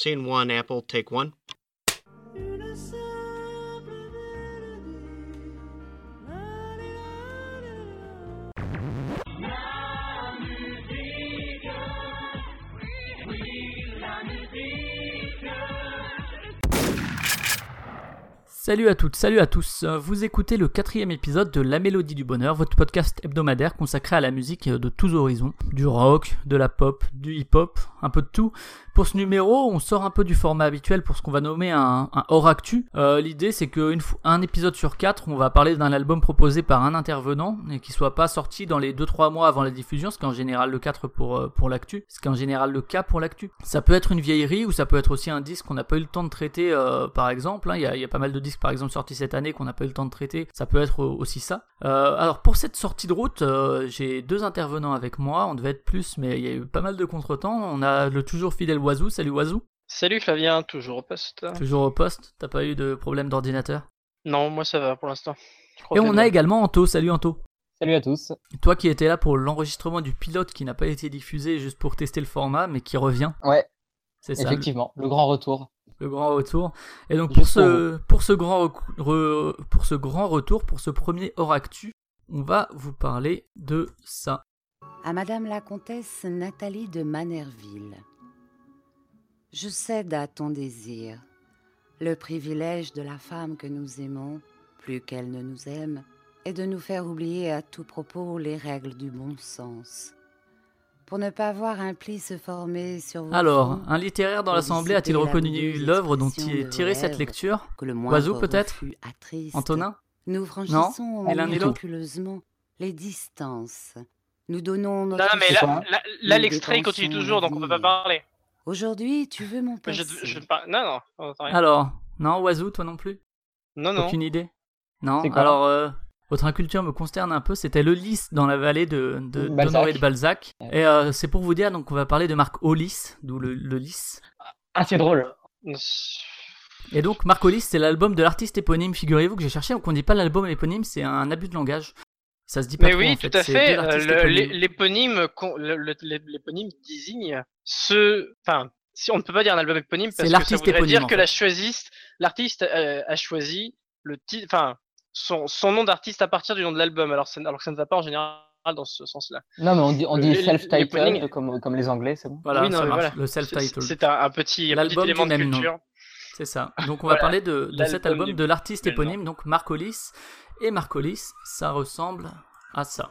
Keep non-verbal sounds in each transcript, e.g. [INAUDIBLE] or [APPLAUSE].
Scene one, Apple, take one. Salut à toutes, salut à tous. Vous écoutez le quatrième épisode de La Mélodie du Bonheur, votre podcast hebdomadaire consacré à la musique de tous horizons. Du rock, de la pop, du hip-hop, un peu de tout. Pour ce numéro, on sort un peu du format habituel pour ce qu'on va nommer un, hors actu. Euh, L'idée, c'est qu'un un épisode sur quatre, on va parler d'un album proposé par un intervenant et qui soit pas sorti dans les 2-3 mois avant la diffusion, ce qui est en général le 4 pour, euh, pour l'actu, ce qui est en général le cas pour l'actu. Ça peut être une vieillerie ou ça peut être aussi un disque qu'on n'a pas eu le temps de traiter, euh, par exemple. hein. Il y, y a pas mal de disques, par exemple, sortis cette année qu'on n'a pas eu le temps de traiter. Ça peut être aussi ça. Alors, pour cette sortie de route, j'ai deux intervenants avec moi. On devait être plus, mais il y a eu pas mal de contretemps. On a le toujours fidèle Salut Oiseau. Salut Flavien, toujours au poste. Toujours au poste. T'as pas eu de problème d'ordinateur? Non, moi ça va pour l'instant. Et on a également Anto. Salut Anto. Salut à tous. Toi qui étais là pour l'enregistrement du pilote qui n'a pas été diffusé juste pour tester le format, mais qui revient. Ouais, C'est ça. effectivement, le grand retour. le grand retour. Et donc pour ce, pour ce grand re- pour ce grand retour, pour ce premier hors actu, on va vous parler de ça. À Madame la Comtesse Nathalie de Manerville. Je cède à ton désir. Le privilège de la femme que nous aimons, plus qu'elle ne nous aime, est de nous faire oublier à tout propos les règles du bon sens. Pour ne pas voir un pli se former sur vos Alors, un littéraire dans l'assemblée a-t-il la reconnu l'œuvre dont il est tirée cette lecture que le Oiseau, peut-être. Antonin Nous franchissons Et l'un et l'autre miraculeusement les distances. Nous donnons Non, notre non, mais là, l'extrait il continue toujours, donc on peut pas parler. Aujourd'hui, tu veux mon Je, passé. je, pas... Non, non, on entend rien. Alors, non, Oiseau, toi non plus? Non, non. Aucune idée? Non. Alors, euh, votre inculture me consterne un peu. C'était le lys dans la vallée de de- Balzac. d'Honoré de Balzac. Ouais. Et euh, c'est pour vous dire, donc on va parler de Marc Hollis, d'où le, le lys. Ah, c'est drôle. Et donc, Marcolis, c'est l'album de l'artiste éponyme, figurez-vous que j'ai cherché, donc on dit pas l'album éponyme, c'est un abus de langage. Ça se dit pas Mais trop, oui, en tout à fait. euh, L'éponyme l'éponyme désigne ce. Enfin, si on ne peut pas dire un album éponyme parce que ça voudrait éponyme, dire en que fait. la choisiste, l'artiste euh, a choisi le titre, enfin, son, son nom d'artiste à partir du nom de l'album, alors, alors que ça ne va pas en général dans ce sens-là. Non, mais on dit, on dit Le- self-titled comme, comme les anglais, c'est bon. Voilà, oui, non, ça mais marche, voilà. le self-titled. C'est un, un petit, un petit élément de culture. C'est ça. Donc on va parler de, de cet album du de l'artiste éponyme, donc Marcolis. Et Marcolis, ça ressemble à ça.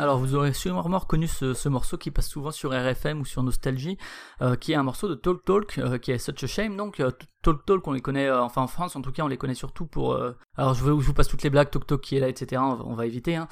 Alors vous aurez sûrement reconnu ce, ce morceau qui passe souvent sur RFM ou sur Nostalgie, euh, qui est un morceau de Talk Talk, euh, qui est Such a Shame. Donc euh, Talk Talk, on les connaît, euh, enfin en France en tout cas, on les connaît surtout pour... alors je, veux, je vous passe toutes les blagues, Talk Talk qui est là, etc. On va, on va éviter. Hein.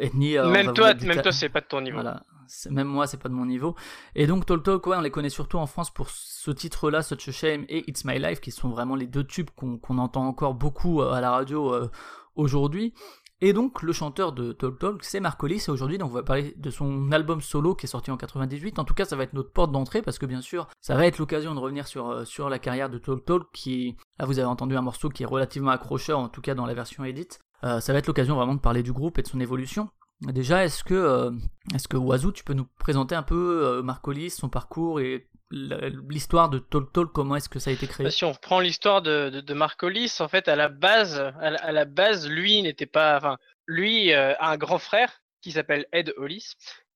Ethnie, Même toi, même ta- toi, c'est pas de ton niveau. Voilà. Même moi, c'est pas de mon niveau. Et donc, Talk Talk, ouais, on les connaît surtout en France pour ce titre-là, Such a Shame et It's My Life, qui sont vraiment les deux tubes qu'on entend encore beaucoup à la radio euh, aujourd'hui. Et donc, le chanteur de Talk Talk, c'est Marcolis, et aujourd'hui, on va parler de son album solo qui est sorti en 98. En tout cas, ça va être notre porte d'entrée, parce que bien sûr, ça va être l'occasion de revenir sur, euh, la carrière de Talk Talk, qui, là, vous avez entendu un morceau qui est relativement accrocheur, en tout cas dans la version edit. Euh, ça va être l'occasion vraiment de parler du groupe et de son évolution. Déjà, est-ce que, euh, est-ce que tu peux nous présenter un peu euh, Marcolis, son parcours et l'histoire de Talk Talk, comment est-ce que ça a été créé Bah, Si on reprend l'histoire de, de, de Marcolis, en fait, à la base, à la, base, lui n'était pas, enfin, lui euh, a un grand frère qui s'appelle Ed Hollis,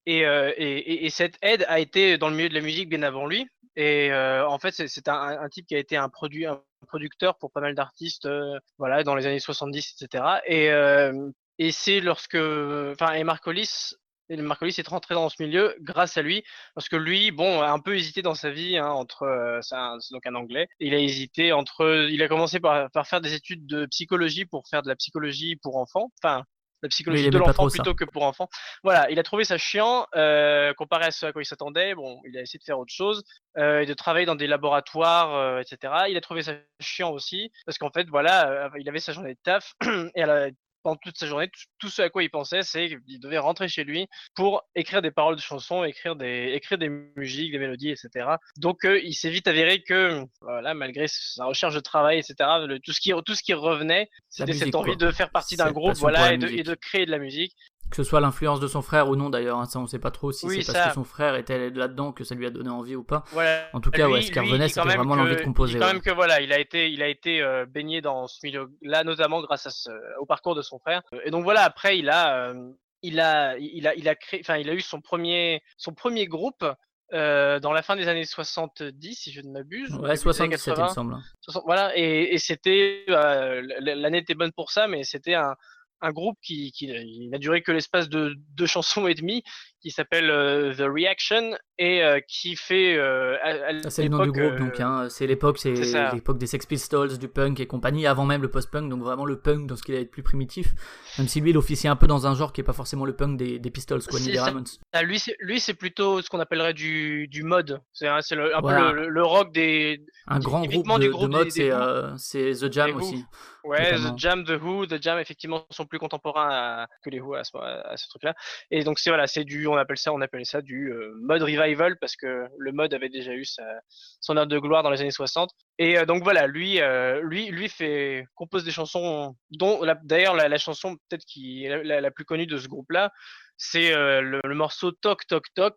et, euh, et, et, et cet Ed a été dans le milieu de la musique bien avant lui, et euh, en fait, c'est- un, un type qui a été un produit, un producteur pour pas mal d'artistes, euh, voilà, dans les années 70, etc. Et, euh, et c'est lorsque, enfin, et Marcolis, et Marcolis est rentré dans ce milieu grâce à lui, parce que lui, bon, a un peu hésité dans sa vie hein, entre, euh, c'est donc un anglais, il a hésité entre, il a commencé par, par faire des études de psychologie pour faire de la psychologie pour enfants, enfin, la psychologie de l'enfant plutôt que pour enfants. Voilà, il a trouvé ça chiant euh, comparé à ce à quoi il s'attendait. Bon, il a essayé de faire autre chose euh, et de travailler dans des laboratoires, euh, etc. Il a trouvé ça chiant aussi parce qu'en fait, voilà, il avait sa journée de taf [CLEARS THROAT] et à la- pendant toute sa journée, tout, ce à quoi il pensait, c'est qu'il devait rentrer chez lui pour écrire des paroles de chansons, écrire des, écrire des musiques, des mélodies, etc. Donc, euh, il s'est vite avéré que, voilà, malgré sa recherche de travail, etc., le- tout ce qui, tout ce qui revenait, c'était cette envie quoi. de faire partie d'un groupe, voilà, et de, et de créer de la musique. Que ce soit l'influence de son frère ou non d'ailleurs, hein, ça on sait pas trop si Oui, c'est parce que son frère était là-dedans que ça lui a donné envie ou pas. Voilà. En tout cas, Lui- ouais, ce qui revenait, c'était vraiment l'envie de composer. quand ouais. même que voilà, il a été, il a été euh, baigné dans ce milieu-là, notamment grâce à ce- au parcours de son frère. Et donc voilà, après, il a, euh, il a, il a, il a créé, enfin, il a eu son premier, son premier groupe. euh, dans la fin des années 70, si je ne m'abuse. Ouais, des années 77 il me 80. semble. 60 voilà, et, et c'était euh, l'année était bonne pour ça, mais c'était un, un groupe qui, qui n'a duré que l'espace de deux chansons et demie, qui s'appelle euh, The Reaction et euh, qui fait. euh, c'est le nom du groupe, donc hein, c'est l'époque, c'est l'époque des Sex Pistols, du punk et compagnie, avant même le post-punk, donc vraiment le punk dans ce qu'il allait être plus primitif. Même si lui il officie un peu dans un genre qui est pas forcément le punk des, des Pistols, quoi, ni des Ramones. ah, lui, c'est plutôt ce qu'on appellerait du, du mode. C'est le- un Voilà. peu le, le rock des. Un grand groupe de, de mode, des- c'est The Jam aussi. Ouais, Notamment. The Jam, The Who, The Jam, effectivement, sont plus contemporains à- que les Who à ce, à ce truc-là. Et donc c'est voilà, c'est du, on appelle ça, on ça du euh, mode revival parce que le mode avait déjà eu son heure de gloire dans les années 60. Et euh, donc voilà, lui, euh, lui, lui fait compose des chansons, dont d'ailleurs la, chanson peut-être qui la- la plus connue de ce groupe-là, c'est euh, le, le morceau Toc Toc Toc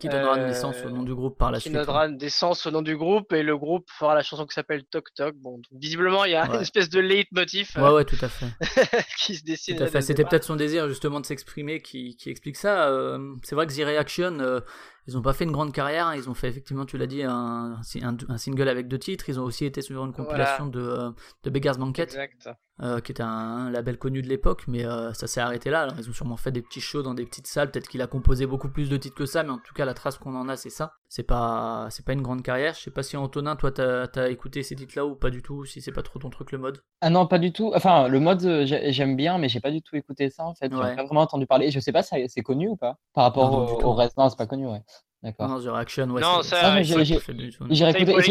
Qui donnera Euh, naissance au nom du groupe par la qui suite. hein. donnera naissance au nom du groupe et le groupe fera la chanson qui s'appelle Toc Toc. Bon, donc, visiblement il y a Ouais. une espèce de leitmotiv Ouais, ouais, tout à fait. [LAUGHS] qui se dessine. Tout à fait. C'était peut-être son désir justement de s'exprimer qui, qui explique ça. Euh, c'est vrai que The Reaction, euh, ils ont pas fait une grande carrière. hein. Ils ont fait effectivement, tu l'as dit, un, un, un single avec deux titres. Ils ont aussi été sur une compilation de, euh, de Beggar's Banquet, Exact. euh, qui était un, un label connu de l'époque, mais euh, ça s'est arrêté là. Alors, ils ont sûrement fait des petits shows dans des petites salles. Peut-être qu'il a composé beaucoup plus de titres que ça, mais en tout cas, la trace qu'on en a, c'est ça. C'est pas, c'est pas une grande carrière. Je sais pas si Antonin, toi, t'as as écouté ces titres-là ou pas du tout. Si c'est pas trop ton truc le mode. Ah non, pas du tout. Enfin, le mode, j'ai- j'aime bien, mais j'ai pas du tout écouté ça en fait. J'ai Ouais. pas vraiment entendu parler. Je sais pas, ça- c'est connu ou pas? Par rapport Non, au, au reste. Non, c'est pas connu, ouais. D'accord. Non, The Reaction, ouais. Non, c'est- ça, Ah, j'ai- Et c'est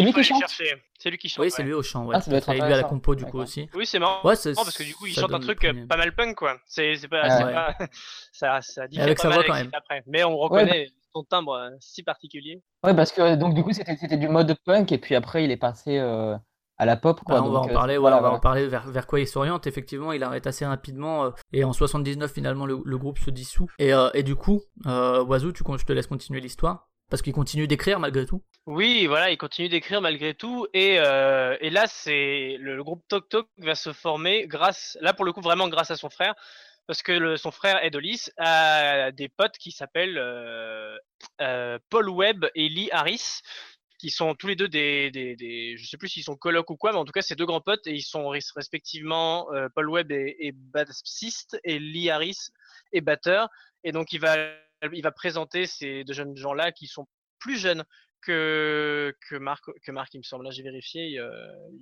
lui qui chante. C'est lui qui chante. Oui, c'est lui au chant. Ouais, Ah, ça doit être lui à la compo du coup aussi. Oui, c'est marrant. Ouais, c'est- parce que du coup, il chante un truc euh, pas mal punk, quoi. C'est pas, pas- [LAUGHS] ça, ça diffère avec pas sa mal voix quand avec même. après. Mais on reconnaît son timbre euh, si particulier. Ouais, parce que donc du coup, c'était c'était du mode punk et puis après, il est passé euh, à la pop, quoi. Bah, on va en euh, parler, voilà, on va voilà. en parler vers, vers quoi il s'oriente. Effectivement, il arrête assez rapidement euh, et en 79 finalement le, le groupe se dissout. Et, euh, et du coup, euh, Oiseau, tu, je te laisse continuer l'histoire parce qu'il continue d'écrire malgré tout. Oui, voilà, il continue d'écrire malgré tout. Et, euh, et là, c'est le, le groupe Tok Tok va se former grâce, là pour le coup, vraiment grâce à son frère. Parce que le- son frère Edolis a des potes qui s'appellent euh, euh, Paul Webb et Lee Harris, qui sont tous les deux des, des, des je sais plus s'ils sont colocs ou quoi, mais en tout cas c'est deux grands potes et ils sont res- respectivement euh, Paul Webb est, est bassiste et Lee Harris est batteur. Et donc il va, il va présenter ces deux jeunes gens-là qui sont plus jeunes que, que Marc, que Marc, il me semble. Là, j'ai vérifié. euh,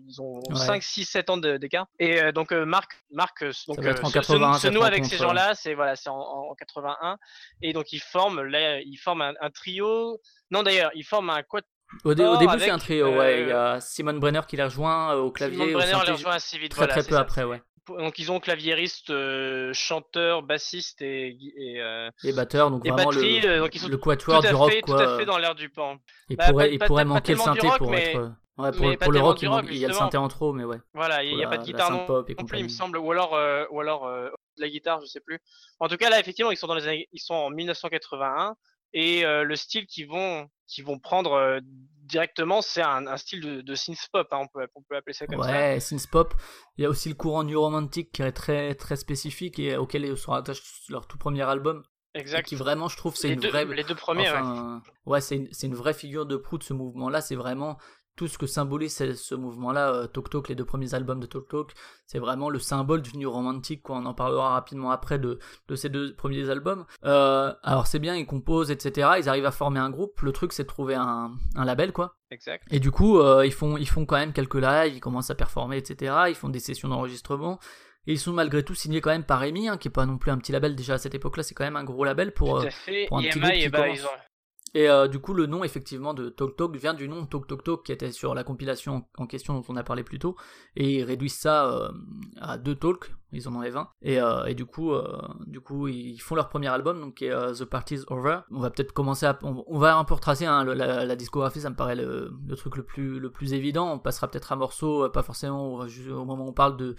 ils ont Ouais. 5, 6, 7 ans de- d'écart. Et euh, donc, euh, Marc, Marc donc, en se- se- 81, se, cette noue avec ces gens-là. C'est voilà, c'est en, en 81. Et donc, ils forment, là, ils forment un, un trio. Non, d'ailleurs, ils forment un quad. Au, dé- au Or, début, c'est un trio, ouais. euh, Il y a Simon Brenner qui les rejoint euh, au clavier, Simon Brenner les rejoint assez vite. très voilà, très peu ça. après, ouais. Donc, ils ont claviériste, euh, chanteur, bassiste et, et, euh, Et batteur, donc et vraiment batterie. le, euh, donc, ils sont le quatuor du rock, fait, quoi. tout à fait dans l'air du pan. Il Bah, pourrait, pas- il pas- pourrait pas manquer le synthé rock, pour mais- être. euh, Ouais, pour, le rock, il, rock, manque- il y a le synthé en trop, mais ouais. Voilà, il n'y a pas de guitare non, plus, il me semble, ou alors, euh, ou alors euh, de la guitare, je sais plus. En tout cas, là, effectivement, ils sont dans les années- ils sont en 1981 et euh, le style qu'ils vont, vont prendre euh, directement, c'est un, un style de, de synth pop, hein, on peut, on peut appeler ça comme ça. Ouais, synth pop. Il y a aussi le courant new romantique qui est très très spécifique et auquel ils se rattachent leur tout premier album. Et Exact. qui vraiment, je trouve, c'est une deux, vraie. les deux premiers, ouais. Enfin, ouais, c'est une, c'est une vraie figure de proue de ce mouvement-là. C'est vraiment tout ce que symbolise ce, ce mouvement-là. euh, Tok Tok, les deux premiers albums de Tok Tok, c'est vraiment le symbole du new romantique. Quoi. On en parlera rapidement après de, de ces deux premiers albums. Euh, alors c'est bien, ils composent, etc. Ils arrivent à former un groupe. Le truc, c'est de trouver un, un label, quoi. Exact. Et du coup, euh, ils, font, ils font quand même quelques lives, ils commencent à performer, etc. Ils font des sessions d'enregistrement. Et ils sont malgré tout signés quand même par EMI, hein, qui est pas non plus un petit label déjà à cette époque-là, c'est quand même un gros label pour. Tout euh, à fait. pour un petit groupe qui eh ben, commence. ils ont- Et euh, du coup, le nom effectivement de Talk Talk vient du nom Talk Talk Talk qui était sur la compilation en question dont on a parlé plus tôt. Et ils réduisent ça euh, à deux talks, ils en enlèvent 20. Et, euh, et du coup, du coup, ils font leur premier album, donc qui est The Party's Over. On va peut-être commencer à, on, va un peu retracer hein, la, la discographie, ça me paraît le, truc le plus, le plus évident. On passera peut-être un morceau, pas forcément au, moment où on parle de,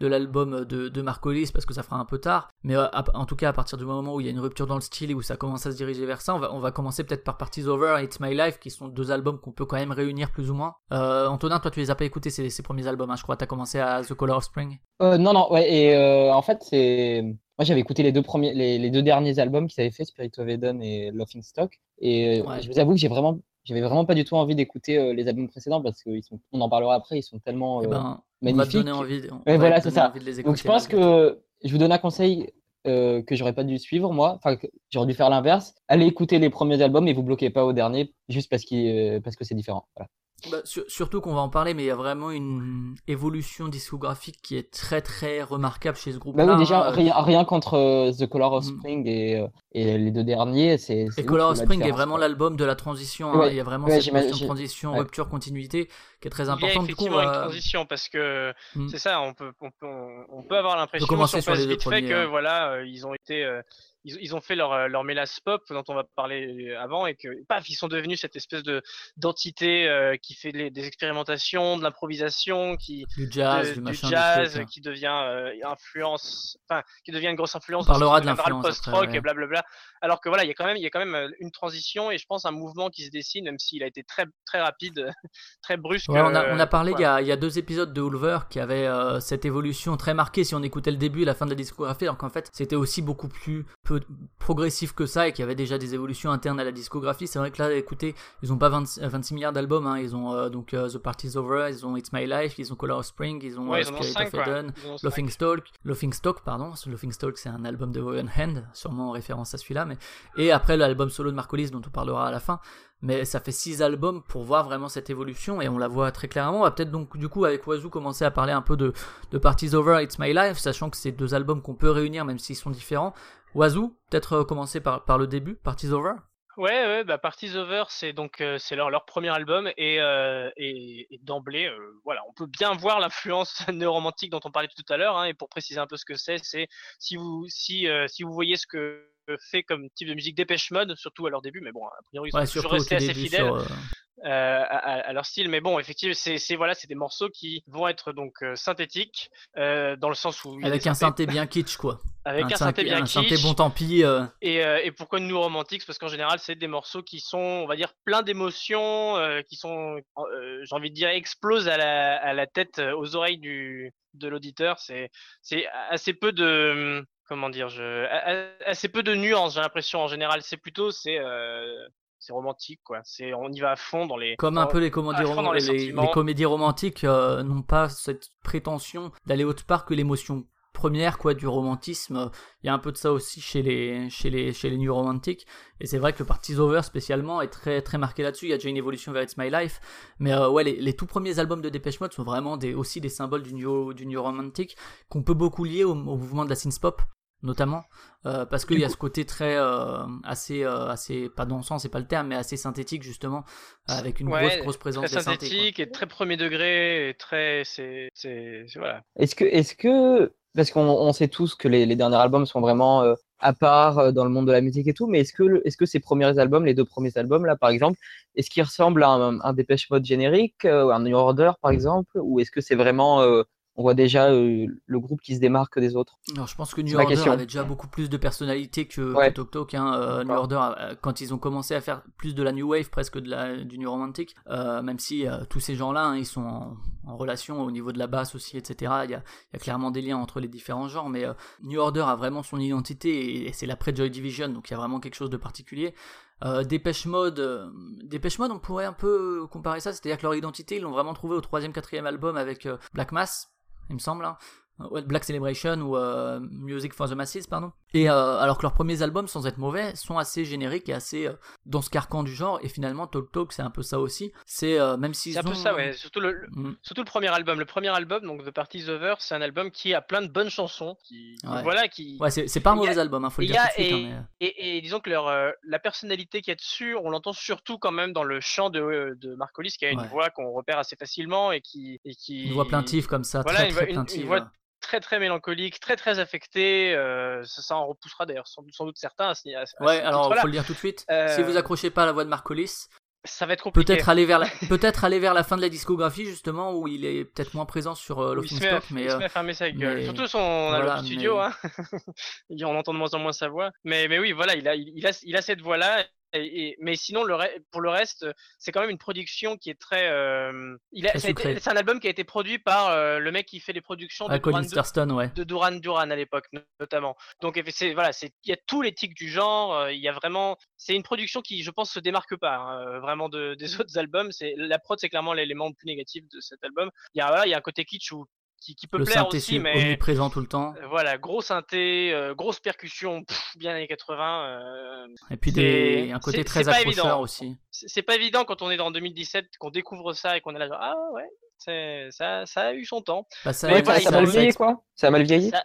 de l'album de, de Marcolis parce que ça fera un peu tard. Mais à- en tout cas, à partir du moment où il y a une rupture dans le style et où ça commence à se diriger vers ça, on va, on va commencer peut-être par Parties Over et It's My Life, qui sont deux albums qu'on peut quand même réunir plus ou moins. Euh, Antonin, toi, tu les as pas écoutés ces, ces premiers albums, hein, je crois. T'as commencé à The Color of Spring. Euh, non, non, ouais, et euh, en fait, c'est. Moi, j'avais écouté les deux, premiers, les, les deux derniers albums qu'ils avaient fait, Spirit of Eden et Laughing Stock. Et Ouais. je vous avoue que j'ai vraiment, j'avais vraiment pas du tout envie d'écouter euh, les albums précédents parce qu'on on en parlera après, ils sont tellement Eh euh, ben, on va te magnifiques. donner envie. on Ouais, va voilà, donner ça. envie de les Donc, écouter, je pense que je vous donne un conseil euh, que j'aurais pas dû suivre, moi. Enfin, j'aurais dû faire l'inverse. Allez écouter les premiers albums et vous bloquez pas au dernier juste parce, qu'il, euh, parce que c'est différent. Voilà. Bah, sur- surtout qu'on va en parler, mais il y a vraiment une évolution discographique qui est très très remarquable chez ce Bah groupe-là. oui, déjà, hein. rien, rien contre euh, The Color of Mm. Spring et, euh, et les deux derniers. C'est, Et Color of Spring est vraiment l'album de la transition. hein. Il y a vraiment ouais, cette notion de transition, ouais. rupture, continuité qui est très Il y a importante. Du coup, effectivement une transition parce que Hmm. c'est ça, on peut, on peut, on peut avoir l'impression on sur les vite fait que hein. voilà, euh, ils ont été, euh, ils, ils ont fait leur, euh, leur mélasse pop dont on va parler avant et que paf, ils sont devenus cette espèce de d'entité euh, qui fait les- des expérimentations, de l'improvisation, qui du jazz, de- du machin, du jazz, qui devient euh, influence, enfin qui devient une grosse influence. On parlera de l'influence post-rock ouais. et blablabla. Alors que voilà, il y a quand même, il y a quand même euh, une transition et je pense un mouvement qui se dessine, même s'il a été très très rapide, [LAUGHS] très brusque. Ouais, on, a, euh, on a parlé il y a, il y a deux épisodes de Ulver qui avaient euh, cette évolution très marquée si on écoutait le début et la fin de la discographie, alors qu'en fait c'était aussi beaucoup plus peu progressif que ça et qu'il y avait déjà des évolutions internes à la discographie. C'est vrai que là, écoutez, ils ont pas 20 26 milliards d'albums, hein. ils ont euh, donc euh, The Party's Over, ils ont It's My Life, ils ont Color of Spring, ils ont Ouais, euh, ils en ont Spirit of. Eden. Laughing Stock, Laughing Stock, pardon, Laughing Stock c'est un album de Warren Hand, sûrement en référence à celui-là, mais et après l'album solo de Marcolis dont on parlera à la fin. Mais ça fait six albums pour voir vraiment cette évolution et on la voit très clairement. On va peut-être donc du coup avec Wazoo commencer à parler un peu de, de Parties Over, It's My Life, sachant que c'est deux albums qu'on peut réunir même s'ils sont différents. Wazoo, peut-être euh, commencer par, par le début, Parties Over? Ouais, ouais, bah Parties Over, c'est donc euh, c'est leur, leur premier album et, euh, et, et d'emblée, euh, voilà, on peut bien voir l'influence [LAUGHS] néoromantique dont on parlait tout à l'heure. hein, et pour préciser un peu ce que c'est, c'est si vous si euh, si vous voyez ce que fait comme type de musique Dépêche Mode, surtout à leur début, mais bon, a priori ils sont Ouais, toujours surtout au restés assez fidèles sur, euh, à, à- leur style. Mais bon, effectivement, c'est voilà, c'est des morceaux qui vont être donc euh, synthétiques euh, dans le sens où avec un synthé bien kitsch quoi. avec un, synthé synthé, bien un synthé kitsch. bon tant pis. euh, Et, euh, et pourquoi New Romantics Parce qu'en général, c'est des morceaux qui sont, on va dire, pleins d'émotions, euh, qui sont, euh, j'ai envie de dire, explosent à la, à la tête, euh, aux oreilles du, de l'auditeur. C'est, c'est assez peu de, comment dire, je, assez peu de nuances. J'ai l'impression en général, c'est plutôt, c'est, euh, c'est romantique, quoi. C'est, on y va à fond dans les. Comme un peu les comédies, rom- les les, sentiments. les comédies romantiques euh, n'ont pas cette prétention d'aller autre part que l'émotion première quoi du romantisme. Il y a un peu de ça aussi chez les chez les chez les New Romantics et c'est vrai que Parties Over spécialement est très très marqué là-dessus. Il y a déjà une évolution vers It's My Life, mais euh, ouais les, les tout premiers albums de Depeche Mode sont vraiment des aussi des symboles du New du New Romantic qu'on peut beaucoup lier au, au mouvement de la synth pop notamment euh, parce qu'il y a ce côté très euh, assez euh, assez pas dansant c'est pas le terme mais assez synthétique justement avec une Ouais, grosse grosse présence Très synthétique et très premier degré et très, c'est, c'est, c'est- voilà. Est-ce que, est-ce que, parce qu'on on sait tous que les, les derniers albums sont vraiment euh, à part euh, dans le monde de la musique et tout, mais est-ce que, est-ce que ces premiers albums, les deux premiers albums là, par exemple, est-ce qu'ils ressemblent à un, un Dépêche Mode générique, euh, un New Order par exemple, ou est-ce que c'est vraiment, euh, on voit déjà euh, le groupe qui se démarque des autres Alors, je pense que New Order avait déjà beaucoup plus de personnalité que, Ouais. que Tok Tok. Hein. Euh, New. Order, euh, quand ils ont commencé à faire plus de la New Wave, presque de la, du New Romantic, même si tous ces gens-là, hein, ils sont en, en relation au niveau de la basse aussi, etc. Il y a, il y a clairement des liens entre les différents genres, mais New Order a vraiment son identité et, et c'est l'après Joy Division, donc il y a vraiment quelque chose de particulier. Euh, Dépêche Mode, euh, Dépêche Mode, on pourrait un peu comparer ça, c'est-à-dire que leur identité, ils l'ont vraiment trouvé au troisième, quatrième album avec euh, Black Mass, il me semble, hein. Black Celebration ou euh, Music for the Masses, pardon. Et euh, alors que leurs premiers albums, sans être mauvais, sont assez génériques et assez euh, dans ce carcan du genre. Et finalement, Talk Talk, c'est un peu ça aussi. C'est euh, même s'ils C'est un peu ça, ouais. Surtout le, le- Mm. surtout le premier album. Le premier album, donc The Party's Over, c'est un album qui a plein de bonnes chansons. Qui, Ouais. Voilà, qui. Ouais, c'est c'est pas un a- mauvais album, hein, faut le il y dire a- tout de suite. et- hein, mais, Et, et disons que leur, la personnalité qu'il y a dessus, on l'entend surtout quand même dans le chant de, de Marcolis, qui a une Ouais. voix qu'on repère assez facilement et qui. Et qui Une voix plaintive comme ça, Voilà, très une très voix- une- une plaintive. voix très très mélancolique, très très affectée. euh, ça, ça en repoussera d'ailleurs sans, sans doute certains à à à Ouais, alors faut le dire tout de suite. Euh, Si vous accrochez pas à la voix de Marcolis, Ça va être compliqué. peut-être aller vers la, [LAUGHS] peut-être aller vers la fin de la discographie justement où il est peut-être moins présent sur euh, Love Stock, mais il se euh, met à fermer sa gueule. mais- Surtout son voilà, studio, mais- hein. [LAUGHS] On entend de moins en moins sa voix. Mais, mais oui, voilà, il a, il, il a, il a cette voix-là. Et, et- mais sinon, le pour le reste, c'est quand même une production qui est très. euh, c'est un album qui a été produit par euh, le mec qui fait les productions de Colin Duran, Thurston, ouais. de Duran Duran à l'époque no- notamment. Donc voilà, il y a tous les tics du genre. euh, Il y a vraiment, c'est une production qui, je pense, se démarque pas hein, vraiment de, des autres [LAUGHS] albums. La prod, c'est clairement l'élément le plus négatif de cet album. Il y a voilà, il y a un côté kitsch où- qui, qui peut Le plaire synthé aussi, mais omniprésent tout le temps. euh, voilà, gros synthé, euh, grosse percussion, pff, bien années 80. euh, Et puis des, un côté très accrocheur aussi. c'est pas évident quand on est dans 2017, qu'on découvre ça et qu'on est là genre ah ouais, ça, ça a eu son temps. Bah, ça, Mais Ouais, voilà, ça, ça il a mal vieilli, quoi Ça a mal vieilli Ça-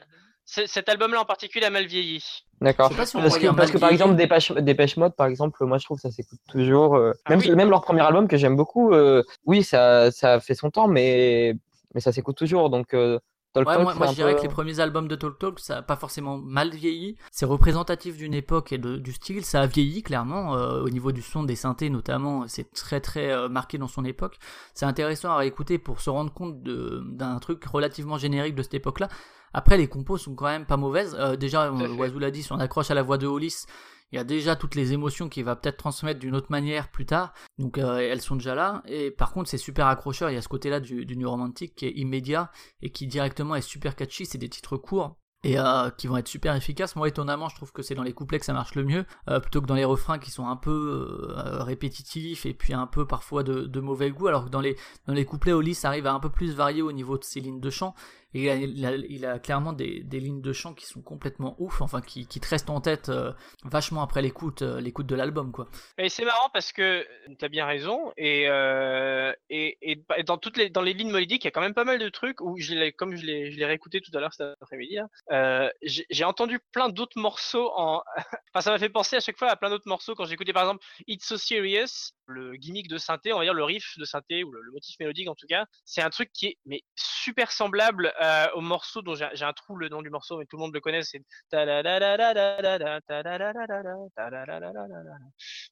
cet album-là en particulier a mal vieilli. D'accord. Si Parce que, parce par exemple, Dépêche, Dépêche Mode, par exemple, moi je trouve que ça s'écoute toujours. euh, Ah même, oui. même leur premier album que j'aime beaucoup, euh, oui, ça, ça a fait son temps, mais, mais ça s'écoute toujours. Donc, euh, Talk Ouais, Talk, moi, je dirais peu- que les premiers albums de Talk Talk, ça a pas forcément mal vieilli. C'est représentatif d'une époque et de- du style. Ça a vieilli clairement euh, au niveau du son, des synthés notamment. C'est très très euh, marqué dans son époque. C'est intéressant à réécouter pour se rendre compte d'un truc relativement générique de cette époque-là. Après, les compos sont quand même pas mauvaises. Euh, déjà, euh. Wazoo l'a dit, si on accroche à la voix de Hollis, il y a déjà toutes les émotions qu'il va peut-être transmettre d'une autre manière plus tard. Donc euh, elles sont déjà là. Et par contre, c'est super accrocheur. Il y a ce côté-là du, du New Romantic qui est immédiat et qui directement est super catchy. C'est des titres courts et euh, qui vont être super efficaces. Moi, étonnamment, je trouve que c'est dans les couplets que ça marche le mieux, euh, plutôt que dans les refrains qui sont un peu répétitifs et puis un peu parfois de, mauvais goût. Alors que dans les, dans les couplets, Hollis arrive à un peu plus varier au niveau de ses lignes de chant. Il a, clairement des, des lignes de chant qui sont complètement ouf, enfin qui, qui te restent en tête euh, vachement après l'écoute, euh, l'écoute de l'album, quoi. Et c'est marrant parce que tu as bien raison et, euh, et, dans toutes les dans les lignes mélodiques, il y a quand même pas mal de trucs où je comme je l'ai je l'ai réécouté tout à l'heure cet après-midi, hein, euh, j'ai entendu plein d'autres morceaux en [LAUGHS] enfin ça m'a fait penser à chaque fois à plein d'autres morceaux quand j'écoutais par exemple It's So Serious, le gimmick de synthé, on va dire le riff de synthé ou le, le motif mélodique en tout cas, c'est un truc qui est mais super semblable euh, au morceau dont j'ai un trou le nom du morceau mais tout le monde le connaît, c'est.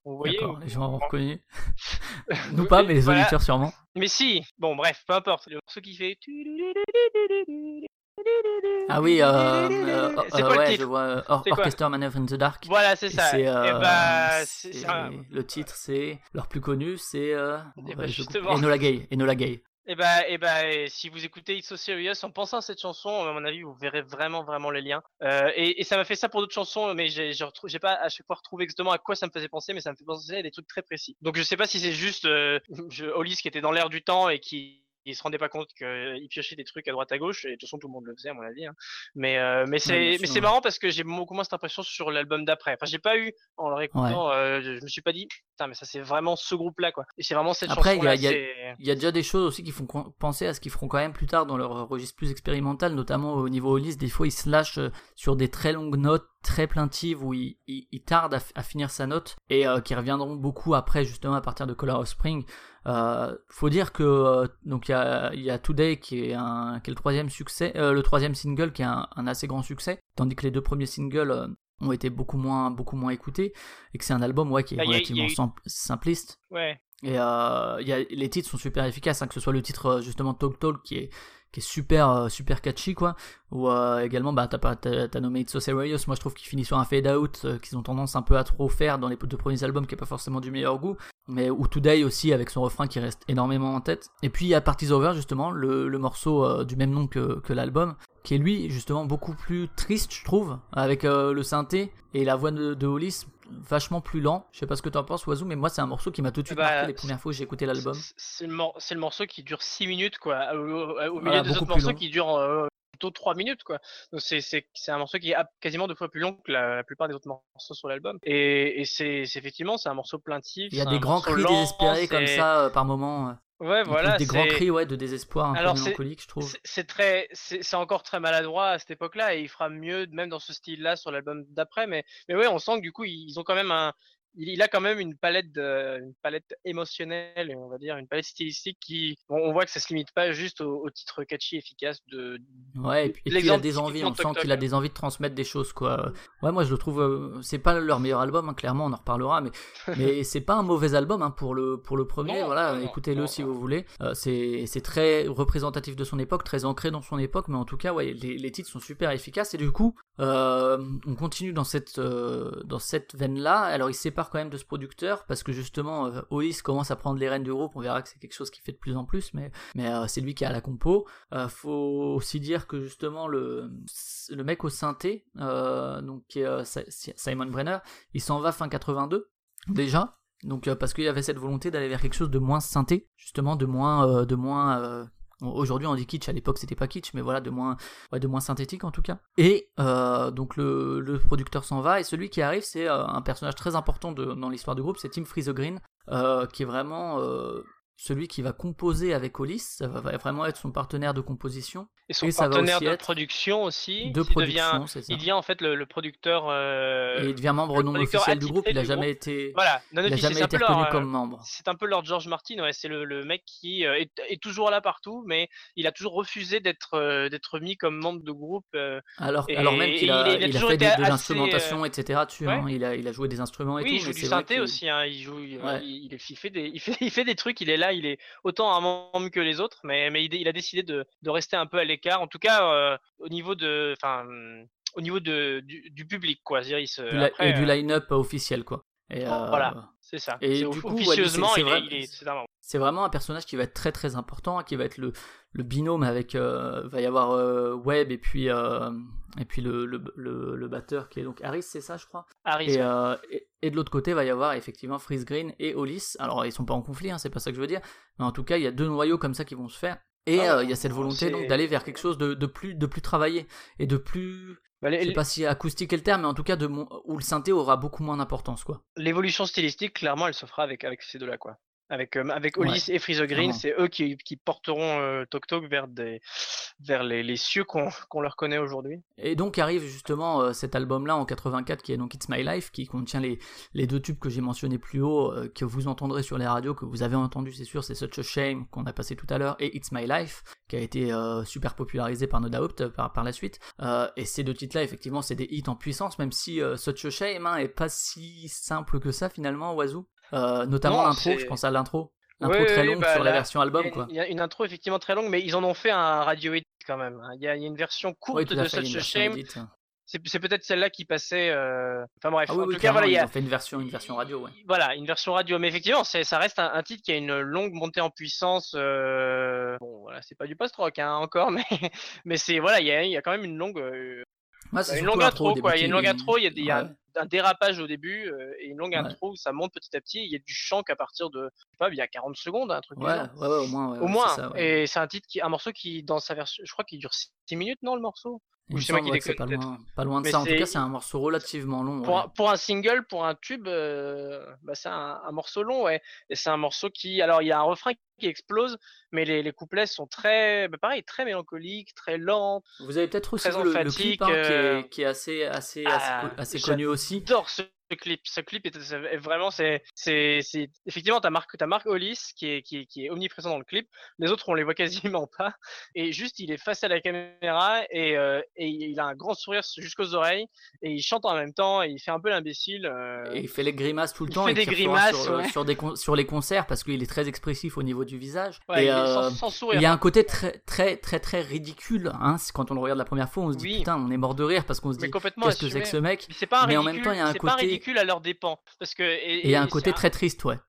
Vous voyez ou- les gens ont reconnu. Nous pas, mais les Voilà. auditeurs sûrement. Mais si, bon bref, peu importe. Le morceau qui fait. Ah oui, euh, euh, c'est euh, le ouais, titre je vois euh, Or- quoi Orchestra in the Dark. Voilà, c'est Et ça. Et euh, bah, le titre, c'est leur plus connu, c'est euh, Eh justement. Enola Gay. Enola Gay. Et bah, et bah, et si vous écoutez It's So Serious en pensant à cette chanson, à mon avis, vous verrez vraiment, vraiment les liens. Euh, et, et ça m'a fait ça pour d'autres chansons, mais j'ai, j'ai, pas à chaque fois retrouvé exactement à quoi ça me faisait penser, mais ça me fait penser à des trucs très précis. Donc je sais pas si c'est juste euh, je, Hollis qui était dans l'air du temps et qui il se rendait pas compte qu'il piochait des trucs à droite à gauche et de toute façon tout le monde le faisait à mon avis hein. mais euh, mais c'est mais c'est marrant parce que j'ai beaucoup moins cette impression sur l'album d'après enfin j'ai pas eu en le réécoutant euh, je, je me suis pas dit putain mais ça c'est vraiment ce groupe là quoi et c'est vraiment cette Après, il y a- chanson là il y a- c'est Il y a déjà des choses aussi qui font penser à ce qu'ils feront quand même plus tard dans leur registre plus expérimental, notamment au niveau Hollis. Des fois, ils se lâchent euh, sur des très longues notes, très plaintives, où ils, ils, ils tardent à, finir sa note et euh, qui reviendront beaucoup après, justement, à partir de Color of Spring. Euh, faut dire que euh, donc il y a, y a Today qui est, un, qui est le troisième succès, euh, le troisième single qui est un, un assez grand succès, tandis que les deux premiers singles ont été beaucoup moins beaucoup moins écoutés et que c'est un album ouais qui est Ah, a relativement eu- simpliste. ouais Et euh, y a, les titres sont super efficaces, hein, que ce soit le titre euh, justement Talk Talk qui est, qui est super, euh, super catchy, quoi. Ou euh, également, bah, t'as, nommé It's So Serious, moi je trouve qu'il finit sur un fade out euh, qu'ils ont tendance un peu à trop faire dans les deux premiers albums, qui est pas forcément du meilleur goût. Mais ou Today aussi avec son refrain qui reste énormément en tête. Et puis il y a Parties Over justement, le, le morceau du même nom que, que l'album, qui est lui justement beaucoup plus triste, je trouve, avec le synthé et la voix de, de Hollis vachement plus lent. Je sais pas ce que t'en penses, Oiseau, mais moi c'est un morceau qui m'a tout de suite Bah, marqué les premières fois que j'ai écouté l'album. C'est- le, mor- c'est le morceau qui dure 6 minutes, quoi. Au, milieu des autres morceaux long. qui durent euh, plutôt 3 minutes quoi. Donc c'est un morceau qui est quasiment deux fois plus long que la, la plupart des autres morceaux sur l'album. Et, et c'est effectivement c'est un morceau plaintif. Il y a des grands cris lent, désespérés comme ça euh, par moment. Ouais voilà. des grands cris ouais, de désespoir un Alors, peu mélancolique, je trouve. C'est- très, c'est c'est encore très maladroit à cette époque-là et il fera mieux même dans ce style-là sur l'album d'après. Mais, mais ouais, on sent que du coup ils ils ont quand même un, il, il a quand même une palette, de, une palette émotionnelle on va dire une palette stylistique qui, on, on voit que ça se limite pas juste au, au titre catchy efficace de. Ouais, et puis, et il a des envies, on sent qu'il a Toc. des envies de transmettre des choses, quoi. Ouais, moi je le trouve, euh, c'est pas leur meilleur album, hein, clairement, on en reparlera, mais, [LAUGHS] mais c'est pas un mauvais album hein, pour, le, pour le premier, Non, voilà, écoutez-le si non. vous voulez. Euh, c'est très représentatif de son époque, très ancré dans son époque, mais en tout cas, ouais, les, les titres sont super efficaces, et du coup, euh, on continue dans cette, euh, dans cette veine-là. Alors il se quand même de ce producteur, parce que justement, euh, Ois commence à prendre les rênes du groupe, on verra que c'est quelque chose qui fait de plus en plus, mais, mais euh, c'est lui qui a la compo. Euh, faut aussi dire que justement le, le mec au synthé, donc qui est, Si- Simon Brenner, il s'en va fin 82 déjà. Donc parce qu'il y avait cette volonté d'aller vers quelque chose de moins synthé, justement de moins, de moins. Aujourd'hui on dit kitsch, à l'époque c'était pas kitsch, mais voilà de moins, de moins synthétique en tout cas. Et euh, donc le, producteur s'en va et celui qui arrive c'est euh, un personnage très important dans l'histoire du groupe, c'est Tim Green, euh, qui est vraiment celui qui va composer avec Hollis, ça va vraiment être son partenaire de composition Et son Et partenaire de production aussi. de il production, devient, c'est ça. il devient en fait le, le producteur. euh, Et il devient membre non officiel du groupe, il a du jamais groupe. été, Voilà, non il a jamais été leur, reconnu euh, comme membre. C'est un peu Lord George Martin, ouais, c'est le, le mec qui euh, est, est toujours là partout, mais il a toujours refusé d'être euh, d'être mis comme membre de groupe. euh, Alors, Et- alors même qu'il il a, il a il a fait de, de l'instrumentation, etc. ouais. hein. il, a, il a joué des instruments et oui, tout, il joue mais du synthé aussi, joue, Ouais. fait des, [LAUGHS] il fait des trucs, il est là, il est autant un membre que les autres, mais, mais il, il a décidé de, de rester un peu à l'écart, en tout cas euh, au niveau de, enfin, au niveau de, du, du public, quoi. Après, et du euh, line-up officiel, quoi. Et, euh, voilà. C'est ça. et du coup, officieusement, c'est- vrai- est, vraiment un personnage qui va être très très important, qui va être le, le binôme avec, euh, va y avoir euh, Webb et puis, euh, et puis le, le, le, le batteur qui est donc Harris, c'est ça, je crois? Harris, Et, ouais. euh, et, et de l'autre côté, va y avoir effectivement Freeze Green et Hollis. Alors, ils sont pas en conflit, hein, c'est pas ça que je veux dire. Mais en tout cas, il y a deux noyaux comme ça qui vont se faire. Et Ah, il y a cette volonté donc d'aller vers quelque chose de, de plus de plus travaillé et de plus Bah, les- je sais pas si acoustique est le terme mais en tout cas de mon- où le synthé aura beaucoup moins d'importance quoi. l'évolution stylistique, clairement, elle se fera avec, avec ces deux-là, quoi. Avec, euh, avec et Freeze Green, c'est eux qui, qui porteront euh, Tok Tok vers, des, vers les, les cieux qu'on leur connaît aujourd'hui. Et donc arrive justement euh, cet album-là en 84 qui est donc It's My Life, qui contient les, les deux tubes que j'ai mentionnés plus haut, euh, que vous entendrez sur les radios, que vous avez entendu c'est sûr, c'est Such a Shame qu'on a passé tout à l'heure, et It's My Life, qui a été euh, super popularisé par No Doubt par, par la suite. Et ces deux titres-là, effectivement, c'est des hits en puissance, même si Such a Shame hein, est pas si simple que ça finalement, Wazoo. Euh, notamment l'intro, je pense à l'intro. L'intro très longue bah, sur la version album, Il y a- une intro effectivement très longue, mais ils en ont fait un radio edit quand même. hein. Il y a, il y a une version courte Oui, tout à de fait, Such a Shame. C'est peut-être celle-là qui passait. euh, Enfin bref, Ah en tout cas, voilà, ils a, ont fait une version, une version radio, ouais. Voilà, une version radio. Mais effectivement, ça reste un, un titre qui a une longue montée en puissance. euh, Bon, voilà, c'est pas du post-rock hein, encore, mais, mais c'est voilà, il y a, il y a quand même une longue, euh, une longue intro, quoi. Il y a une longue intro, il y a, des- Ouais. Un dérapage au début euh, et une longue Ouais. intro où ça monte petit à petit. Il y a du chant qu'à partir de, je sais pas, il y a 40 secondes, un truc du Ouais, genre. ouais, ouais, au moins. ouais, Au moins. ça. Et c'est un titre qui, un morceau qui, dans sa version, je crois qu'il dure 6 minutes, non, le morceau? Il Ou c'est moi semble qui c'est pas déconne, loin, pas loin de Mais ça. En tout cas, c'est un morceau relativement long. pour, ouais. un, pour un single, pour un tube, euh, bah, c'est un, un morceau long, ouais. Et c'est un morceau qui, alors il y a un refrain qui explose, mais les, les couplets sont très, bah, pareil, très mélancoliques, très lents. Vous avez peut-être aussi le, le clip hein, qui, euh, est, qui est assez, assez, Ah, assez, assez connu aussi. J'adore ce clip. Ce clip est, est vraiment, c'est, c'est, c'est- effectivement, t'as Marc, t'as Marc Hollis qui est, qui, qui est omniprésent dans le clip. Les autres, on les voit quasiment pas. Et juste, il est face à la caméra et, euh, et il a un grand sourire jusqu'aux oreilles et il chante en même temps et il fait un peu l'imbécile. euh, Et il fait les grimaces tout le il temps fait et des grimaces, sur, ouais. sur, des sur les concerts parce qu'il est très expressif au niveau du visage. ouais, et il est euh, sans, sans sourire. il y a un côté très, très, très, très ridicule. Hein, quand on le regarde la première fois, on se dit Oui. putain, on est mort de rire parce qu'on se dit qu'est-ce que c'est que ce mec. Mais pas un Mais en ridicule, même temps, il y a un c'est pas côté- ridicule à leur dépens. Parce que, et, Et il y a un côté c'est très triste, ouais,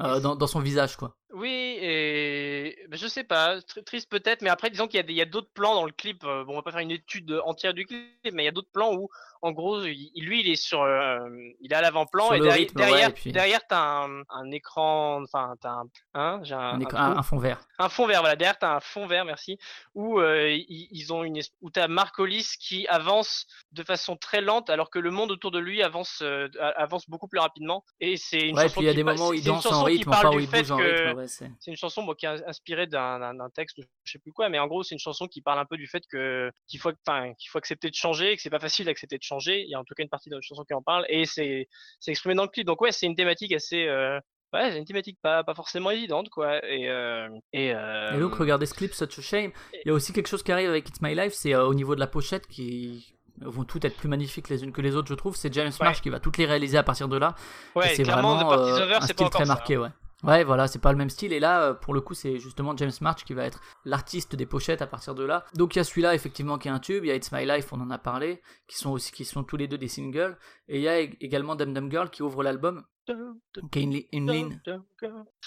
euh, dans, dans son visage, quoi. Oui, et je sais pas, tr- triste peut-être, mais après disons qu'il y a d'autres plans dans le clip. euh, Bon, on va pas faire une étude entière du clip, mais il y a d'autres plans où, en gros, lui, il est sur, euh, il est à l'avant-plan et derrière, rythme, derrière, et puis- derrière, t'as un, un écran, enfin, t'as un, hein, j'ai un, fond vert. Un fond vert, voilà. Derrière, t'as un fond vert, merci. Où euh, ils, ils ont une, où t'as Marc Hollis qui avance de façon très lente, alors que le monde autour de lui avance, euh, avance beaucoup plus rapidement. Et c'est une Ouais, chanson puis il y a des moments où il danse en où il bouge rythme. Ouais, c'est- c'est une chanson bon, qui est inspirée d'un, d'un- d'un texte, je sais plus quoi, mais en gros, c'est une chanson qui parle un peu du fait que qu'il faut, qu'il faut accepter de changer, et que c'est pas facile d'accepter de changer. Il y a en tout cas une partie de la chanson qui en parle, et c'est, c'est exprimé dans le clip. Donc ouais, c'est une thématique assez, euh, ouais, c'est une thématique pas, pas forcément évidente, quoi. Et, euh, et, euh, Et donc, regardez ce clip, Such a Shame. Il y a aussi quelque chose qui arrive avec It's My Life, c'est euh, au niveau de la pochette qui vont toutes être plus magnifiques les unes que les autres, je trouve. C'est James Ouais. Marsh qui va toutes les réaliser à partir de là. Et ouais, c'est clairement, vraiment euh, un c'est style très ça, hein. marqué, ouais. Ouais, voilà, c'est pas le même style. Et là, euh, pour le coup, c'est justement James March qui va être l'artiste des pochettes à partir de là. Donc il y a celui-là, effectivement, qui est un tube. Il y a It's My Life, on en a parlé, qui sont aussi, qui sont tous les deux des singles. Et il y a ég- également Dum Dum Girl qui ouvre l'album, qui a une, ligne,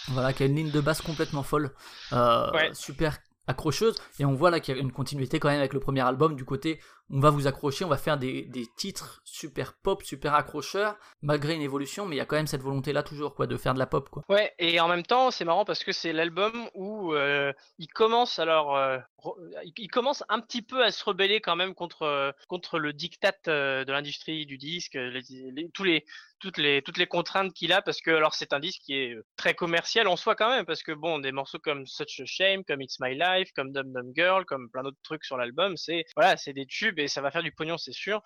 voilà, qui a une ligne de basse complètement folle, euh, Ouais. super accrocheuse. Et on voit là qu'il y a une continuité quand même avec le premier album du côté on va vous accrocher, on va faire des, titres super pop, super accrocheurs, malgré une évolution, mais il y a quand même cette volonté là toujours quoi de faire de la pop quoi. Ouais, et en même temps, c'est marrant parce que c'est l'album où euh, il commence alors, euh, il, un petit peu à se rebeller quand même contre euh, contre le diktat de l'industrie du disque, tous les toutes les toutes les contraintes qu'il a parce que alors c'est un disque qui est euh, très commercial en soi quand même parce que bon des morceaux comme Such a Shame, comme It's My Life, comme Dum Dum Girl, comme plein d'autres trucs sur l'album, c'est voilà c'est des tubes et ça va faire du pognon c'est sûr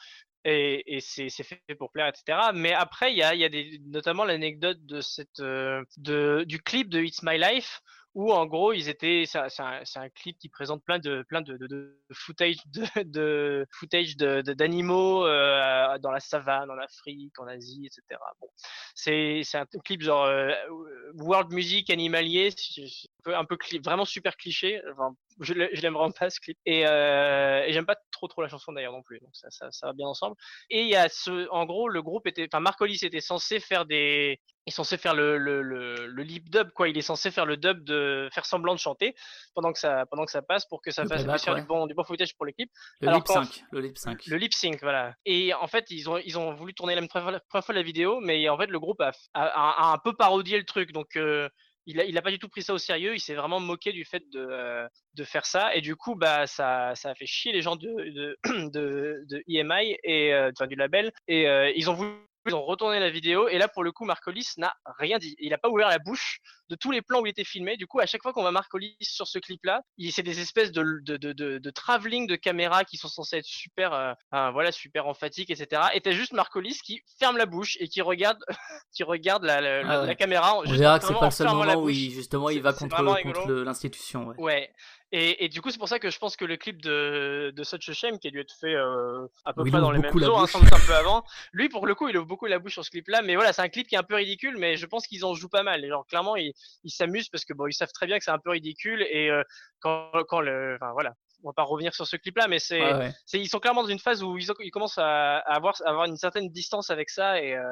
et, et c'est fait pour plaire, etc. Mais après, il y a, y a notamment l'anecdote de cette, euh, de, du clip de It's My Life, où en gros, ils étaient, c'est un, un- clip qui présente plein de, plein de, de, de footage de, [LAUGHS] de footage d'animaux euh, dans la savane, en Afrique, en Asie, etc. Bon, c'est, un clip genre euh, world music animalier, peu, un peu vraiment super cliché. Enfin, je l'ai- je l'aime vraiment pas ce clip et, euh, et j'aime pas trop trop la chanson d'ailleurs non plus donc ça, ça, ça va bien ensemble et il y a ce en gros le groupe était enfin Marc Hollis était censé faire des il est censé faire le, le, le, le lip dub quoi il est censé faire le dub de faire semblant de chanter pendant que ça pendant que ça passe pour que ça fasse faire ouais. du bon du bon footage pour les clips Le Alors lip 5, le lip 5. le lip sync, voilà. Et en fait, ils ont, ils ont voulu tourner la première fois, première fois la vidéo, mais en fait, le groupe a, a- a- a un peu parodié le truc. Donc, euh, il, a, pas du tout pris ça au sérieux. Il s'est vraiment moqué du fait de, euh, faire ça. Et du coup, bah, ça, a fait chier les gens de, de, [CLEARS THROAT] de, EMI, et, euh, enfin, du label. Et euh, ils ont voulu. Ils ont retourné la vidéo et là pour le coup Marc Hollis n'a rien dit. Il a pas ouvert la bouche de tous les plans où il était filmé. Du coup à chaque fois qu'on voit Marc Hollis sur ce clip là, c'est des espèces de, de, de, de, de travelling de caméras qui sont censés être super, euh, voilà, super emphatiques, etc. Et t'as juste Marc Hollis qui ferme la bouche et qui regarde, [LAUGHS] qui regarde la, Ah ouais. la caméra. On verra que c'est pas le seul moment où il, justement il va contre, contre l'institution. Ouais. Ouais. Et, et du coup, c'est pour ça que je pense que le clip de, de Such a Shame, qui a dû être fait euh, à peu près dans les mêmes eaux, hein, sans doute un peu avant, lui, pour le coup, il ouvre beaucoup la bouche sur ce clip-là. Mais voilà, c'est un clip qui est un peu ridicule, mais je pense qu'ils en jouent pas mal. Et genre, clairement, ils ils s'amusent parce que bon, ils savent très bien que c'est un peu ridicule. Et euh, quand, quand le. Enfin, voilà. On va pas revenir sur ce clip-là, mais c'est. Ouais, ils sont clairement dans une phase où ils, ont- ils commencent à, à avoir, à avoir une certaine distance avec ça et, euh,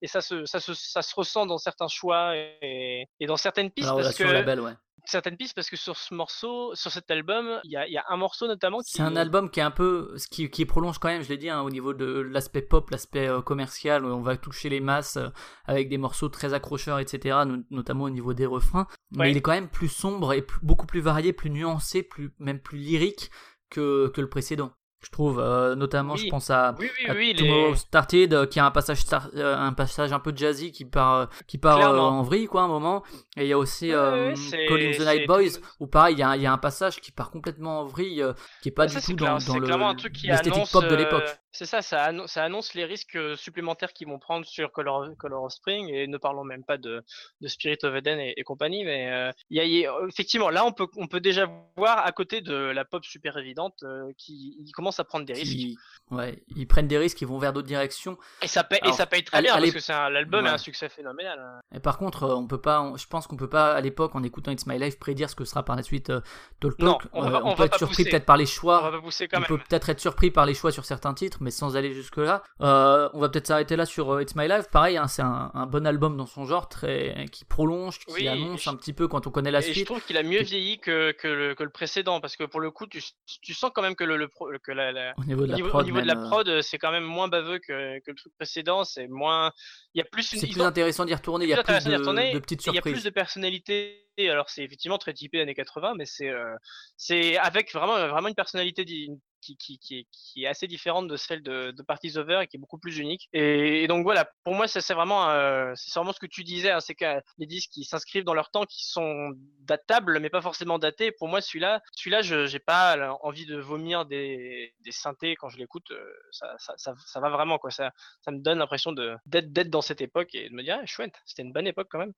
et ça, se, ça, se, ça se ressent dans certains choix et, et dans certaines pistes La parce que label, ouais. Certaines pistes parce que sur ce morceau, sur cet album, il y a, il y a un morceau notamment qui C'est un album qui est un peu, qui, qui prolonge quand même, je l'ai dit, hein, au niveau de l'aspect pop, l'aspect euh, commercial, où on va toucher les masses euh, avec des morceaux très accrocheurs, etc., no- notamment au niveau des refrains. Mais Ouais. il est quand même plus sombre et plus- beaucoup plus varié, plus nuancé, plus, même plus lyrique que, que le précédent. Je trouve, euh, notamment, je pense à, Oui, oui, à oui, Tomorrow. Started, euh, qui a un passage, star- euh, un passage un peu jazzy qui part, euh, qui part en vrille, quoi, un moment. Et il y a aussi Ouais, ouais, c'est- Call in the Night Boys, où pareil, il y, a un- il y a un passage qui part complètement en vrille, qui est pas ça, du tout clair- dans, dans le- clairement un truc qui annonce, pop de l'époque. C'est ça, ça, annon- ça annonce les risques supplémentaires qu'ils vont prendre sur Color, Color of Spring et ne parlons même pas de, de Spirit of Eden et, et compagnie. Mais euh, y a- y a- effectivement, là, on peut, on peut déjà voir à côté de la pop super évidente euh, qui ils commencent à prendre des risques. Qui, ouais, ils prennent des risques, ils vont vers d'autres directions. Et ça paye, et Alors, ça paye très bien parce que c'est l'album est Ouais. un succès phénoménal. hein. Et par contre, on peut pas, on- je pense qu'on peut pas à l'époque, en écoutant It's My Life, prédire ce que sera par la suite euh, Talk Non, Talk. on Euh, va- on peut va être surpris peut-être par les On va choix. pas pousser quand On même. peut peut-être être surpris par les choix sur certains titres, mais sans aller jusque là. Euh, on va peut-être s'arrêter là sur euh, It's My Life. Pareil, hein, c'est un, un bon album dans son genre, très qui prolonge, qui Oui, annonce je- un petit peu quand on connaît la Et je suite. trouve qu'il a mieux vieilli que, que, le, que le précédent parce que pour le coup, tu, tu sens quand même que le, le que la, la- Au niveau de la niveau, prod, euh, prod, c'est quand même moins baveux que, que le truc précédent. C'est moins, il y a plus une, c'est plus ont- intéressant d'y retourner. Il y a plus retourner, de, de petites Et Il y a plus surprises. de personnalité. Alors c'est effectivement très typé années 80, mais c'est euh, c'est avec vraiment vraiment une personnalité qui, qui, qui, est, qui est assez différente de celle de, de Parties Over et qui est beaucoup plus unique. Et, et donc voilà, pour moi ça c'est vraiment euh, c'est vraiment ce que tu disais, hein, c'est que les disques qui s'inscrivent dans leur temps, qui sont datables mais pas forcément datés. Pour moi celui-là, celui-là je j'ai pas envie de vomir des, des synthés quand je l'écoute. euh, Ça, ça, ça, ça va vraiment quoi. Ça, ça me donne l'impression d'être d'être dans cette époque et de me dire ah, chouette, c'était une bonne époque quand même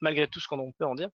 malgré tout ce qu'on peut en dire,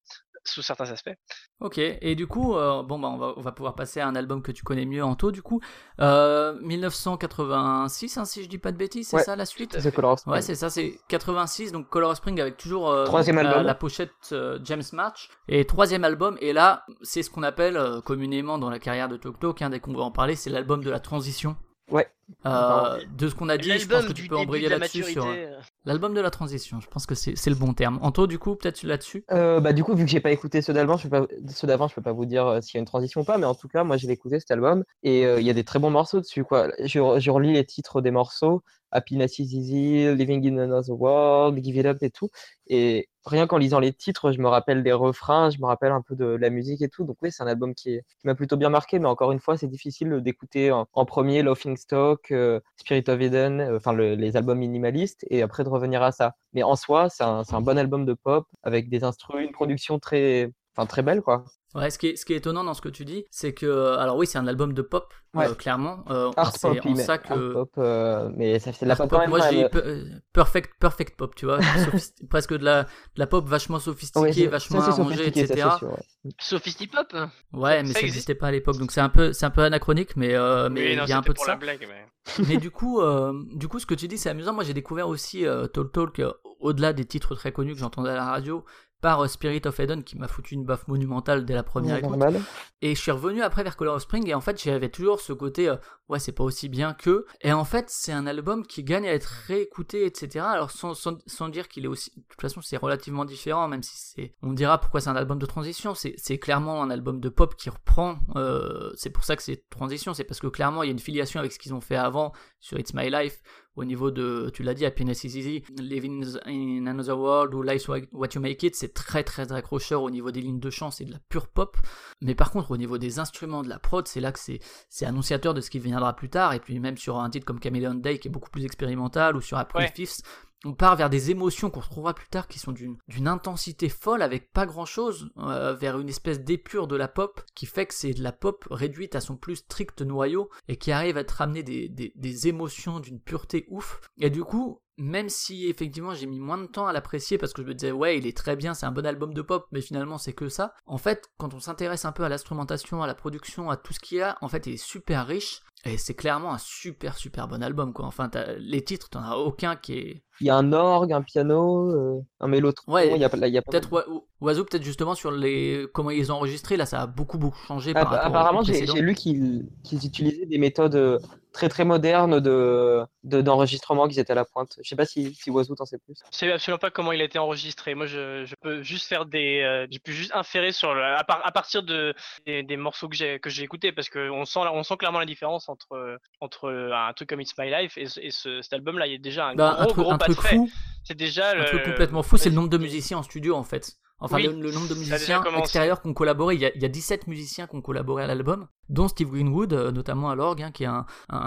sous certains aspects. Ok, et du coup, euh, bon, bah, on, va, on va pouvoir passer à un album que tu connais mieux, Anto, du coup. Euh, 1986, hein, si je dis pas de bêtises, c'est Ouais. ça la suite? The Color of Ouais, Spring. c'est ça, c'est 86, donc Color of Spring avec toujours euh, Troisième la, album. la pochette euh, James March. Et troisième album, et là, c'est ce qu'on appelle euh, communément dans la carrière de Tok Tok, hein, dès qu'on va en parler, c'est l'album de la transition. Ouais. Euh, de ce qu'on a dit, je pense que tu peux embrayer là-dessus sur euh, euh, l'album de la transition. Je pense que c'est le bon terme. Anto, du coup, peut-être là-dessus? Euh, bah, du coup, vu que j'ai pas écouté ceux d'avant, je je peux pas vous dire euh, s'il y a une transition ou pas, mais en tout cas, moi, j'ai écouté cet album et euh, il y a des très bons morceaux dessus, quoi. Je, je relis les titres des morceaux, Happiness is Easy, Living in Another World, Give It Up et tout. Et rien qu'en lisant les titres, je me rappelle des refrains, je me rappelle un peu de la musique et tout. Donc, oui, c'est un album qui, m'a plutôt bien marqué, mais encore une fois, c'est difficile d'écouter en, premier Laughing Stock, euh, Spirit of Eden, euh, enfin, le- les albums minimalistes, et après de revenir à ça. Mais en soi, c'est un, c'est un bon album de pop avec des instruments, une production très, enfin, très belle, quoi. Ouais, ce qui, est, ce qui est étonnant dans ce que tu dis, c'est que, alors oui, c'est un album de pop, Ouais. euh, clairement. Euh, Art c'est pop, art que. pop, euh, mais ça fait de la Art pop pop, quand même. moi j'ai même. pe- euh, perfect, perfect pop, tu vois, [LAUGHS] presque de la, de la pop vachement sophistiquée, Ouais, vachement arrangée, etc. sûr, ouais. Sophistipop Ouais, mais Ça n'existait pas à l'époque, donc c'est un peu, c'est un peu anachronique, mais euh, mais il y a un peu de ça. la blague, mais... [LAUGHS] [LAUGHS] mais du coup, euh, du coup, ce que tu dis, c'est amusant. Moi, j'ai découvert aussi euh, Talk Talk euh, au-delà des titres très connus que j'entendais à la radio par euh, Spirit of Eden qui m'a foutu une baffe monumentale dès la première Ouais, écoute. normal. Et je suis revenu après vers Color of Spring et en fait j'avais toujours ce côté euh, ouais c'est pas aussi bien que et en fait c'est un album qui gagne à être réécouté etc alors sans, sans, sans dire qu'il est aussi de toute façon c'est relativement différent même si c'est on dira pourquoi c'est un album de transition c'est c'est clairement un album de pop qui reprend euh, c'est pour ça que c'est transition c'est parce que clairement il y a une filiation avec ce qu'ils ont fait avant sur It's My Life au niveau de, tu l'as dit, Happiness is Easy, Living in Another World ou Life's What You Make It, c'est très très accrocheur au niveau des lignes de chant, c'est de la pure pop. Mais par contre, au niveau des instruments, de la prod, c'est là que c'est, c'est annonciateur de ce qui viendra plus tard. Et puis même sur un titre comme Chameleon Day qui est beaucoup plus expérimental ou sur April Ouais. Fifth, on part vers des émotions qu'on retrouvera plus tard qui sont d'une, intensité folle avec pas grand chose, vers une espèce d'épure de la pop qui fait que c'est de la pop réduite à son plus strict noyau et qui arrive à te ramener des, des, des émotions d'une pureté ouf. Et du coup, même si effectivement j'ai mis moins de temps à l'apprécier parce que je me disais ouais il est très bien c'est un bon album de pop mais finalement c'est que ça en fait quand on s'intéresse un peu à l'instrumentation à la production à tout ce qu'il y a en fait il est super riche et c'est clairement un super super bon album quoi enfin les titres t'en as aucun qui est Il y a un orgue, un piano, euh, un mélotron. Ouais, il y a, pas- pas- peut-être Wa- Oiseau peut-être justement sur les comment ils ont enregistré là ça a beaucoup beaucoup changé par Appa- rapport au Apparemment, j'ai lu qu'ils qu'ils utilisaient des méthodes euh, très très modernes de de- d'enregistrement, qu'ils étaient à la pointe. Je sais pas si, si Wazoo t'en sais plus. Je sais absolument pas comment il a été enregistré. Moi, je, je peux juste faire des, euh, je peux juste inférer sur le, à, par- à partir de des, des morceaux que j'ai que j'ai écoutés parce que on sent on sent clairement la différence entre entre euh, un truc comme It's My Life et, ce- et ce, cet album-là. Il y a déjà un Bah, gros un truc, gros un pas de truc fait. fou C'est déjà un le, truc complètement fou c'est le nombre de musiciens en studio en fait Enfin, Oui, le, le nombre de musiciens extérieurs qui ont collaboré, il y, a, il y a 17 musiciens qui ont collaboré à l'album, dont Steve Greenwood, euh, notamment à l'orgue, hein, qui est un, un,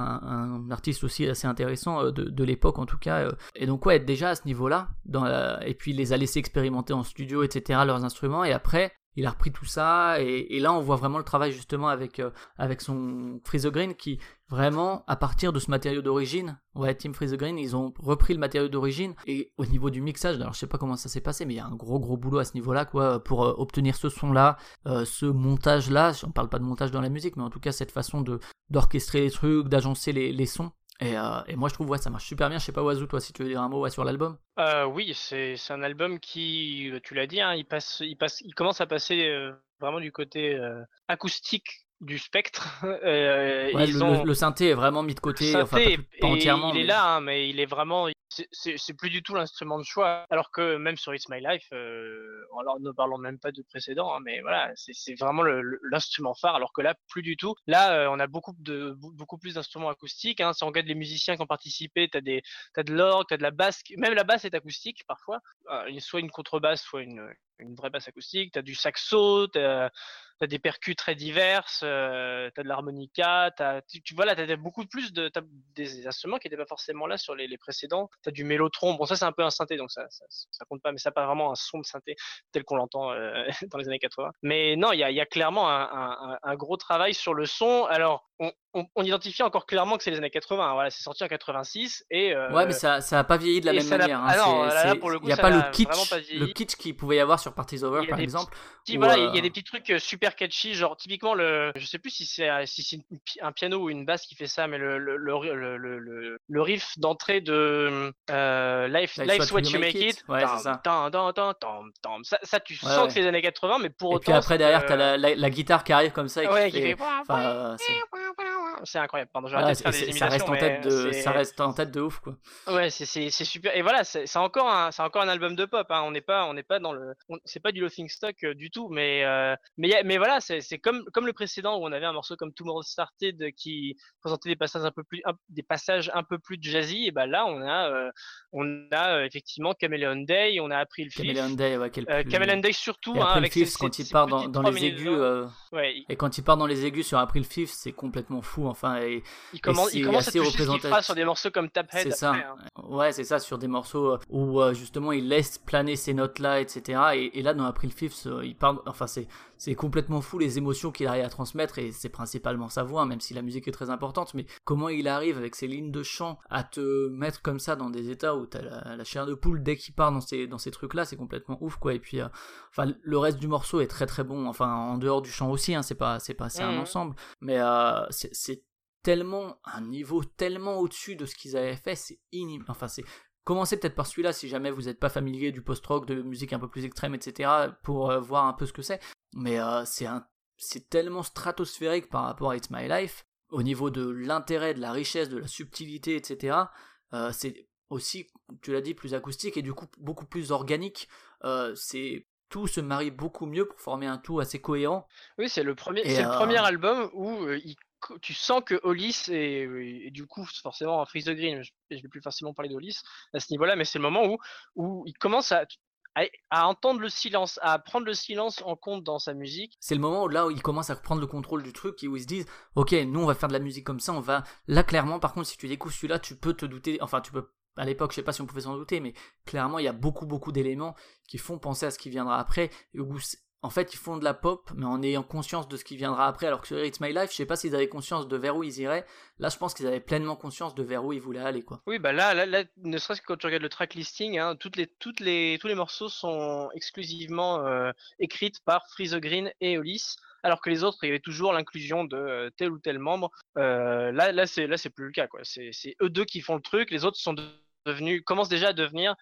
un artiste aussi assez intéressant euh, de, de l'époque en tout cas. euh. Et donc ouais, être déjà à ce niveau-là, dans la- et puis il les a laissés expérimenter en studio, etc., leurs instruments, et après, il a repris tout ça, et, là on voit vraiment le travail justement avec, euh, avec son Freeze Green qui vraiment, à partir de ce matériau d'origine, ouais, Team Freeze Green, ils ont repris le matériau d'origine, et au niveau du mixage, alors je sais pas comment ça s'est passé, mais il y a un gros gros boulot à ce niveau-là, quoi, pour euh, obtenir ce son-là, euh, ce montage-là, on parle pas de montage dans la musique, mais en tout cas cette façon d'orchestrer les trucs, d'agencer les sons. Et, euh, et moi je trouve ouais ça marche super bien. Je sais pas Wazoo toi si tu veux dire un mot ouais, sur l'album. Euh, oui, c'est un album qui, tu l'as dit, hein, il passe, il passe, il commence à passer euh, vraiment du côté euh, acoustique du spectre. [LAUGHS] Euh, Ouais, ils le, ont le- le synthé est vraiment mis de côté, enfin pas, tout- pas entièrement. il est là, hein, mais il est vraiment. c'est- plus du tout l'instrument de choix. Alors que même sur It's My Life, euh, alors ne parlons même pas du précédent, hein, mais voilà, c'est vraiment l'instrument phare. Alors que là, plus du tout. Là, euh, on a beaucoup de beaucoup plus d'instruments acoustiques. Hein. Si on regarde les musiciens qui ont participé, t'as des t'as de l'orgue, t'as de la basse. Même la basse est acoustique parfois. Soit une contrebasse, soit une une vraie basse acoustique. T'as du saxo, t'as as des percus très diverses, euh, t'as de l'harmonica, t'as, tu, tu vois là, t'as t'as beaucoup plus de, t'as des instruments qui n'étaient pas forcément là sur les, les précédents. T'as du mélotron, bon ça c'est un peu un synthé, donc ça, ça, ça compte pas, mais ça pas vraiment un son de synthé tel qu'on l'entend euh, [LAUGHS] dans les années 80. Mais non, il y a, y a clairement un- un- un gros travail sur le son. Alors, on, on, on identifie encore clairement que c'est les années 80. hein, Voilà, c'est sorti en 86 et euh, Ouais, mais ça, ça a pas vieilli de la et même manière. hein. ah non, C'est- là, là, c'est- pour le coup, il y a pas le kitsch, pas le kitsch qu'il pouvait y avoir sur Parties Over Il par exemple. Voilà, il y euh, a des petits trucs euh, super catchy, genre typiquement le, je sais plus si c'est euh, si un piano ou une basse qui fait ça, mais le le le, le, le- riff d'entrée de euh, Life Life's Life's What You Make It, Ouais, c'est ça. Tam, tam, ça, ça tu Ouais, sens ouais. que c'est les années 80, mais pour Et autant puis après derrière, t'as la, la, la guitare qui arrive comme ça et qui ouais, fait- euh, [LAUGHS] c'est- incroyable. Pardon, j'ai de faire des ça reste en tête de, ça reste en tête de ouf quoi. Ouais, c'est super. Et voilà, c'est encore un c'est encore un album de pop. Hein. On n'est pas on n'est pas dans le c'est pas du Laughing Stock euh, du tout. Mais euh, mais mais voilà, c'est comme comme le précédent où on avait un morceau comme Tomorrow Started qui présentait des passages un peu plus un- des passages un peu plus jazzy. Et ben là, on a euh, on a euh, effectivement Chameleon Day. On a appris le Fifth. Chameleon Day, ouais, quel Euh, plus- Chameleon Day surtout hein, avec le Fifth, ses- quand ses- il part dans, dans les aigus, euh, Ouais, il, et quand il part dans les aigus sur April Fifth, c'est complètement fou. Enfin, et il commence c'est il commence à assez représentatif. sur des morceaux comme Taphead. C'est ça. après, hein. Ouais, c'est ça, sur des morceaux euh, où euh, justement il laisse planer ces notes-là, etc. Et, et là, dans April Fifth, euh, il parle. Enfin, c'est c'est complètement fou les émotions qu'il arrive à transmettre et c'est principalement sa voix, même si la musique est très importante. Mais comment il arrive avec ses lignes de chant à te mettre comme ça dans des états où t'as la, la chair de poule dès qu'il part dans ces, dans ces trucs-là, c'est complètement ouf, quoi. Et puis, euh, enfin, le reste du morceau est très très bon. Enfin, en dehors du chant aussi, hein, c'est pas, c'est pas, c'est un Mhm. ensemble. Mais euh, c'est tellement un niveau tellement au-dessus de ce qu'ils avaient fait, c'est inim. Enfin, c'est commencez peut-être par celui-là si jamais vous n'êtes pas familier du post-rock, de musique un peu plus extrême, etc. pour euh, voir un peu ce que c'est. Mais euh, c'est un, c'est tellement stratosphérique par rapport à It's My Life au niveau de l'intérêt, de la richesse, de la subtilité, etc. Euh, c'est aussi, tu l'as dit, plus acoustique et du coup beaucoup plus organique. C'est tout se marie beaucoup mieux pour former un tout assez cohérent. Oui, c'est le premier, Et, c'est le premier album où il tu sens que Hollis et, du coup forcément Freeze the Green, je, je vais plus forcément parler d'Hollis à ce niveau-là, mais c'est le moment où il commence à, entendre le silence, à prendre le silence en compte dans sa musique. c'est le moment où là où ils commencent à reprendre le contrôle du truc et où ils se disent ok nous on va faire de la musique comme ça on va là clairement par contre si tu découvres celui-là tu peux te douter enfin tu peux à l'époque je sais pas si on pouvait s'en douter mais clairement il y a beaucoup beaucoup d'éléments qui font penser à ce qui viendra après en fait ils font de la pop mais en ayant conscience de ce qui viendra après alors que sur It's My Life je sais pas s'ils avaient conscience de vers où ils iraient là je pense qu'ils avaient pleinement conscience de vers où ils voulaient aller quoi Oui, bah là, là, ne serait-ce que quand tu regardes le track listing, hein, les, toutes les, tous les morceaux sont exclusivement euh, écrites par Freeze Green et Hollis, alors que les autres, il y avait toujours l'inclusion de euh, tel ou tel membre. Euh, là, là, c'est, là, c'est plus le cas, quoi. C'est, c'est eux deux qui font le truc, les autres sont de- devenus, commencent déjà à devenir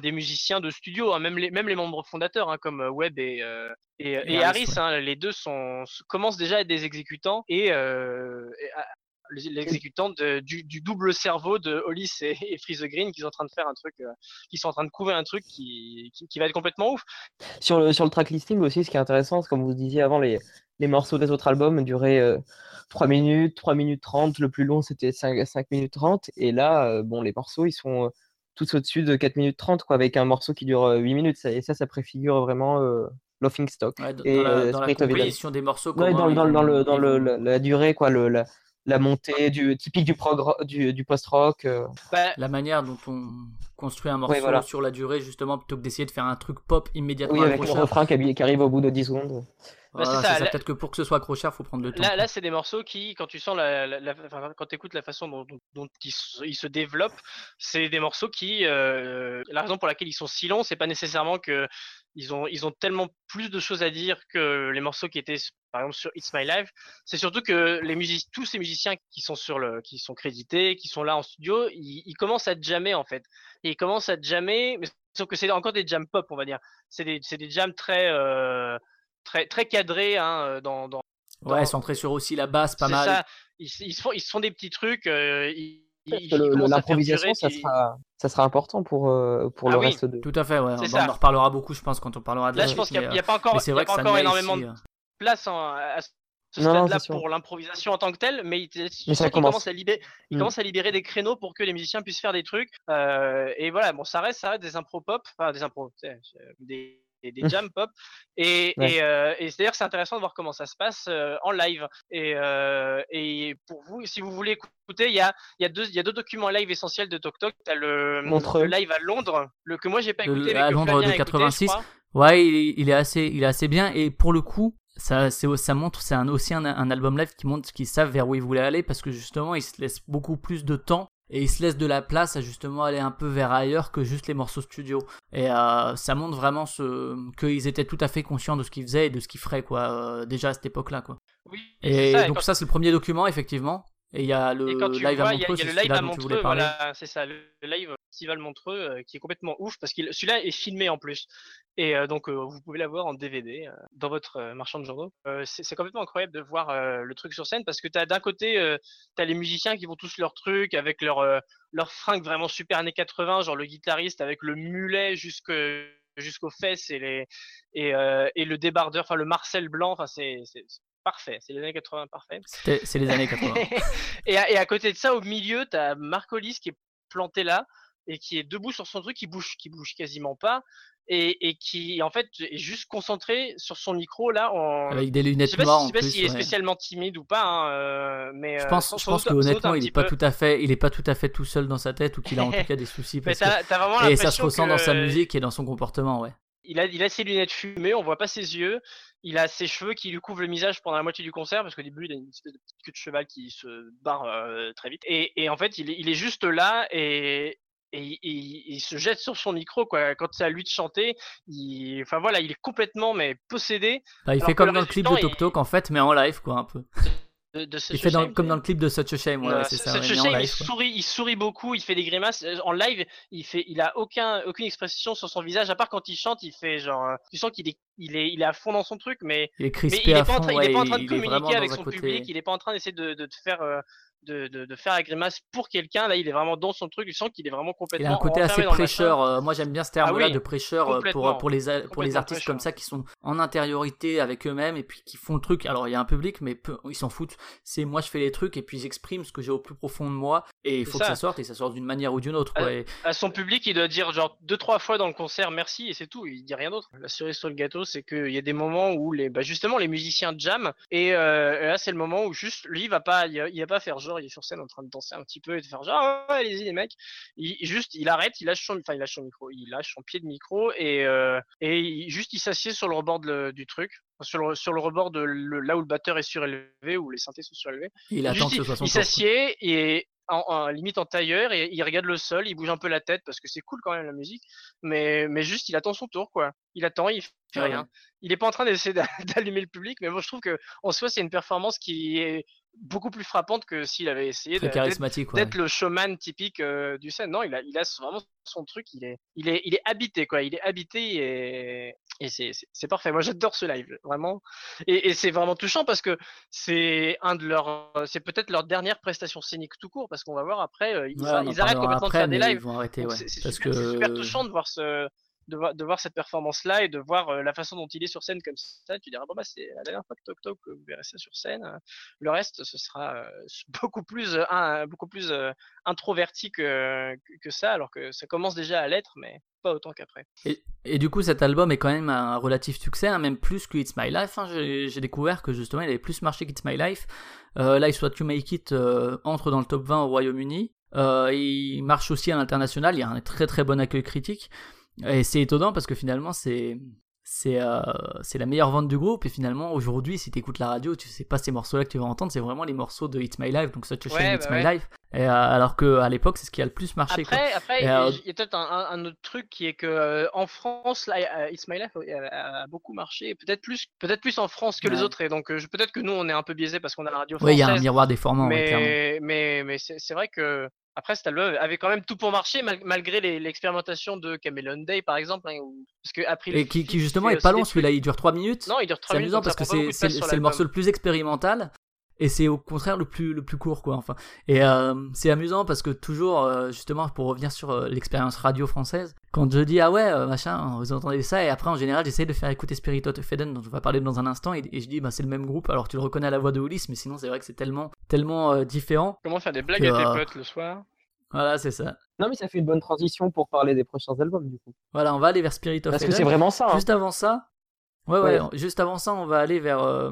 des musiciens de studio, hein, même les, même les membres fondateurs, hein, comme euh, Webb et, euh, et, et Et Harris, ouais. hein, les deux sont, commencent déjà à être des exécutants et, euh, les- l'exécutant du, du double cerveau de Hollis et, et Freeze the Green qui sont en train de faire un truc, euh, qui sont en train de couver un truc qui, qui, qui va être complètement ouf. Sur le, sur le track listing aussi, ce qui est intéressant, c'est comme vous disiez avant, les, les morceaux des autres albums duraient euh, 3 minutes, 3 minutes 30, le plus long c'était 5, 5 minutes 30, et là, euh, bon, les morceaux, ils sont euh, tous au-dessus de 4 minutes 30, quoi, avec un morceau qui dure euh, 8 minutes, ça, et ça, ça préfigure vraiment euh, Laughing Stock. Ouais, dans, Et, la, euh, dans la composition des morceaux Ouais, dans, dans, dans le, dans le, la, la durée, quoi, le, la, la montée du, typique du, du, du post-rock. euh. Bah, la manière dont on construit un morceau Ouais, voilà. sur la durée justement plutôt que d'essayer de faire un truc pop immédiatement Oui, avec le refrain qui, qui arrive au bout de 10 secondes. Bah, c'est Voilà, ça, c'est ça. là- Peut-être que pour que ce soit accrocheur, faut prendre le temps. Là, quoi. là c'est des morceaux qui, quand tu sens la, la, la- enfin, quand tu écoutes la façon dont, dont- dont ils, se, ils se développent, c'est des morceaux qui, euh, la raison pour laquelle ils sont si longs, c'est pas nécessairement que ils ont, ils ont tellement plus de choses à dire que les morceaux qui étaient, par exemple, sur It's My Life. C'est surtout que les music tous ces musiciens qui sont sur le, qui sont crédités, qui sont là en studio, ils, ils commencent à jammer en fait. Et ils commencent à jammer, mais sauf que c'est encore des jams pop, on va dire. C'est des, c'est des jams très, euh, très, très cadrés hein, dans, dans Ouais, dans- centré sur aussi la basse, pas mal. ça. Ils, se- ils font, ils font des petits trucs. euh, ils, L'improvisation, ça puis- sera, ça sera important pour, euh, pour Ah le oui. reste de. Tout à fait, ouais. On en reparlera beaucoup, je pense, quand on parlera de Là, la je pense qu'il n'y a, pas encore, y a vrai pas que ça encore énormément ici, de euh. place en- à ce stade-là pour l'improvisation en tant que telle, mais il, Mais ça commence. commence à libérer, il Mm. commence à libérer des créneaux pour que les musiciens puissent faire des trucs. euh, et voilà, bon, ça reste, ça reste des impro pop, enfin des impro, euh, des, des, des jam pop. Et, [LAUGHS] Ouais. et, euh, et c'est-à-dire que c'est intéressant de voir comment ça se passe euh, en live. Et, euh, et pour vous, si vous voulez écouter, il y a, il y, a deux, il y a deux documents live essentiels de Tok Tok. Tu as le, le live à Londres, le, que moi j'ai pas Le- écouté, mais à Londres de a écouté, je 86. crois. Ouais, il est, il est assez, il est assez bien. Et pour le coup, ça, c'est, ça montre, c'est un, aussi un, un album live qui montre qu'ils savent vers où ils voulaient aller parce que justement, ils se laissent beaucoup plus de temps et ils se laissent de la place à justement aller un peu vers ailleurs que juste les morceaux studio. Et euh, ça montre vraiment ce, qu'ils étaient tout à fait conscients de ce qu'ils faisaient et de ce qu'ils feraient, quoi, euh, déjà à cette époque-là, quoi. Oui, Et, ça, et donc quand- ça, c'est le premier document, effectivement. Et il y a le live à Montreux, il y a le live à Montreux, voilà, c'est ça, le live Festival Montreux euh, qui est complètement ouf parce que celui-là est filmé en plus. Et euh, donc euh, vous pouvez l'avoir en DVD dans votre marchand de journaux. C'est complètement incroyable de voir le truc sur scène parce que tu as d'un côté, tu as les musiciens qui vont tous leur truc avec leur, leur fringue vraiment super années 80, genre le guitariste avec le mulet jusque jusqu'aux fesses et, les, et, et le débardeur, enfin le Marcel blanc, enfin c'est parfait, c'est les années 80 parfait. C'est les années 80. [LAUGHS] et, à, et à côté de ça, au milieu, tu as Marcolis qui est planté là et qui est debout sur son truc, qui bouge, qui bouge quasiment pas et, et qui en fait est juste concentré sur son micro là. En... Avec des Je lunettes sais pas, noires si- je sais pas s'il est spécialement timide ou pas, hein, euh, mais Je euh, pense, sans- je pense doute- que honnêtement, il est pas tout à fait, il est pas tout à fait tout seul dans sa tête ou qu'il a en [LAUGHS] tout cas des soucis. Mais Parce que... vraiment Et ça se ressent dans sa que- musique et dans son comportement, ouais. Il a, il a ses lunettes fumées, on voit pas ses yeux. Il a ses cheveux qui lui couvrent le visage pendant la moitié du concert parce qu'au début il a une espèce de petite queue de cheval qui se barre euh, très vite. Et, et en fait il est, il est juste là et, et, il- se jette sur son micro quoi. Quand c'est à lui de chanter, il, enfin voilà, il est complètement mais possédé il fait comme dans le clip de Tok Tok en fait, mais en live quoi un peu. [LAUGHS] de, de ce Il fait dans- comme dans le clip de Such a Shame, ouais, ouais, c'est ça. Such a Shame, il live, sourit, il sourit beaucoup, il fait des grimaces. En live, il fait, il a aucun, aucune expression sur son visage, à part quand il chante, il fait genre, euh, tu sens qu'il est, il est, il est à fond dans son truc, mais, Il est mais il est à pas en train, il ouais, est pas en train de il communiquer avec son côté. public, il est pas en train d'essayer de, de te faire, euh, de, de, de faire la grimace pour quelqu'un. Là, il est vraiment dans son truc. Tu sens qu'il est vraiment Il complètement. a un côté assez prêcheur. euh, moi, j'aime bien ce terme-là Ah oui, de prêcheur euh, pour, pour, les, pour les artistes comme ça qui sont en intériorité avec eux-mêmes et puis qui font le truc. Alors, il y a un public, mais peu- ils s'en foutent. C'est moi, je fais les trucs et puis j'exprime ce que j'ai au plus profond de moi et il faut que ça. sorte et ça sort d'une manière ou d'une autre. quoi. Et- À son public, il doit dire genre deux trois fois dans le concert merci et c'est tout. Il dit rien d'autre. La cerise sur le gâteau, c'est qu'il y a des moments où les, bah justement les musiciens jam et, euh, et là c'est le moment où juste lui il va pas, il, il va pas faire genre il est sur scène en train de danser un petit peu et de faire genre Ah allez-y les mecs. Il juste il arrête, il lâche son, enfin il lâche son micro, il lâche son pied de micro et et, et il- juste il s'assied sur le rebord de du truc, sur le, sur le rebord de le- là où le batteur est surélevé, où les synthés sont surélevés. Il attend que ce il, soit son il s'assied et en, en- limite en tailleur et il regarde le sol, il bouge un peu la tête parce que c'est cool quand même la musique, mais, mais juste il attend son tour quoi. Il attend, il fait Ouais, rien. ouais. Il est pas en train d'essayer d'a- [LAUGHS] d'allumer le public, mais moi je trouve que en soi c'est une performance qui est beaucoup plus frappante que s'il avait essayé d'être ouais. le showman typique euh, du scène. Non, il a, il a vraiment son truc, il est, il est, il est habité quoi. Il est habité et, et c'est, parfait. Moi j'adore ce live, vraiment. Et, et c'est vraiment touchant parce que c'est un de leurs, c'est peut-être leur dernière prestation scénique tout court parce qu'on va voir après, euh, ils, Ouais, ils arrêtent complètement après, de faire des lives. Ils vont arrêter, Donc ouais. c'est, Parce super, super touchant de voir ce, de voir, cette performance-là et de voir euh, la façon dont il est sur scène comme ça. Tu diras, bon, bah, c'est la dernière fois que Tok Tok, que vous verrez ça sur scène. Euh, Le reste, ce sera euh, [LAUGHS] beaucoup plus, euh, beaucoup plus euh, introverti que, que- ça, alors que ça commence déjà à l'être, mais pas autant qu'après. Et, du coup, cet album est quand même un relatif succès, hein, même plus que It's My Life. hein. J'ai découvert que justement, il avait plus marché qu'It's My Life. Euh, Life What You Make It euh, entre dans le top 20 au Royaume-Uni. Euh, il marche aussi à l'international. Il y a un très très bon accueil critique. Et c'est étonnant parce que finalement, c'est c'est euh, c'est la meilleure vente du groupe. Et finalement, aujourd'hui, si tu écoutes la radio, tu sais pas ces morceaux-là que tu vas entendre. C'est vraiment les morceaux de It's My Life, donc Such a Shame, Ouais, It's bah My ouais. Life. Et, euh, alors que à l'époque, c'est ce qui a le plus marché. quoi. Après, après, Et, il y a- euh, il y a peut-être un, autre truc qui est que euh, en France, là, It's My Life a, beaucoup marché, peut-être plus, peut-être plus en France que les autres. Et donc, peut-être que nous, on est un peu biaisé parce qu'on a la radio Oui, il y française. a un miroir déformant, mais mais, mais c'est vrai que Après, cet album avait quand même tout pour marcher mal- malgré l'expérimentation de Camelon Day, par exemple. hein, où- Parce que April Et qui, qui justement est pas long celui-là, il dure 3 minutes. Non, il dure 3 C'est minutes. amusant donc parce que c'est c'est- c'est le morceau le plus expérimental et c'est au contraire le plus le plus court quoi enfin et euh, c'est amusant parce que toujours euh, justement pour revenir sur euh, l'expérience radio française quand je dis ah ouais euh, machin vous entendez ça et après en général j'essaie de faire écouter Spirit of Eden dont on va parler dans un instant et, et je dis bah c'est le même groupe alors tu le reconnais à la voix de Ulysse mais sinon c'est vrai que c'est tellement tellement euh, différent Comment faire des blagues que, à tes euh, potes le soir voilà c'est ça Non, mais ça fait une bonne transition pour parler des prochains albums, du coup. voilà on va aller vers Spirit of Parce que c'est vraiment ça. hein. Juste avant ça, ouais, ouais, Ouais. juste avant ça, on va aller vers, euh,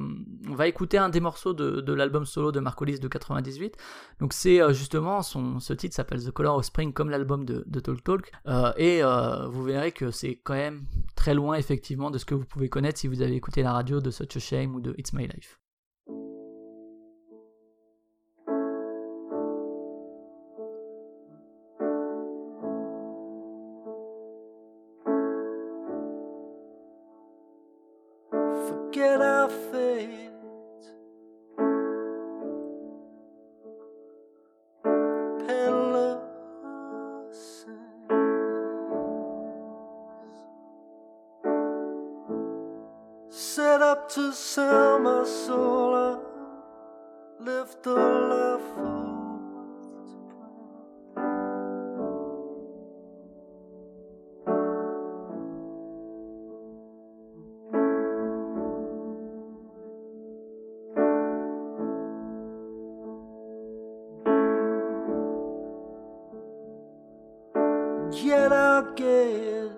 on va écouter un des morceaux de, de l'album solo de Marcolis de 98. Donc c'est euh, justement son, ce titre s'appelle The Color of Spring comme l'album de, de Talk Talk, Euh, et vous verrez que c'est quand même très loin effectivement de ce que vous pouvez connaître si vous avez écouté la radio de Such a Shame ou de It's My Life. quiera que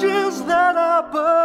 the bridges that I burnt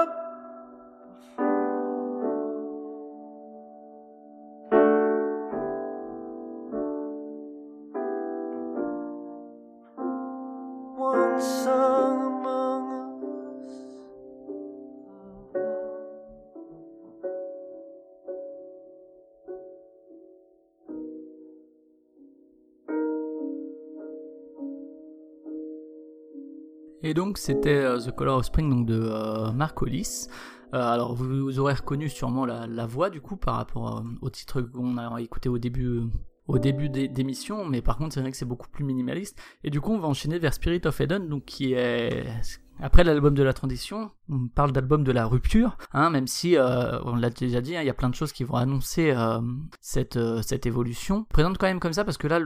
Et donc c'était euh, The Color of Spring donc de euh. Euh, alors vous, aurez reconnu sûrement la, voix du coup par rapport euh, au titre qu'on a écouté au début au début d'émission, mais par contre c'est vrai que c'est beaucoup plus minimaliste. Et du coup on va enchaîner vers Spirit of Eden, donc qui est après l'album de la transition, on parle d'album de la rupture, hein, même si on l'a déjà dit, hein, il y a plein de choses qui vont annoncer cette cette évolution. Présente quand même comme ça parce que là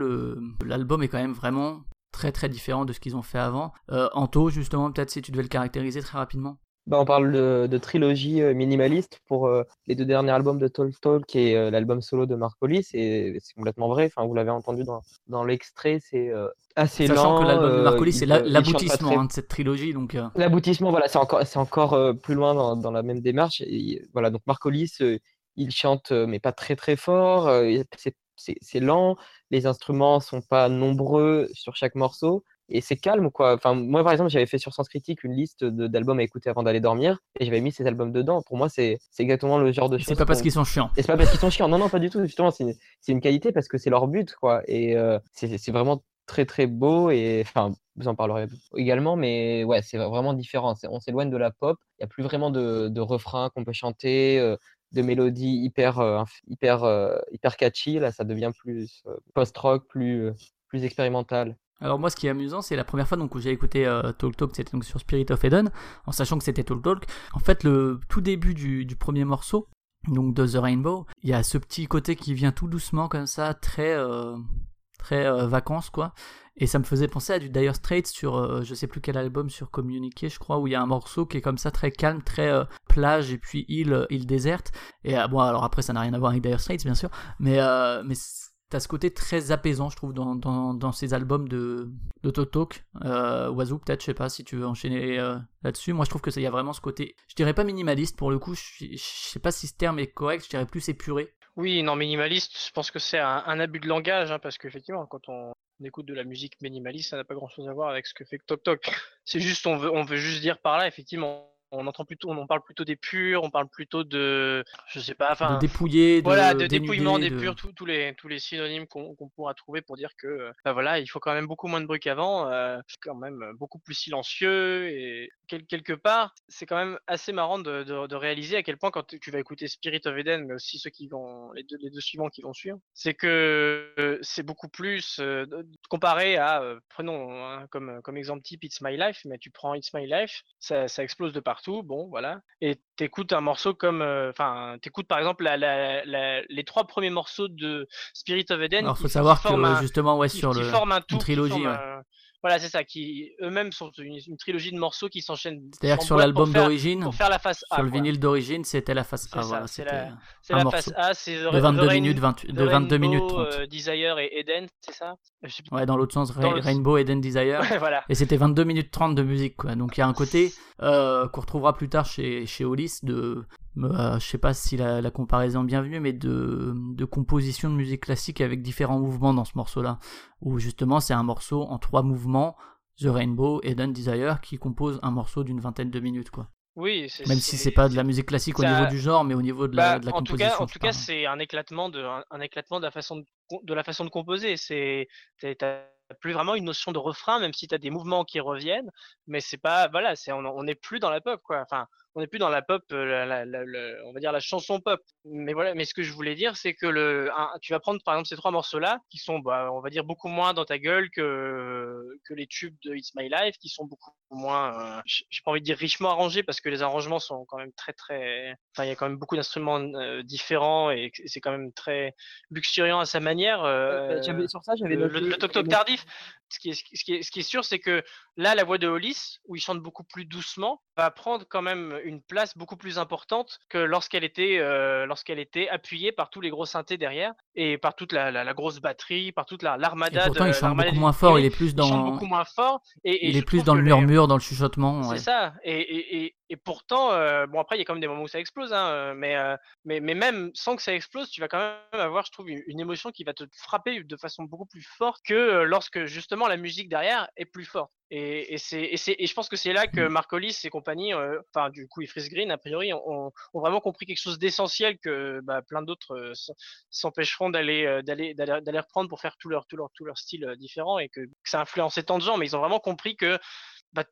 l'album est quand même vraiment très très différent de ce qu'ils ont fait avant. Euh, Anto, justement, peut-être si tu devais le caractériser très rapidement. Bah, on parle de, de trilogie euh, minimaliste pour euh, les deux derniers albums de Talk Talk et euh, l'album solo de Marcolis. Et c'est complètement vrai. Enfin, vous l'avez entendu dans, dans l'extrait, c'est euh, assez Sachant lent. que l'album de Marcolis, c'est l'aboutissement très- hein, de cette trilogie, donc L'aboutissement, voilà, c'est encore, c'est encore plus loin dans, dans la même démarche. Et, voilà, donc Marcolis, il chante, mais pas très très fort. c'est, c'est, lent. Les instruments sont pas nombreux sur chaque morceau. Et c'est calme, quoi. Enfin, moi, par exemple, j'avais fait sur Sens Critique une liste de- d'albums à écouter avant d'aller dormir. Et j'avais mis ces albums dedans. Pour moi, c'est, exactement le genre de choses. c'est pas parce qu'ils sont chiants. et c'est pas parce qu'ils sont chiants, non, non, pas du tout. Justement, c'est une, c'est une qualité parce que c'est leur but, quoi. Et euh, c'est vraiment très, très beau. Et enfin, vous en parlerez également, mais ouais, c'est vraiment différent. On s'éloigne de la pop. Il n'y a plus vraiment de, de refrains qu'on peut chanter, euh, de mélodies hyper, euh, hyper, euh, hyper catchy. Là, ça devient plus euh, post-rock, plus, plus expérimental. Alors moi, ce qui est amusant, c'est la première fois donc, où j'ai écouté Talk Talk, c'était donc sur Spirit of Eden, en sachant que c'était Talk Talk. En fait, le tout début du, premier morceau, donc de The Rainbow, il y a ce petit côté qui vient tout doucement comme ça, très très euh, vacances quoi. Et ça me faisait penser à du Dire Straits sur euh, je sais plus quel album sur Communiqué, je crois, où il y a un morceau qui est comme ça très calme, très euh, plage et puis île île déserte. Et bon, alors après ça n'a rien à voir avec Dire Straits bien sûr, mais mais T'as ce côté très apaisant, je trouve, dans, dans, ces albums de, de Totok. Euh, peut-être, je sais pas si tu veux enchaîner là-dessus. Moi, je trouve que ça y a vraiment ce côté, je dirais pas minimaliste pour le coup, je sais pas si ce terme est correct, je dirais plus épuré. Oui, non, minimaliste, je pense que c'est un, abus de langage, hein, parce qu'effectivement, quand on écoute de la musique minimaliste, ça n'a pas grand-chose à voir avec ce que fait Tok Tok. C'est juste, on veut juste dire par là, effectivement, on entend plutôt, on parle plutôt des purs, on parle plutôt de, je sais pas, enfin, de dépouiller, de voilà, de dépouillement des de- purs, tous les, tous les synonymes qu'on pourra trouver pour dire que, bah voilà, il faut quand même beaucoup moins de bruit qu'avant, euh, quand même beaucoup plus silencieux et quel- quelque part, c'est quand même assez marrant de, de, réaliser à quel point quand tu vas écouter Spirit of Eden, mais aussi ceux qui vont, les deux, les deux suivants qui vont suivre, c'est que euh, c'est beaucoup plus euh, comparé à, prenons hein, comme, comme exemple type It's My Life, mais tu prends It's My Life, ça, ça explose de partout, bon, voilà, et t'écoutes un morceau comme, euh, enfin, t'écoutes par exemple la, la, la- les trois premiers morceaux de Spirit of Eden. Alors, faut savoir que un- justement, ouais, sur le, un tout, trilogie, forment ouais. un- Voilà, c'est ça, qui eux-mêmes sont une, une trilogie de morceaux qui s'enchaînent. c'est-à-dire que sur l'album d'origine, Pour faire la face A. sur le vinyle d'origine, c'était la face A, voilà, c'est la- un la face A, c'est de 22 The Rain- minutes, 28 The de 22 minutes Rainbow, 30. euh, Desire et Eden, c'est ça. Ouais, dans l'autre sens, dans Rainbow Eden Desire. [LAUGHS] Ouais, voilà. Et c'était 22 minutes 30 de musique, quoi. Donc il y a un côté [LAUGHS] euh, qu'on retrouvera plus tard chez, chez Hollis de. euh, je sais pas si la, la comparaison est bienvenue, mais de, de composition de musique classique avec différents mouvements dans ce morceau-là. Où justement c'est un morceau en trois mouvements, The Rainbow, Eden Desire, qui compose un morceau d'une vingtaine de minutes, quoi. Oui, Même si c'est pas de la musique classique au niveau du genre, mais au niveau de la, Bah, de la en tout composition. cas, en tout cas, c'est un éclatement de un, un éclatement de la façon de, de la façon de composer. C'est plus vraiment une notion de refrain, même si tu as des mouvements qui reviennent, mais c'est pas voilà, c'est on on n'est plus dans la pop quoi. Enfin, on n'est plus dans la pop, euh, la, la- la- la- on va dire la chanson pop. Mais voilà, mais ce que je voulais dire, c'est que le un- tu vas prendre par exemple ces trois morceaux-là, qui sont bah, on va dire beaucoup moins dans ta gueule que que les tubes de It's My Life, qui sont beaucoup moins, euh, j'ai pas envie de dire richement arrangés parce que les arrangements sont quand même très très, enfin il y a quand même beaucoup d'instruments euh, différents et c'est quand même très luxuriant à sa manière. euh, j'avais- sur ça, j'avais le, le, le toc toc tardif. Ce qui, est, ce, qui est, ce qui est sûr, c'est que là, la voix de Hollis, où il chante beaucoup plus doucement, va prendre quand même une place beaucoup plus importante que lorsqu'elle était, euh, lorsqu'elle était appuyée par tous les gros synthés derrière et par toute la, la, la grosse batterie, par toute la- l'armada. pourtant, de- il chante beaucoup moins fort, il est plus Il chante dans. beaucoup moins fort. Et, et Il est plus dans le murmure, dans le chuchotement. ouais. c'est ça. Et, et, et, et pourtant, euh, bon après, il y a quand même des moments où ça explose, hein, euh, mais, euh, mais, mais même sans que ça explose, tu vas quand même avoir, je trouve, une, une émotion qui va te frapper de façon beaucoup plus forte que euh, lorsque justement la musique derrière est plus forte. Et, et, c'est, et, je pense que c'est là que Mark Hollis et compagnie, euh, enfin du coup, et Freeze Green, a priori, ont, ont vraiment compris quelque chose d'essentiel que bah, plein d'autres euh, s'empêcheront d'aller, euh, d'aller, d'aller, d'aller reprendre pour faire tout leur, tout leur, tout leur style euh, différent et que, que ça a influencé tant de gens, mais ils ont vraiment compris que bah,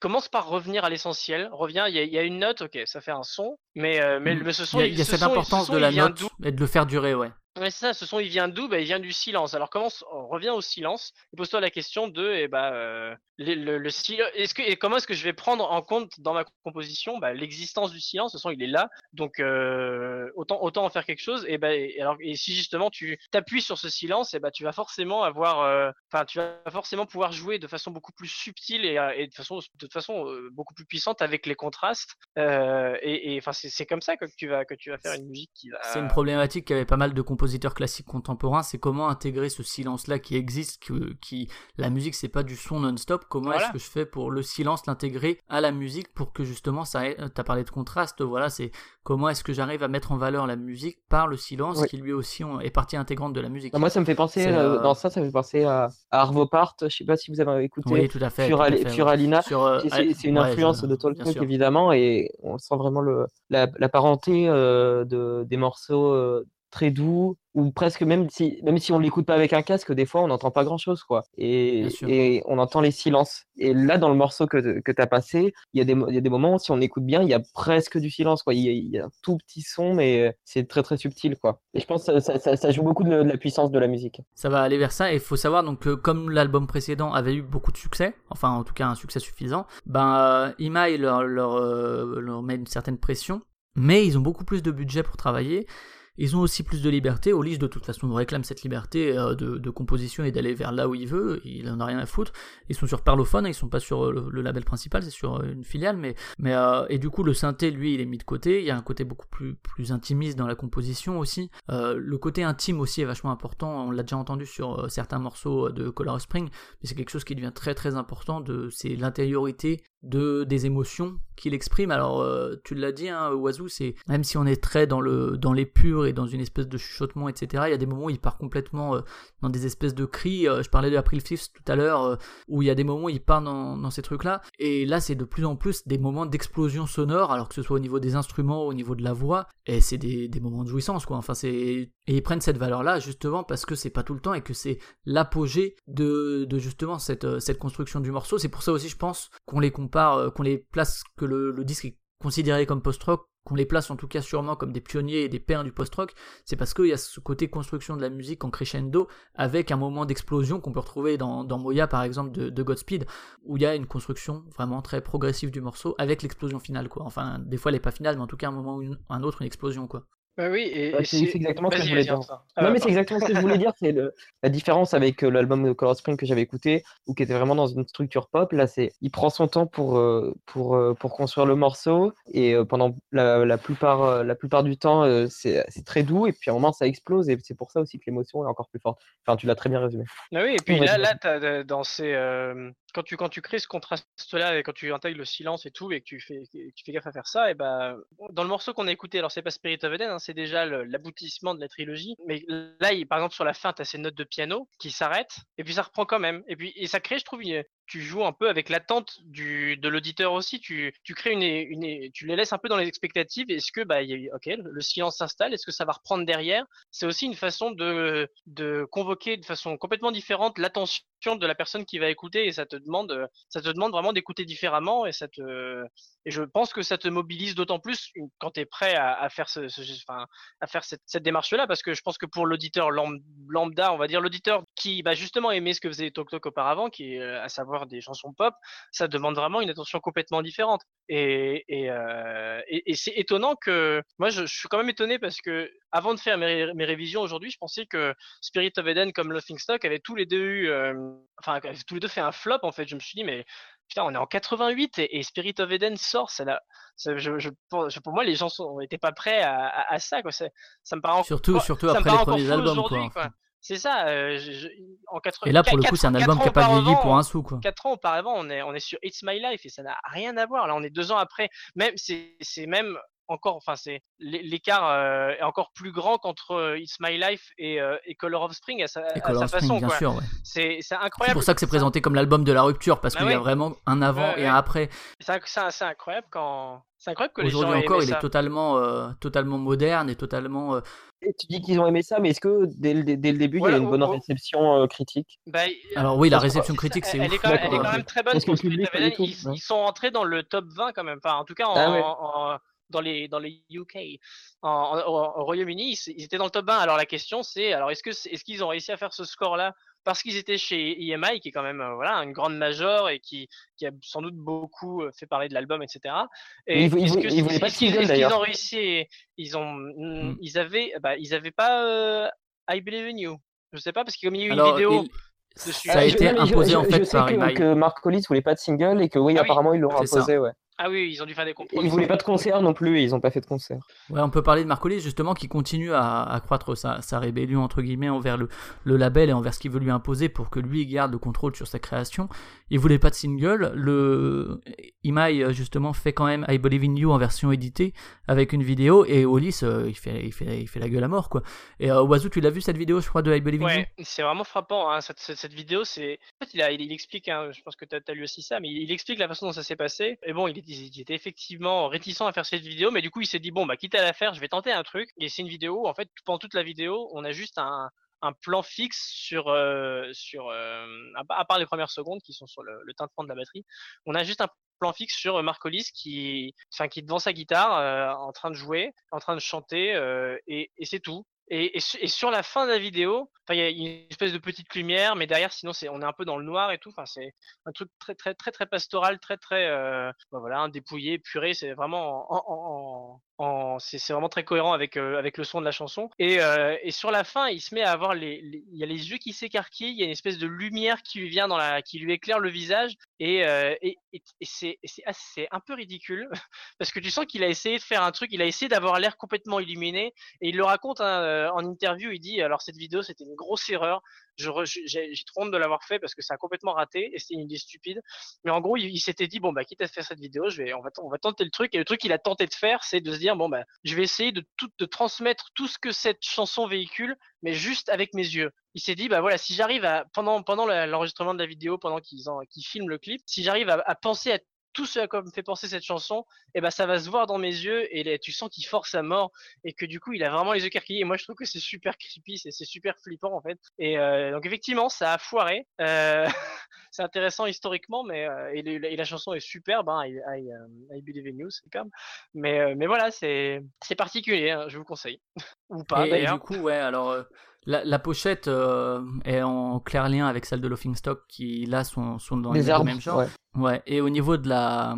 commence par revenir à l'essentiel. Reviens, il y, a- il y a une note, ok, ça fait un son, mais, mais, Mm. mais ce son, Il y a, il y a ce cette son- ce importance son, de la note et de le faire durer, ouais. C'est ça, ce son il vient d'où? Bah, Il vient du silence. Alors comment on revient au silence et pose-toi la question de eh bah, euh, le, est-ce que, et comment est-ce que je vais prendre en compte dans ma composition bah, l'existence du silence? Ce son il est là, donc euh, autant, autant en faire quelque chose. Et, bah, alors, et si justement tu t'appuies sur ce silence, bah, tu vas forcément avoir, euh, tu vas forcément pouvoir jouer de façon beaucoup plus subtile et, et de façon, de façon beaucoup plus puissante avec les contrastes. Euh, et et, enfin c'est comme ça que tu vas que tu vas faire une musique qui va. C'est une problématique qu'avaient pas mal de compositeurs classiques contemporains, c'est comment intégrer ce silence-là qui existe, que, qui la musique c'est pas du son non-stop. Comment Voilà. est-ce que je fais pour le silence l'intégrer à la musique pour que justement ça, t'as parlé de contraste, voilà, c'est comment est-ce que j'arrive à mettre en valeur la musique par le silence Oui. qui lui aussi est partie intégrante de la musique. Moi, ça me fait penser, C'est, euh, dans ça, ça me fait penser à, à Arvo Part. Je sais pas si vous avez écouté oui, tout à fait. Tout à euh, C'est- une ouais, influence je- de Tolkien évidemment et on sent vraiment le, la, la parenté euh, de, des morceaux euh, très doux ou presque même si même si on l'écoute pas avec un casque des fois on n'entend pas grand chose quoi. Et, et on entend les silences. Et là dans le morceau que, que tu as passé il y, y a des moments où si on écoute bien il y a presque du silence quoi. Il y a, il y a un tout petit son mais c'est très très subtil quoi. Et je pense que ça, ça, ça joue beaucoup de, de la puissance de la musique. Ça va aller vers ça. Et il faut savoir donc que comme l'album précédent avait eu beaucoup de succès, enfin en tout cas un succès suffisant, ben euh, Imai leur, leur, euh, leur met une certaine pression, mais ils ont beaucoup plus de budget pour travailler. Ils ont aussi plus de liberté. Olis, de toute façon, réclame cette liberté euh, de, composition et d'aller vers là où il veut. Il en a rien à foutre. Ils sont sur Parlophone, ils sont pas sur euh, le, label principal, c'est sur euh, une filiale. Mais, et du coup, le synthé, lui, il est mis de côté. Il y a un côté beaucoup plus, plus intimiste dans la composition aussi. Le côté intime aussi est vachement important. On l'a déjà entendu sur certains morceaux de Color Spring, mais c'est quelque chose qui devient très très important. C'est l'intériorité de des émotions qu'il exprime. Alors, euh, tu l'as dit, hein, c'est même si on est très dans le dans les purs et dans une espèce de chuchotement, etc. Il y a des moments où il part complètement euh, dans des espèces de cris. Euh, je parlais de April Fifth tout à l'heure, où il y a des moments où il part dans, dans ces trucs-là. Et là, c'est de plus en plus des moments d'explosion sonore, alors que ce soit au niveau des instruments, au niveau de la voix, et c'est des, des moments de jouissance, quoi. Enfin, c'est et ils prennent cette valeur-là justement parce que c'est pas tout le temps et que c'est l'apogée de, de justement cette, cette construction du morceau. C'est pour ça aussi, je pense, qu'on les compare, euh, qu'on les place, que le, disque est considéré comme post-rock, qu'on les place en tout cas sûrement comme des pionniers et des pères du post-rock, c'est parce qu'il y a ce côté construction de la musique en crescendo avec un moment d'explosion qu'on peut retrouver dans, dans Moya par exemple de, de Godspeed, où il y a une construction vraiment très progressive du morceau avec l'explosion finale quoi. Enfin, des fois elle est pas finale, mais en tout cas un moment ou un autre une explosion quoi. Bah oui, et, c'est- exactement ce que je voulais dire. Non, mais c'est exactement ce que je voulais dire. C'est la différence avec euh, l'album de Color Spring que j'avais écouté, ou qui était vraiment dans une structure pop. Là, c'est il prend son temps pour, euh, pour, euh, pour construire le morceau, et pendant la, la, plupart, la plupart du temps, c'est très doux, et puis à un moment, ça explose, et c'est pour ça aussi que l'émotion est encore plus forte. Enfin, tu l'as très bien résumé. Ah oui, et puis Ouais, là, là euh, dans ces, quand, tu, crées ce contraste-là et quand tu intègres le silence et tout et que tu fais, gaffe à faire ça, et ben dans le morceau qu'on a écouté, alors c'est pas Spirit of Eden, hein, c'est déjà l'aboutissement de la trilogie, mais là, par exemple, sur la fin, tu as ces notes de piano qui s'arrêtent et puis ça reprend quand même. Et puis ça crée, je trouve, tu joues un peu avec l'attente de l'auditeur aussi. Tu, les laisses un peu dans les expectatives. Est-ce que, bah, ok, le silence s'installe. Est-ce que ça va reprendre derrière? C'est aussi une façon de convoquer de façon complètement différente l'attention de la personne qui va écouter et ça te demande, euh, ça te demande vraiment d'écouter différemment et ça te, et je pense que ça te mobilise d'autant plus quand tu es prêt à, faire ce, enfin, à faire cette, démarche-là parce que je pense que pour l'auditeur lam- lambda, on va dire l'auditeur qui va justement aimer ce que faisait Tok Tok auparavant, qui est euh, à savoir des chansons pop, ça demande vraiment une attention complètement différente. Et, et, euh, et, et c'est étonnant que moi je, je suis quand même étonné parce que avant de faire mes, ré- mes révisions aujourd'hui, je pensais que Spirit of Eden comme Laughing Stock avaient tous les deux eu, euh, enfin tous les deux fait un flop en fait. Je me suis dit mais putain on est en 88 et, Spirit of Eden sort, là. ça- Je, je, pour, moi, les gens n'étaient pas prêts à, à, à ça. Quoi. Ça, me paraît encore, Surtout, surtout après les premiers albums quoi. C'est ça. euh, je- je- en 80, Et là pour le coup c'est un album qui a pas vieilli pour un sou quoi. 4 ans auparavant, on est, on est sur It's My Life et ça n'a rien à voir. Là, on est deux ans après. Même, c'est même encore, enfin, c'est l'é- l'écart euh, est encore plus grand qu'entre euh, It's My Life et, euh, et Color of Spring à sa, Et à Color sa of Spring, façon. bien quoi. sûr, ouais. C'est c'est C'est incroyable. pour ça que c'est présenté comme l'album de la rupture, parce Bah qu'il y a vraiment un avant Ouais, et un après. C'est inc- c'est c'est incroyable quand. C'est incroyable que les gens aient encore, aimé il ça. est totalement, euh, totalement moderne et totalement. euh, Et tu dis qu'ils ont aimé ça, mais est-ce que dès le, dès le début, Voilà, il y a une bonne oh, oh. réception euh, critique? Bah, Alors oui, la réception critique, c'est elle, ouf. est quand même, elle est quand même très bonne Parce que public, Ils, ouais. ils sont entrés dans le top 20 quand même. Enfin, en tout cas, en, Ah ouais. en- dans les dans les UK, en, en- au, au Royaume-Uni, ils, ils étaient dans le top 20. Alors la question c'est, alors est-ce que est-ce qu'ils ont réussi à faire ce score-là? Parce qu'ils étaient chez EMI, qui est quand même euh, voilà une grande major et qui, qui a sans doute beaucoup euh, fait parler de l'album, etc. Et Ils que voulaient pas qu'ils- d'ailleurs. ont réussi Ils ont, Mm. ils avaient, bah, ils avaient pas euh, I Believe in You. Je sais pas parce qu'il y a eu une Alors, vidéo. il- dessus. ça a je- été je- imposé je- en je fait sais par que, que Mark Collins voulait pas de single et que oui, Ah oui. apparemment ils ça. imposé. Ouais. Ah oui, ils ont dû faire des compromis. Ils voulaient pas de concert non plus, et ils ont pas fait de concert. Ouais, on peut parler de Marcolis justement qui continue à accroître sa, sa rébellion entre guillemets envers le, le label et envers ce qu'il veut lui imposer pour que lui garde le contrôle sur sa création. Il voulait pas de single. Le Imai justement fait quand même I Believe in You en version éditée avec une vidéo et Olis euh, il fait il fait il fait la gueule à mort quoi. Et euh, tu l'as vu cette vidéo je crois de I Believe in You? Ouais, c'est vraiment frappant. Hein, cette, cette, cette vidéo, c'est. En fait, il, a, il, il explique, hein, je pense que tu as, lu aussi ça, mais il, il explique la façon dont ça s'est passé. Et bon, il, était- il était effectivement réticent à faire cette vidéo, mais du coup, il s'est dit bon, bah, quitte à la faire, je vais tenter un truc. Et c'est une vidéo où, en fait, pendant toute la vidéo, on a juste un, plan fixe sur. euh, sur euh, à, part- les premières secondes qui sont sur le, le tintement de la batterie, on a juste un plan fixe sur Marcolis qui, enfin, qui est devant sa guitare, euh, en train de jouer, en train de chanter, euh, et c'est tout. Et, et, et sur la fin de la vidéo, il y a une espèce de petite lumière, mais derrière, sinon, c'est, on est un peu dans le noir et tout. Enfin, c'est un truc très, très, très, très pastoral, très, très, euh, ben voilà, dépouillé, puré. C'est vraiment, en, en, en, c'est, vraiment très cohérent avec, euh, avec le son de la chanson. Et, euh, et sur la fin, il se met à avoir les, il y a les yeux qui s'écarquillent, il y a une espèce de lumière qui lui vient dans la, qui lui éclaire le visage, et, euh, c'est, c'est, un peu ridicule [LAUGHS] parce que tu sens qu'il a essayé de faire un truc, il a essayé d'avoir l'air complètement illuminé. Et il le raconte hein, en interview, il dit alors cette vidéo c'était une grosse erreur, j'ai trop honte de l'avoir fait parce que ça a complètement raté et c'était une idée stupide. Mais en gros, il, s'était dit bon bah quitte à faire cette vidéo, je vais on va on va tenter le truc et le truc qu'il a tenté de faire, c'est de se dire bon bah je vais essayer de tout de transmettre tout ce que cette chanson véhicule, mais juste avec mes yeux. Il s'est dit bah voilà si j'arrive à pendant pendant l'enregistrement de la vidéo, pendant qu'ils en- qu'ils filment le clip, si j'arrive à penser à tout ce à quoi me fait penser cette chanson, et ben ça va se voir dans mes yeux et tu sens qu'il force à mort et que du coup il a vraiment les yeux écarquillés. Et moi je trouve que c'est super creepy, c'est c'est super flippant en fait. Et euh, donc effectivement ça a foiré. Euh, [LAUGHS] c'est intéressant historiquement, mais euh, et, le- et la chanson est superbe. Hein, I, I, I Believe in You, c'est superbe. Mais mais voilà c'est c'est particulier, hein, je vous conseille [LAUGHS] ou pas d'ailleurs. du coup, ouais, alors la, la pochette euh, est en clair lien avec celle de Laughingstock qui là sont, sont dans Les le arbres. même genre. ouais. Ouais, et au niveau de la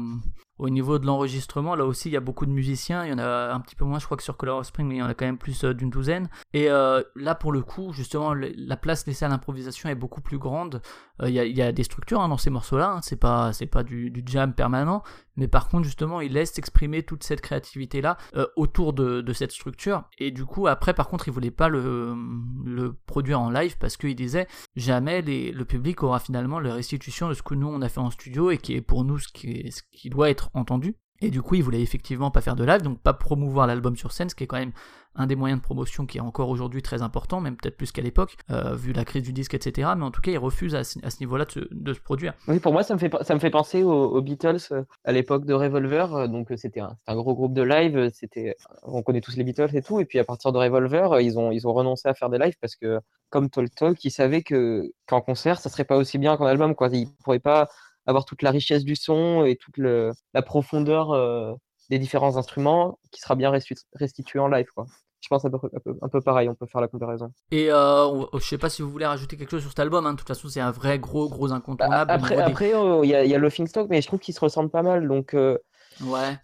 au niveau de l'enregistrement, là aussi il y a beaucoup de musiciens, il y en a un petit peu moins je crois que sur Color of Spring, mais il y en a quand même plus euh, d'une douzaine. Et euh, là pour le coup, justement, la place laissée à l'improvisation est beaucoup plus grande. Euh, Il y, a, des structures hein, dans ces morceaux-là, hein, c'est pas c'est pas du, jam permanent, mais par contre justement il laisse exprimer toute cette créativité là autour de, cette structure. Et du coup après par contre il voulait pas le, produire en live parce qu'il disait jamais le public aura finalement la restitution de ce que nous on a fait en studio et qui est pour nous ce qui, est- ce qui doit être entendu. Et du coup, il voulait effectivement pas faire de live, donc pas promouvoir l'album sur scène, ce qui est quand même un des moyens de promotion qui est encore aujourd'hui très important, même peut-être plus qu'à l'époque, euh, vu la crise du disque, etc. Mais en tout cas, il refuse à, ce- niveau-là de, se- produire. Oui, pour moi, ça me fait, ça me fait penser aux, Beatles euh, à l'époque de Revolver. euh, Donc, c'était un, un gros groupe de live. C'était, on connaît tous les Beatles et tout. Et puis, à partir de Revolver, ils ont, ils ont renoncé à faire des lives parce que, comme Tol Talk, ils savaient que, qu'en concert, ça serait pas aussi bien qu'en album. Quoi. Ils pourraient pas avoir toute la richesse du son et toute le, la profondeur euh, des différents instruments qui sera bien restituée en live. Quoi. Je pense un peu, un peu, un peu pareil, on peut faire la comparaison. Et euh, je sais pas si vous voulez rajouter quelque chose sur cet album, hein. de toute façon, c'est un vrai gros, gros incontournable. au Après, des- euh, il y a, y a Stock, mais je trouve qu'ils se ressemblent pas mal. Donc, Ouais.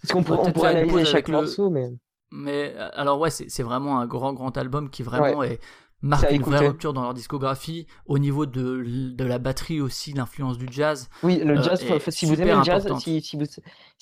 parce qu'on On pourrait, pourrait analyser chaque le- morceau, mais. Mais alors ouais, c'est vraiment un grand grand album qui vraiment est marque une vraie rupture dans leur discographie au niveau de, de la batterie aussi, l'influence du jazz. Oui, le euh, jazz, faut- si vous super aimez le jazz, si, si vous,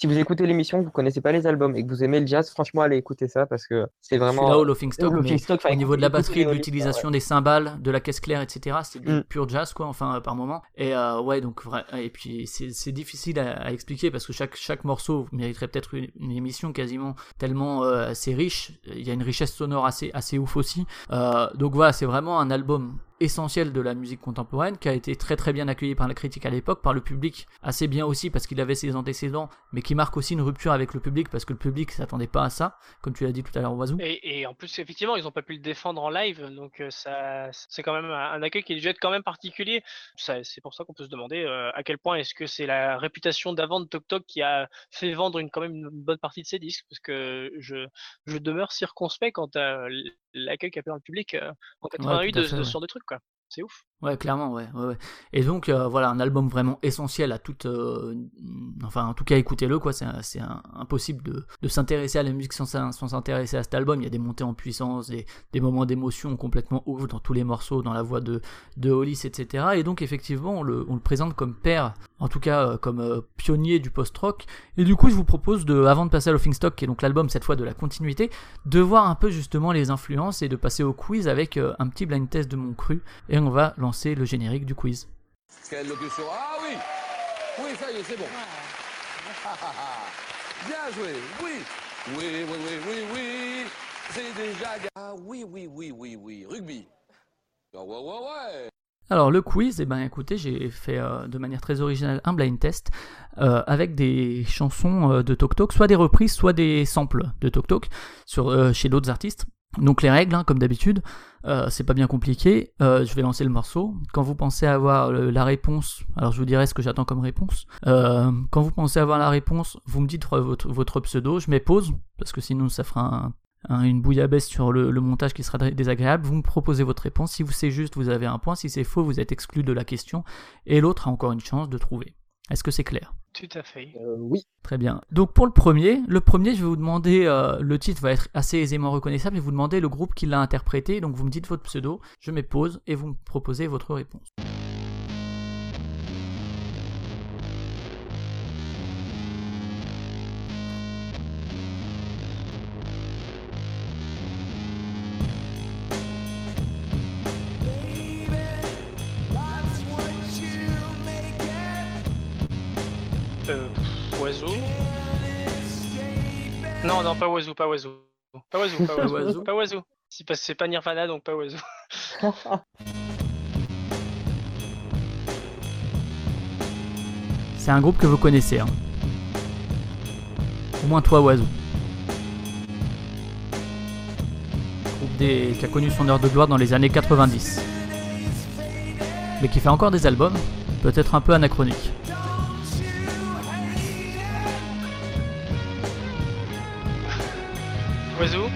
si vous écoutez l'émission, que vous connaissez pas les albums et que vous aimez le jazz, franchement, allez écouter ça parce que c'est vraiment. Laughing Stock, enfin, au niveau de la batterie, de l'utilisation des cymbales, de la caisse claire, etc. C'est du Mm. pur jazz, quoi, enfin, euh, par moment. Et euh, ouais, donc, vrai, et puis c'est c'est difficile à, à expliquer parce que chaque, chaque morceau mériterait peut-être une, une émission quasiment tellement euh, c'est riche. Il y a une richesse sonore assez, assez ouf aussi. Euh, donc voilà, c'est vraiment un album essentiel de la musique contemporaine, qui a été très très bien accueilli par la critique à l'époque, par le public assez bien aussi parce qu'il avait ses antécédents, mais qui marque aussi une rupture avec le public parce que le public s'attendait pas à ça, comme tu l'as dit tout à l'heure, Oiseau. Et, et en plus, effectivement, ils n'ont pas pu le défendre en live, donc euh, ça, c'est quand même un, accueil qui est être quand même particulier. C'est pour ça qu'on peut se demander euh, à quel point est-ce que c'est la réputation d'avant de Tok Tok qui a fait vendre une, quand même une bonne partie de ses disques, parce que je, je demeure circonspect quant à l'accueil qu'a fait dans le public euh, en 88 tout à de, ouais. ce genre de trucs, quoi. C'est ouf. Ouais, clairement, ouais. Et donc, euh, voilà, un album vraiment essentiel à toute. euh, enfin, en tout cas, écoutez-le, quoi. C'est impossible de, de s'intéresser à la musique sans, s'in- sans s'intéresser à cet album. Il y a des montées en puissance, des, des moments d'émotion complètement ouf dans tous les morceaux, dans la voix de, de Hollis, etc. Et donc, effectivement, on le, présente comme père, en tout cas, euh, comme pionnier du post-rock. Et du coup, je vous propose, de, avant de passer à Stock, qui est donc l'album cette fois de la continuité, de voir un peu justement les influences et de passer au quiz avec un petit blind test de mon cru. Et on va lancer le générique du quiz. Quelle locution Ah oui Oui, ça y est, c'est bon. [LAUGHS] Bien joué, oui. Oui, oui, oui, oui, oui. C'est déjà... ga- Ah oui, oui, oui, oui, oui. Rugby. Ah ouais, ouais, ouais. Alors le quiz, eh ben écoutez, j'ai fait euh, de manière très originale un blind test euh, avec des chansons euh, de Tok Tok, soit des reprises, soit des samples de Tok Tok sur euh, chez d'autres artistes. Donc les règles, hein, comme d'habitude, euh, c'est pas bien compliqué. Euh, je vais lancer le morceau. Quand vous pensez avoir la réponse, alors je vous dirai ce que j'attends comme réponse. Euh, quand vous pensez avoir la réponse, vous me dites votre, pseudo. Je mets pause parce que sinon ça fera un, un- une bouillabaisse sur le, le montage qui sera dé- désagréable. Vous me proposez votre réponse. Si c'est juste, vous avez un point. Si c'est faux, vous êtes exclu de la question. Et l'autre a encore une chance de trouver. Est-ce que c'est clair? Tout à fait. Euh, oui. Très bien. Donc pour le premier, le premier, je vais vous demander, euh, le titre va être assez aisément reconnaissable, et vous demandez le groupe qui l'a interprété. Donc vous me dites votre pseudo, je mets pause et vous me proposez votre réponse. Pas oiseau, pas oiseau. Pas oiseau, pas [LAUGHS] oiseau. pas. C'est pas, Nirvana, donc pas oiseau. [LAUGHS] C'est un groupe que vous connaissez. Hein. Au moins toi, Oiseau. Groupe des... qui a connu son heure de gloire dans les années 90. Mais qui fait encore des albums, peut-être un peu anachroniques. Oiseau.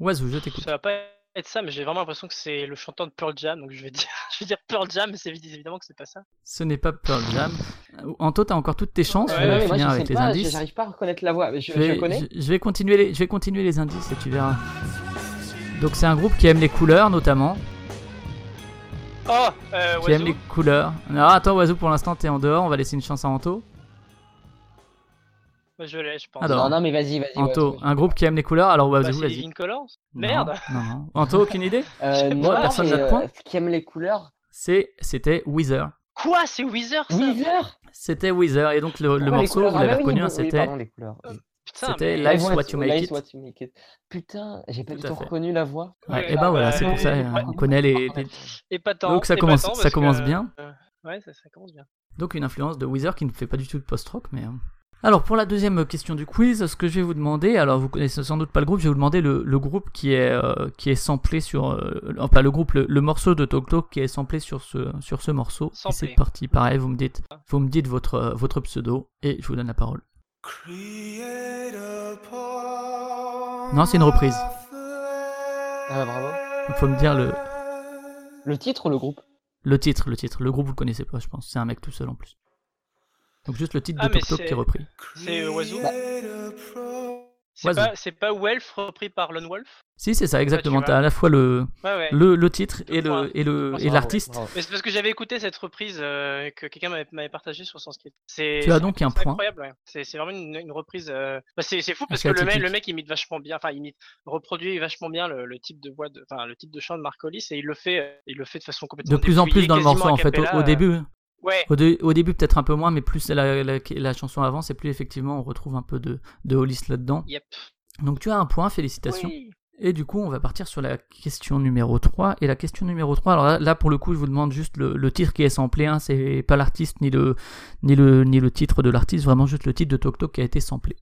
Oiseau, je t'écoute. Ça va pas être ça, mais j'ai vraiment l'impression que c'est le chanteur de Pearl Jam, donc je vais dire, [LAUGHS] je vais dire Pearl Jam, mais c'est évi- évidemment que c'est pas ça. Ce n'est pas Pearl Jam. Anto, t'as encore toutes tes chances. Ouais, je vais ouais, moi, finir je avec les pas, indices. j'arrive pas à reconnaître la voix. mais Je, Je vais, je connais. je- je vais continuer les, je vais continuer les indices et tu verras. Donc c'est un groupe qui aime les couleurs notamment, Oh, euh, qui aime les couleurs. Alors attends Oiseau pour l'instant t'es en dehors, on va laisser une chance à Anto. Moi, je l'ai, je pense. Alors, non, non, mais vas-y, vas-y. Anto, ouais, un groupe qui aime les couleurs, alors Bah, c'est vas-y. Living Colors Non, Merde Non, non. [LAUGHS] Anto, aucune idée [LAUGHS] Euh, non, Ouais, personne n'a de point. euh, qui aime les couleurs C'est, c'était Weezer. Quoi C'est Weezer ça? Weezer? C'était Weezer et donc le, le morceau, vous Ah l'avez bah reconnu, hein, oui, c'était, c'était mais- Life's What You Make It. What You Make It. Putain, j'ai pas Tout du tout reconnu la voix. Ouais, Ouais, et bah ah voilà, bah, c'est pour ça, euh, ouais. on connaît les, les- [LAUGHS] Épatant, Donc ça commence- ça commence que, bien. euh, ouais, ça, ça commence bien. Donc une influence de Weezer qui ne fait pas du tout de post-rock, mais... Alors pour la deuxième question du quiz, ce que je vais vous demander, alors vous connaissez sans doute pas le groupe, je vais vous demander le, le groupe qui est, euh, qui est samplé sur... euh, enfin le groupe, le, le morceau de Tok Tok qui est samplé sur ce, sur ce morceau. C'est parti, pareil, vous me dites, vous me dites votre, euh, votre pseudo et je vous donne la parole. Non, c'est une reprise. Ah, bravo. Il faut me dire le, Le titre ou le groupe? Le titre, le titre. Le groupe vous le connaissez pas, je pense. C'est un mec tout seul en plus. Donc juste le titre Ah, de Tok qui est repris. C'est Oiseau Bah. C'est pas, pas Welf repris par Lone Wolf? Si, c'est ça, exactement. vois. T'as à la fois le, Ouais, ouais. le, le titre et points. le, et le, et l'artiste. Mais c'est parce que j'avais écouté cette reprise euh, que quelqu'un m'avait, m'avait partagé sur son skate. Tu as donc un c'est point. incroyable, ouais. C'est, vraiment une, une reprise. euh, bah, c'est, fou parce que le mec, le mec imite vachement bien, enfin imite, reproduit vachement bien le, le type de voix, de, enfin le type de chant de Marc Hollis et il le fait, euh, il le fait de façon complètement De plus en plus dans le morceau, en fait, au, début. Ouais. Au, dé- au début, peut-être un peu moins, mais plus la, la, la chanson avance, et plus effectivement on retrouve un peu de, de Hollis là-dedans. Yep. Donc tu as un point, félicitations. Oui. Et du coup, on va partir sur la question numéro 3. Et la question numéro 3, alors là, là, pour le coup, je vous demande juste le, le titre qui est samplé. Hein, c'est pas l'artiste ni le, ni, le, ni le titre de l'artiste, vraiment juste le titre de Tok Tok qui a été samplé.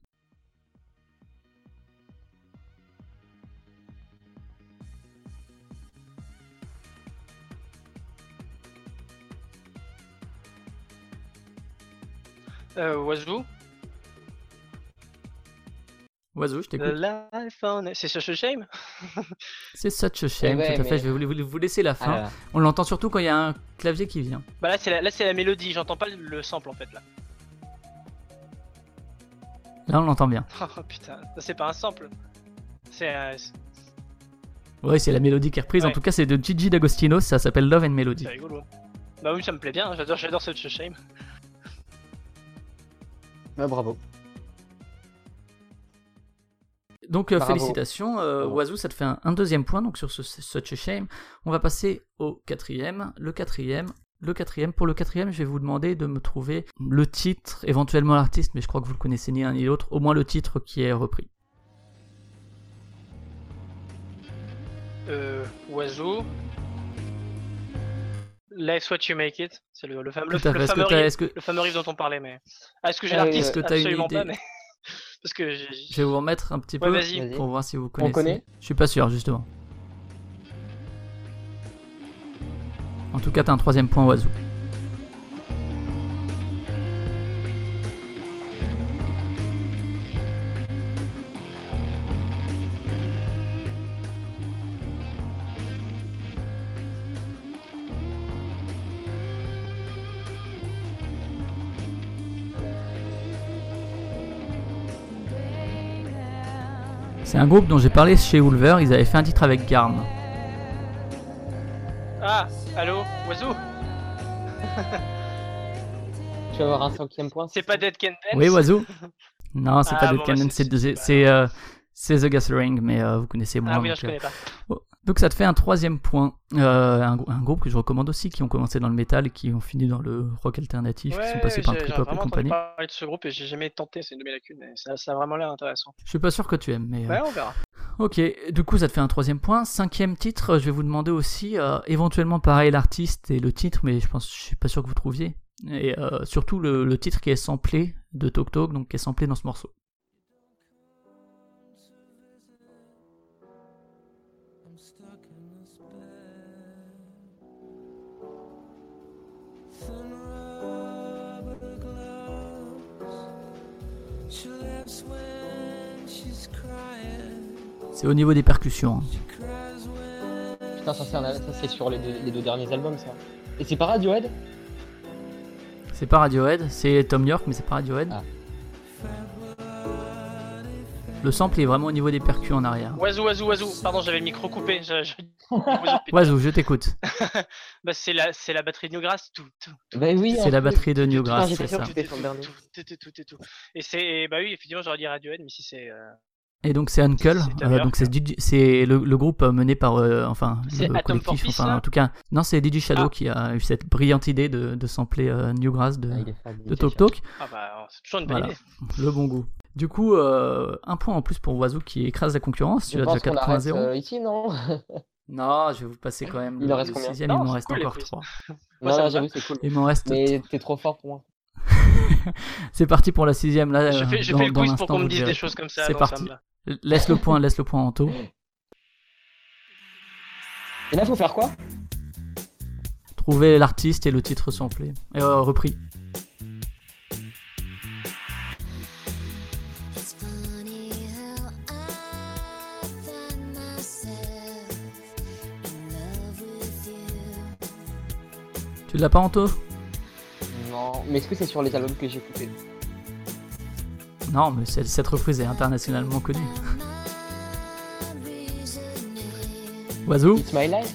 Euh, Oiseau. Oiseau, je The t'écoute. [LAUGHS] C'est Such a Shame? C'est such a shame, ouais, tout à fait. Je vais vous, laisser la fin. Ah. On l'entend surtout quand il y a un clavier qui vient. Bah là c'est la, là, c'est la mélodie, j'entends pas le sample en fait là. Là, on l'entend bien. [LAUGHS] Oh putain, c'est pas un sample. C'est un- c'est Ouais, c'est la mélodie qui est reprise. En tout cas, c'est de Gigi D'Agostino. Ça s'appelle Love and Melody. c'est rigolo. Bah oui, ça me plaît bien, j'adore, j'adore Such a Shame. Ouais, bravo. Donc euh, Bravo. félicitations, euh. Oiseau, ça te fait un, un deuxième point donc sur ce Such a Shame. On va passer au quatrième, le quatrième, le quatrième. Pour le quatrième, je vais vous demander de me trouver le titre, éventuellement l'artiste, mais je crois que vous le connaissez ni l'un ni l'autre, au moins le titre qui est repris. Euh, Oiseau. Life's What You Make It, c'est le, le, fameux, le, fameux riff, que le fameux riff dont on parlait, mais. Ah, est-ce que j'ai Euh, l'artiste? Absolument idée? pas, mais. [LAUGHS] Parce que je vais vous remettre un petit Ouais, peu vas-y. Pour voir si vous connaissez. connaît? Je suis pas sûr justement. En tout cas, t'as un troisième point Oiseau. C'est un groupe dont j'ai parlé chez Ulver, ils avaient fait un titre avec Garm. Ah, allô, Oiseau [LAUGHS] Tu vas avoir un cinquième point. C'est pas Dead Can Dance Oui, Oiseau [LAUGHS] Non, c'est Ah, pas Dead bon, Can bah, Dance, c'est- c'est euh, c'est The Gathering, mais euh, vous connaissez moins. Ah oui, non, donc, je euh, connais pas. oh. Donc ça te fait un troisième point. Euh, un, grou- un groupe que je recommande aussi, qui ont commencé dans le métal et qui ont fini dans le rock alternatif, qui sont passés par j'ai j'ai trip hop et compagnie. parler de ce groupe et j'ai jamais tenté, c'est une de mes lacunes, mais ça, ça a vraiment l'air intéressant. Je suis pas sûr que tu aimes, mais... euh, Ouais, on verra. Ok, du coup ça te fait un troisième point. Cinquième titre, je vais vous demander aussi, euh, éventuellement pareil l'artiste et le titre, mais je pense, je suis pas sûr que vous trouviez. Et euh, surtout le, le titre qui est samplé de Tok Tok, donc qui est samplé dans ce morceau. C'est au niveau des percussions. hein. Putain, ça c'est, un- ça, c'est sur les deux, les deux derniers albums, ça. Et c'est pas Radiohead C'est pas Radiohead, c'est Tom York, mais c'est pas Radiohead. Ah. Le sample est vraiment au niveau des percus en arrière. Oiseau, oiseau, oiseau. Pardon, j'avais le micro coupé. je- je- Oiseau, t'écoute. Bah, c'est la, c'est la batterie de Newgrass. Tout, tout, tout, Bah oui. C'est la batterie de Newgrass, c'est ça. que c'était son dernier. tout, tout, tout, tout, tout, tout. Et c'est, bah oui, effectivement, j'aurais dit Radiohead, mais si c'est. euh, Et donc c'est Uncle, euh, donc c'est DJ c'est le, le groupe euh, mené par, euh, enfin, C'est le collectif, Peace, enfin, en tout cas, non, c'est DJ Shadow Ah. qui a eu cette brillante idée de, de sampler euh, Newgrass de, Ah, fan de Tok Tok. Ah bah, c'est toujours une bonne Voilà. idée. Le bon goût. Du coup, euh, un point en plus pour Oiseau qui écrase la concurrence. Tu Je as déjà pense qu'on arrête 4.0. euh, ici, non [LAUGHS] Non, je vais vous passer quand même Il en reste le combien sixième, Non, il m'en reste cool, encore quiz. 3. [LAUGHS] Moi, Non, ça non, me j'avoue, c'est cool. Il m'en reste. Mais t'es trop fort pour moi. [LAUGHS] C'est parti pour la sixième. Là, Je euh, fais, je dans- fais le quiz pour qu'on me dise des choses comme ça. C'est parti. Laisse le point, laisse le point Anto. Et là, faut faire quoi? Trouver l'artiste et le titre samplé. Et, euh, repris. Tu l'as pas Anto? Non, mais est-ce que c'est sur les albums que j'ai écoutés? Non, mais cette reprise est internationalement connue. [LAUGHS] Oiseau It's My Life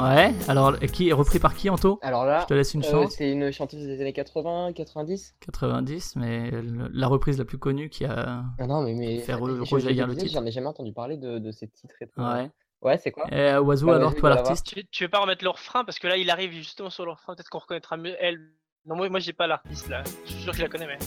Ouais, alors qui est repris par qui Anto? Alors là, Je te laisse une euh, chance. c'est une chanteuse des années 80, 90 90, mais le- la reprise la plus connue qui a. Ah non, mais, mais je rejaillir le titre. J'en ai jamais entendu parler de, de ces titres et tout. Ouais. Ouais, c'est quoi? Et euh, Oiseau, Bah, alors toi l'artiste? Tu, tu veux pas remettre le refrain? Parce que là il arrive justement sur le refrain, peut-être qu'on reconnaîtra mieux elle. Non, moi, moi j'ai pas l'artiste là, je suis sûr que je la connais, mais.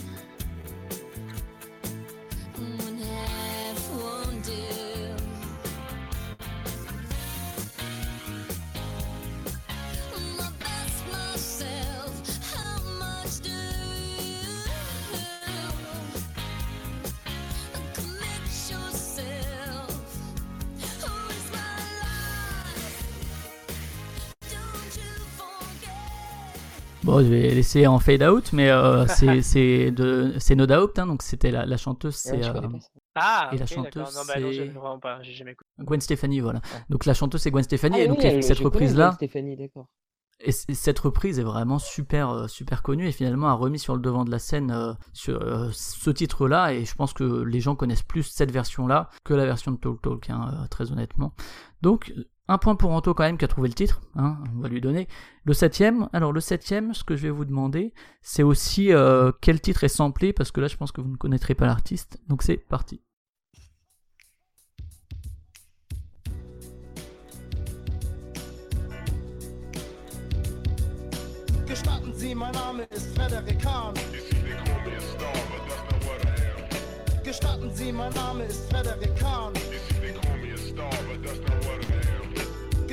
Bon, je vais laisser en fade out, mais euh, [LAUGHS] c'est c'est de c'est No Doubt, hein, donc c'était la, la chanteuse, Ouais, c'est je euh. Ah, Et la ok, d'accord. chanteuse, Non, bah non, vraiment pas, j'ai jamais écouté. Gwen Stefani, voilà. Ouais. Donc la chanteuse c'est Gwen Stefani, Ah et donc oui, cette reprise là, et cette reprise est vraiment super euh, super connue et finalement a remis sur le devant de la scène euh, sur, euh, ce titre là, et je pense que les gens connaissent plus cette version là que la version de Talk Talk, hein, euh, très honnêtement. Donc un point pour Anto quand même qui a trouvé le titre, hein, on va lui donner. Le septième, alors le septième, ce que je vais vous demander, c'est aussi euh, quel titre est samplé, parce que là je pense que vous ne connaîtrez pas l'artiste, donc c'est parti. Gestatten Sie, mein Name ist Frederik Hahn. Gestatten Sie, mein Name ist Frederik Hahn.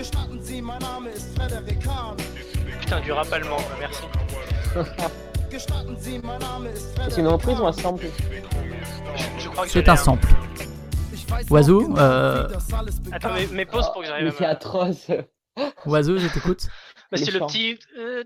Gestatten Sie, mein Name ist Frederik Hahn. Putain, du rap allemand, merci. Gestatten Sie, mein Name ist C'est une reprise ou un sample C'est un sample. Oiseau, euh, Attends, mais, mais pause pour que j'arrive Mais à c'est atroce. [LAUGHS] Oiseau, je t'écoute. Bah, c'est le petit. euh,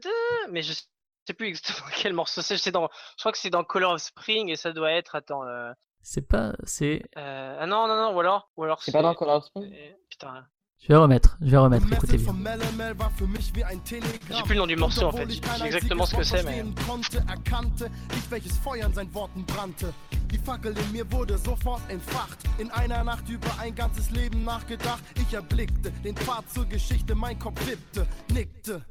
Mais je sais plus exactement [LAUGHS] quel morceau c'est. Je crois que c'est dans Color of Spring et ça doit être. Attends. euh, C'est pas, c'est, euh, Ah non, non, non, ou alors. Ou alors C'est pas dans Color Spring euh, Putain, je vais remettre, je vais remettre, écoutez bien. j'ai plus le nom du morceau en fait. Je sais exactement ce que c'est, mais. verstehen konnte, erkannte ich, welches Feuer in seinen Worten brannte. Die Fackel in mir wurde sofort entfacht. In einer Nacht über ein ganzes Leben nachgedacht. Ich erblickte den Pfad zur Geschichte, mein Kopf wippte, nickte.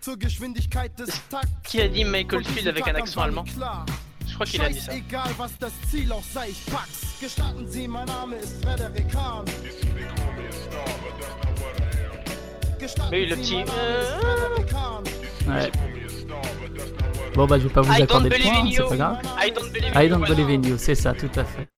Zur Geschwindigkeit des Takts. Qui a dit Michael Field avec un accent allemand klar. Je crois qu'il a dit ça. Scheißegal, was das Ziel auch sei, ich pack's. Gestatten Sie, mein Name ist Frederik Hahn. Gestatten Mais le petit, euh. Ouais. Bon bah je vais pas vous I accorder don't le believe point, in c'est you. pas grave. I don't believe I in don't you. believe in you, c'est ça, tout à fait.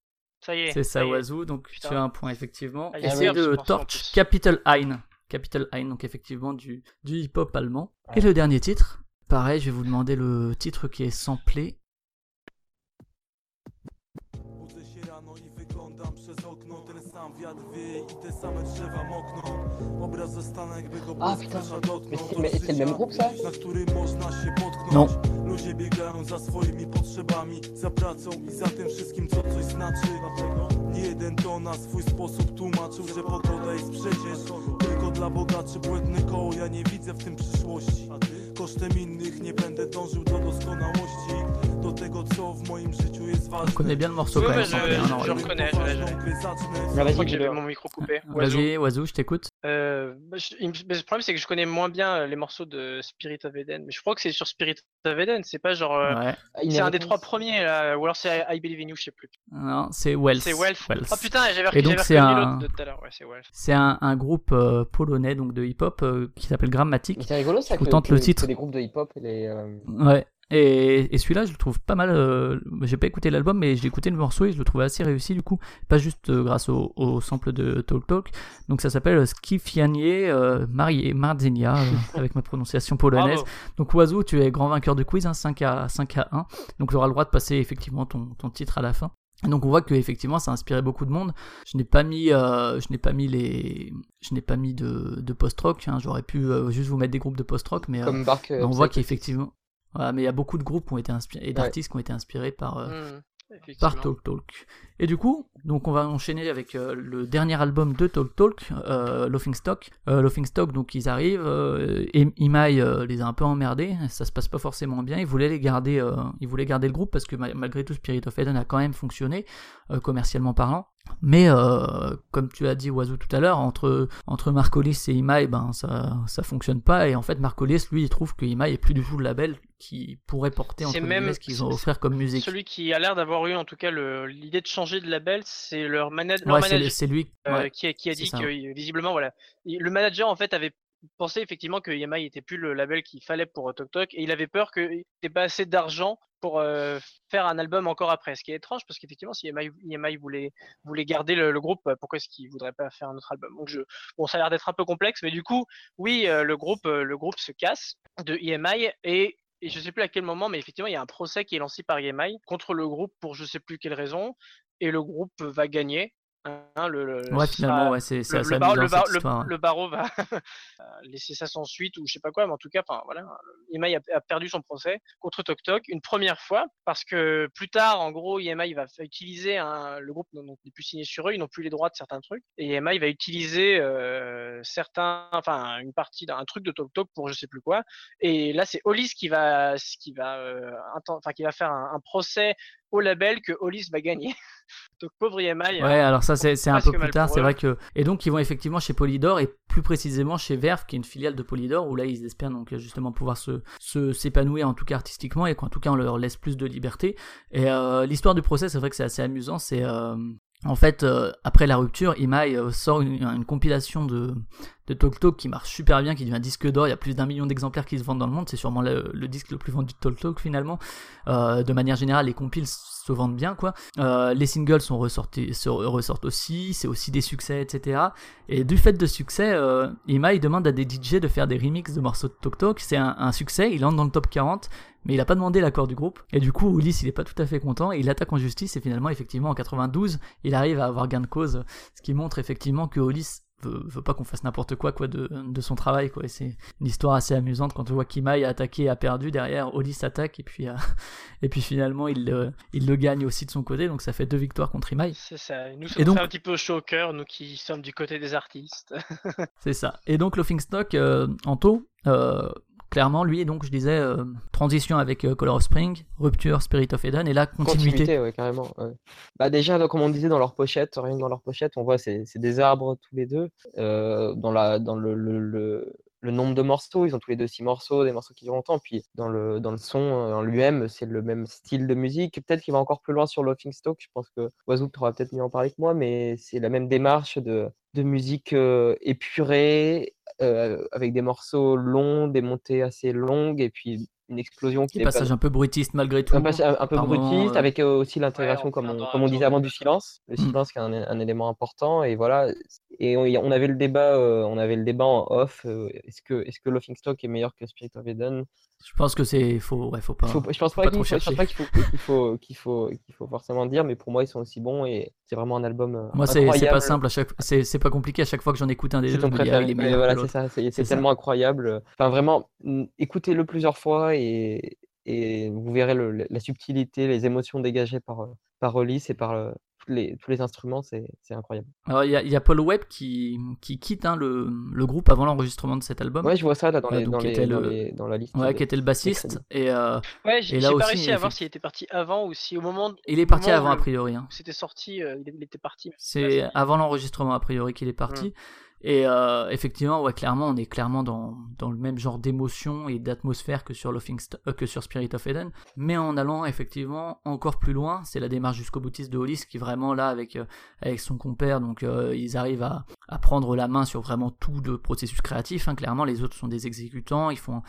Ça y est. C'est ça. Oiseau, donc Putain. tu as un point effectivement. Ah, Et c'est de Torch. Capital Hein. Capital Hein, donc effectivement du, du hip-hop allemand. Et le dernier titre, pareil, je vais vous demander le titre qui est samplé. Same drzewa mokną. Obraz zostanie jakby go Ah, putain. dotknął Mais c'est le- c'est le même groupe, ça Na którym można się potknąć. Non. Ludzie biegają za swoimi potrzebami Za pracą i za tym wszystkim co coś znaczy. Dlatego nie jeden to na swój sposób tłumaczył Że pogoda jest przecież tylko dla bogaczy Błędne koło, ja nie widzę w tym przyszłości. Kosztem innych nie będę dążył do doskonałości Do tego co w moim życiu jest On connaît bien le morceau quand même, je, hein, je reconnais. Je, Ah, je vas-y, crois que j'avais mon micro coupé. Vas-y, Oiseau, je t'écoute. Euh, bah, mais le problème c'est que je connais moins bien euh, les morceaux de Spirit of Eden, mais je crois que c'est sur Spirit of Eden, c'est pas genre. euh. Ah, c'est un des trois premiers là, ou alors c'est I Believe in You, je sais plus. Non, c'est Wells. C'est Wells. Oh putain, j'avais c'est reconnu un- l'autre de tout à l'heure. Ouais, c'est Wells. C'est un, groupe polonais donc de hip-hop qui s'appelle Grammatic. c'est rigolo ça que, tente le titre. les groupes de hip-hop et les. Ouais. Et, et celui-là, je le trouve pas mal. euh, j'ai pas écouté l'album, mais j'ai écouté le morceau et je le trouvais assez réussi du coup. Pas juste euh, grâce au, au sample de Talk Talk. Donc ça s'appelle Skifianie euh, Marie Mardzenia, euh, [LAUGHS] avec ma prononciation polonaise. Bravo. Donc Oiseau, tu es grand vainqueur de quiz, hein, 5, à, 5 à 1. Donc tu auras le droit de passer effectivement ton, ton titre à la fin. Donc on voit que effectivement ça a inspiré beaucoup de monde. Je n'ai pas mis, euh, je n'ai pas mis les, je n'ai pas mis de, de post-rock. hein. J'aurais pu euh, juste vous mettre des groupes de post-rock, mais euh, Comme Bark. euh, on voit qu'effectivement, voilà, mais il y a beaucoup de groupes qui ont été inspirés et d'artistes qui ont été inspirés par euh, Hmm, par Talk Talk. Et du coup, donc on va enchaîner avec euh, le dernier album de Talk Talk, euh, Laughing Stock. Euh, Laughing Stock, donc ils arrivent, euh, et Imai euh, les a un peu emmerdés, ça se passe pas forcément bien. Ils voulaient les garder, euh, ils voulaient garder le groupe parce que ma- malgré tout, Spirit of Eden a quand même fonctionné euh, commercialement parlant. Mais euh, comme tu as dit Oiseau tout à l'heure, entre entre Marcolis et Imai, ben ça ça fonctionne pas. Et en fait, Marcolis lui, il trouve que Imai est plus du tout le label qui pourrait porter entre même- ce qu'ils ont offert comme musique. Celui qui a l'air d'avoir eu en tout cas l'idée de changer de label, c'est leur, Ouais, manager c'est lui. euh, ouais. qui, a, qui a c'est dit que visiblement voilà, il- le manager en fait avait pensé effectivement que EMI était plus le label qu'il fallait pour euh, Tok Tok et il avait peur qu'il n'y ait pas assez d'argent pour euh, faire un album encore après. Ce qui est étrange parce qu'effectivement si EMI voulait, garder le, groupe, pourquoi est-ce qu'il voudrait pas faire un autre album? Bon ça a l'air d'être un peu complexe, mais du coup oui euh, le groupe le groupe se casse de EMI et et je sais plus à quel moment, mais effectivement, il y a un procès qui est lancé par EMI contre le groupe pour je sais plus quelle raison, et le groupe va gagner. Hein, le, Ouais, finalement, ouais, c'est bar- hein. barreau va [LAUGHS] laisser ça sans suite ou je sais pas quoi, mais en tout cas, voilà, EMI a, a perdu son procès contre Tok Tok une première fois parce que plus tard, en gros, EMI va utiliser un, le groupe n'est plus signé sur eux, ils n'ont plus les droits de certains trucs et EMI va utiliser euh, certains, enfin une partie d'un truc de Tok Tok pour je sais plus quoi. Et là, c'est Hollis qui va, qui va, euh, qui va faire un, un procès au label que Hollis va gagner. [LAUGHS] Donc pauvre EMI. Ouais, alors ça c'est c'est un peu plus tard, c'est vrai que et donc ils vont effectivement chez Polydor et plus précisément chez Verve qui est une filiale de Polydor où là ils espèrent donc justement pouvoir se se s'épanouir en tout cas artistiquement et qu'en tout cas on leur laisse plus de liberté. Et euh, l'histoire du procès, c'est vrai que c'est assez amusant, c'est euh, en fait, euh, après la rupture, Imai euh, sort une, compilation de, de Talk Talk qui marche super bien, qui devient disque d'or. Il y a plus d'un million d'exemplaires qui se vendent dans le monde. C'est sûrement le, disque le plus vendu de Talk Talk finalement. Euh, de manière générale, les compiles se vendent bien, quoi. Les singles sont ressortis, se ressortent aussi. C'est aussi des succès, etc. Et du fait de succès, Imai demande à des DJ de faire des remixes de morceaux de Talk Talk. C'est un, un succès. Il entre dans le top 40 mais il a pas demandé l'accord du groupe. Et du coup, Ulysse, il est pas tout à fait content, et il attaque en justice, et finalement, effectivement, en 92, il arrive à avoir gain de cause, ce qui montre effectivement que Ulysse veut, veut pas qu'on fasse n'importe quoi, quoi, de, de son travail, quoi. Et c'est une histoire assez amusante quand on voit qu'Imai a attaqué et a perdu, derrière, Ulysse attaque, et puis, euh, [LAUGHS] et puis finalement, il, le- il le gagne aussi de son côté, donc ça fait deux victoires contre Imai. C'est ça. Nous, Et nous donc- fait un petit peu chaud au cœur, nous qui sommes du côté des artistes. [LAUGHS] C'est ça. Et donc, Laughingstock, euh, Anto, euh, clairement, lui, donc, je disais, euh, transition avec euh, Color of Spring, rupture Spirit of Eden, et là, continuité. ouais, carrément. Bah déjà, donc, comme on disait dans leur pochette, rien que dans leur pochette, on voit c'est des arbres tous les deux. Euh, dans la, dans le, le, le, nombre de morceaux, ils ont tous les deux six morceaux, des morceaux qui durent longtemps. Puis dans le, dans le son en lui-même, c'est le même style de musique. Peut-être qu'il va encore plus loin sur Laughingstock. Je pense que Oiseau pourra peut-être mieux en parler que moi, mais c'est la même démarche de, de musique épurée, avec des morceaux longs, des montées assez longues, et puis une explosion qui Petit n'est pas passage un peu brutiste malgré tout. un passage un, un peu brutiste, euh, avec euh, aussi l'intégration, on comme, un on, comme on disait avant, du passage. silence. Le Mm. silence qui est un, un élément important. Et voilà. Et on, on avait le débat, euh, on avait le débat en off. euh, est-ce que, est-ce que Laughingstock est meilleur que Spirit of Eden? Je pense que c'est faux, ouais, faut pas. Faut- Je pense faut pas pas qu'il trop faut, je pense chercher. pas qu'il faut, qu'il faut, qu'il faut, forcément dire, mais pour moi, ils sont aussi bons et c'est vraiment un album euh, Moi, c'est pas simple à chaque c'est c'est pas compliqué à chaque fois que j'en écoute un des deux, ton je me dis, préféré. il est Ouais, meilleur voilà, que c'est ça. Tellement incroyable. Enfin, vraiment, écoutez-le plusieurs fois et, et vous verrez le- la subtilité, les émotions dégagées par, euh, par Hollis et par euh, tous les, tous les instruments. C'est incroyable. Alors, il y, a- il y a Paul Webb qui, qui quitte hein, le, le groupe avant l'enregistrement de cet album. Ouais, je vois ça là, dans, Ouais, les, donc dans, qui les, était dans, le- les- dans la liste. Ouais, des- qui était le bassiste. Et euh, Ouais, j'ai pas aussi, réussi à voir s'il était parti avant ou si au moment il est parti avant, a priori. hein. c'était sorti, euh, il il était parti. C'est avant l'enregistrement, a priori, qu'il est parti. Et euh, effectivement, ouais, clairement, on est clairement dans, dans le même genre d'émotion et d'atmosphère que sur euh, que sur Spirit of Eden, mais en allant effectivement encore plus loin. C'est la démarche jusqu'au boutiste de Hollis qui vraiment là avec euh, avec son compère, donc euh, ils arrivent à, à prendre la main sur vraiment tout le processus créatif. hein. Clairement, les autres sont des exécutants. Ils font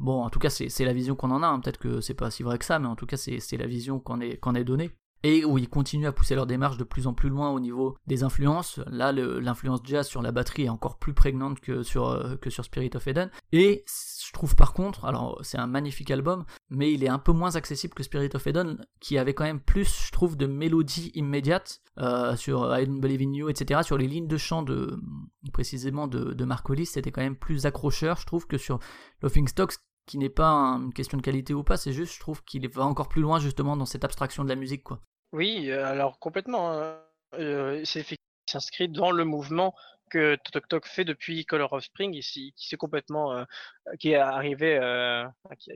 bon, en tout cas, c'est la vision qu'on en a. hein. Peut-être que c'est pas si vrai que ça, mais en tout cas, c'est c'est la vision qu'on est qu'on est donnée et où ils continuent à pousser leur démarche de plus en plus loin au niveau des influences. Là, l'influence jazz sur la batterie est encore plus prégnante que sur, euh, que sur Spirit of Eden. Et je trouve par contre, alors c'est un magnifique album, mais il est un peu moins accessible que Spirit of Eden, qui avait quand même plus, je trouve, de mélodie immédiate euh, sur I Don't Believe in You, etc. Sur les lignes de chant de précisément de, de Mark Hollis, c'était quand même plus accrocheur, je trouve, que sur Laughing Stocks qui n'est pas un- une question de qualité ou pas, c'est juste, je trouve qu'il va encore plus loin justement dans cette abstraction de la musique, quoi. Oui, euh, alors complètement. hein. Euh, c'est s'inscrit dans le mouvement que Tok Tok fait depuis Color of Spring, ici, qui s'est complètement, euh, qui est arrivé, euh,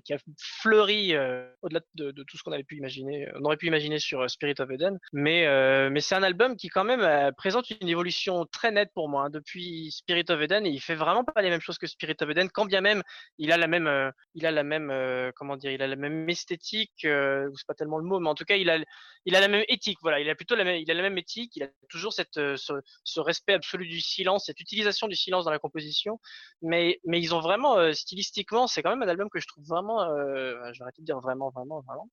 qui, a- fleuri euh, au-delà de, tout ce qu'on avait pu imaginer, on aurait pu imaginer sur euh, Spirit of Eden. Mais, euh, c'est un album qui quand même euh, présente une évolution très nette pour moi hein, depuis Spirit of Eden et il fait vraiment pas les mêmes choses que Spirit of Eden, quand bien même il a la même, euh, il a la même, euh, comment dire, il a la même esthétique, euh, c'est pas tellement le mot, mais en tout cas il a, il a la même éthique. Voilà, il a plutôt il a la même éthique. Il a toujours euh, ce, respect absolu du silence, cette utilisation du silence dans la composition. Mais, ils ont vraiment, euh, stylistiquement, c'est quand même un album que je trouve vraiment, euh, arrêter de dire vraiment, vraiment, vraiment.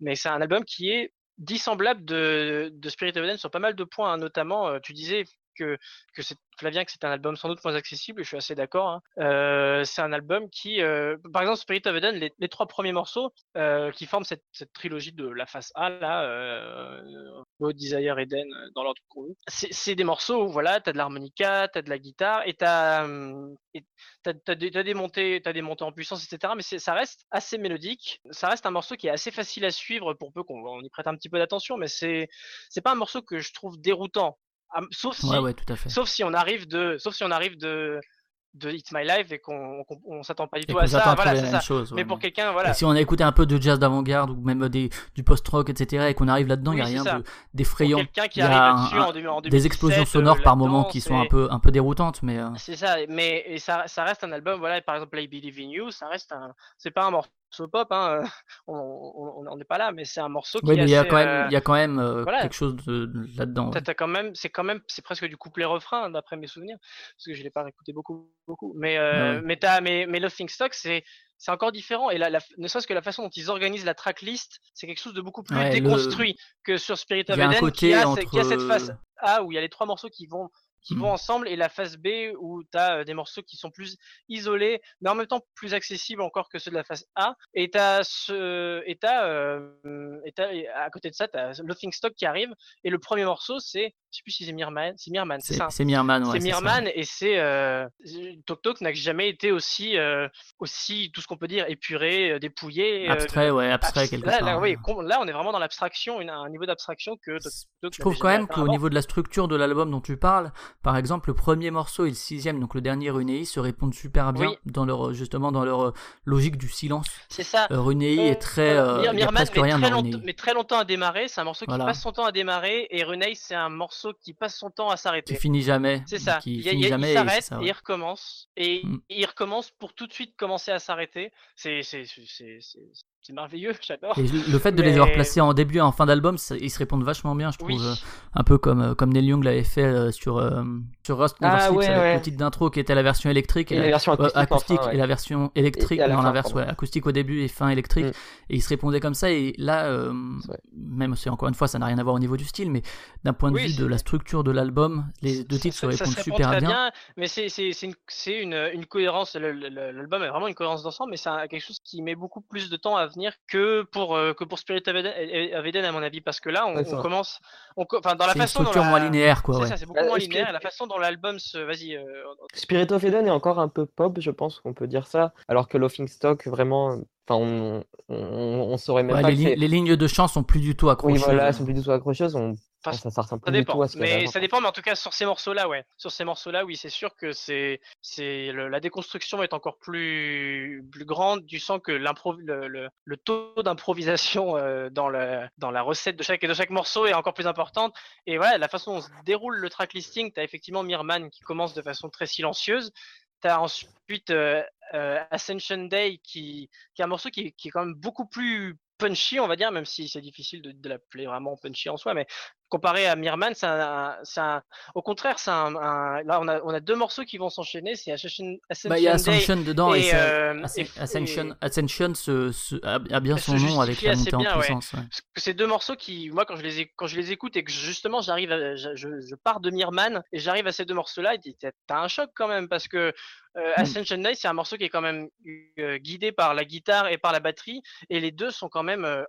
Mais c'est un album qui est dissemblable de, de Spirit of Eden sur pas mal de points, hein, notamment, euh, tu disais, que, que c'est que c'est un album sans doute moins accessible, et je suis assez d'accord. hein. Euh, c'est un album qui, euh, par exemple, Spirit of Eden, les, trois premiers morceaux euh, qui forment cette, trilogie de la face A, là, Desire, Eden, dans l'ordre qu'on veut, c'est des morceaux où voilà, t'as de l'harmonica, t'as de la guitare, et t'as t'as t'as des, des montées, des en puissance, etc. Mais ça reste assez mélodique. Ça reste un morceau qui est assez facile à suivre pour peu qu'on on y prête un petit peu d'attention, mais c'est pas un morceau que je trouve déroutant. Ah, Sauf si, Ouais, ouais, tout à fait. sauf si on arrive de, sauf si on arrive de de It's My Life et qu'on on s'attend pas du Et tout à ça. Voilà, c'est ça. chose. ouais. Mais pour quelqu'un, voilà. Et si on a écouté un peu de jazz d'avant-garde ou même des, du post-rock, etc., et qu'on arrive là-dedans, il Oui, n'y a rien ça. de- d'effrayant. quelqu'un qui arrive là-dessus en, deux- en Des 2017, explosions euh, sonores par moment qui sont un peu, un peu déroutantes, mais euh, C'est ça, mais et ça, ça reste un album, voilà, par exemple, I Believe in You, ça reste un, c'est pas un morceau pop, hein, euh, [LAUGHS] on on n'est pas là, mais c'est un morceau qui ouais, est mais il y a assez, quand même, euh, il y a quand même euh, voilà. quelque chose de, de- là-dedans. ouais. quand même, c'est quand même, c'est presque du couplet-refrain d'après mes souvenirs, parce que je l'ai pas écouté beaucoup, beaucoup, mais euh, ouais. mais t'as, mais, mais Loving Stock, c'est c'est encore différent et la, la- ne serait-ce que la façon dont ils organisent la tracklist, c'est quelque chose de beaucoup plus Ouais, le- déconstruit que sur Spirit of Il y a un Eden, qui, a, entre. qui a cette face A où il y a les trois morceaux qui vont qui Mm. vont ensemble et la phase B où tu as des morceaux qui sont plus isolés mais en même temps plus accessibles encore que ceux de la phase A et tu as ce et t'as, euh, et et à côté de ça tu as Laughing Stock qui arrive et le premier morceau c'est je sais plus si c'est Mirman c'est Mirman c'est ça hein. c'est Mirman, ouais. c'est. Mirman et c'est euh, Tok Tok n'a jamais été aussi euh, aussi tout ce qu'on peut dire épuré euh, dépouillé euh, Abstrait, ouais, abstrait abs- quelque là, part. là, ouais. on est vraiment dans l'abstraction un niveau d'abstraction que Tok Tok Je trouve quand même qu'au niveau de la structure de l'album dont tu parles, par exemple, le premier morceau et le sixième, donc le dernier Runei, se répondent super bien Oui. dans leur, justement, dans leur euh, logique du silence. c'est ça Euh, Runei est très, euh, Mir- Mirman presque rien très dans longtemps- Runei. met très longtemps à démarrer. C'est un morceau Voilà. qui passe son temps à démarrer. Et Runei, c'est un morceau qui passe son temps à Qui s'arrêter. finit jamais. C'est ça. Qui Il, y a- finit il il et s'arrête et ouais. il recommence. Et Mm. il recommence pour tout de suite commencer à s'arrêter. C'est c'est- c'est- merveilleux, [LAUGHS] j'adore. Et le fait de les avoir placés en début et en fin d'album, ils se répondent vachement bien, je trouve. Oui. Un peu comme, euh, comme Neil Young l'avait fait euh, sur, euh, sur Rust Ah, ouais, avec ouais. le titre d'intro qui était la version électrique et, Et la la- version acoustique, acoustique enfin, ouais. et la version électrique Et la pardon. ouais, acoustique au début et fin électrique. Mm. Et ils se répondaient comme ça. Et là, euh, même si encore une fois, ça n'a rien à voir au niveau du style, mais d'un point de Oui, vue de la structure de l'album, les deux Ça- titres se ça- ça répondent répond super très bien. mais c'est c'est- c'est une, c'est une, une cohérence. L'album est vraiment une cohérence d'ensemble, mais c'est quelque chose qui met beaucoup plus de temps à venir que pour, euh, que pour Spirit of Eden, of Eden, à mon avis, parce que là, on, Ouais, c'est on commence, on, enfin, dans la C'est une façon dont structure la- moins linéaire, quoi. C'est Ouais. ça, c'est beaucoup Bah, moins que- linéaire. La façon dont l'album se, vas-y, euh, Spirit of Eden est encore un peu pop, je pense qu'on peut dire ça. Alors que Laughing Stock, vraiment, enfin, on, on, on saurait même Ouais, pas les, li- c'est- les lignes de chant sont plus du tout Oui, accrochées. voilà, elles sont plus du tout accrocheuses. On... Enfin, ça, ça ressemble Ça plus du dépend, à ce mais ça dépend, mais en tout cas sur ces morceaux-là, ouais. Sur ces morceaux-là, oui, c'est sûr que c'est, c'est la déconstruction est encore plus, plus grande. Tu sens que l'impro, le, le, le taux d'improvisation euh, dans le, dans la recette de chaque de chaque morceau est encore plus importante. Et voilà, la façon dont se déroule le track listing, t'as effectivement Mirman qui commence de façon très silencieuse. T'as ensuite euh, euh, Ascension Day qui, qui est un morceau qui, qui est quand même beaucoup plus punchy, on va dire, même si c'est difficile de, de l'appeler vraiment punchy en soi, mais comparé à Mirman, c'est un, au contraire, c'est un, un- là on a, on a deux morceaux qui vont s'enchaîner, c'est Ascension, Bah, il y a Ascension Day Ascension dedans et, et, euh, et- Ascension, et- Ascension se- se- a, bien son nom avec la montée en bien, ouais. puissance. ouais. Parce que c'est deux morceaux qui, moi, quand je les, quand je les écoute et que justement j'arrive, je, je- pars de Mirman et j'arrive à ces deux morceaux-là, et t'as un choc quand même parce que euh, Mm. Ascension Day, c'est un morceau qui est quand même euh, guidé par la guitare et par la batterie, et les deux sont quand même, euh,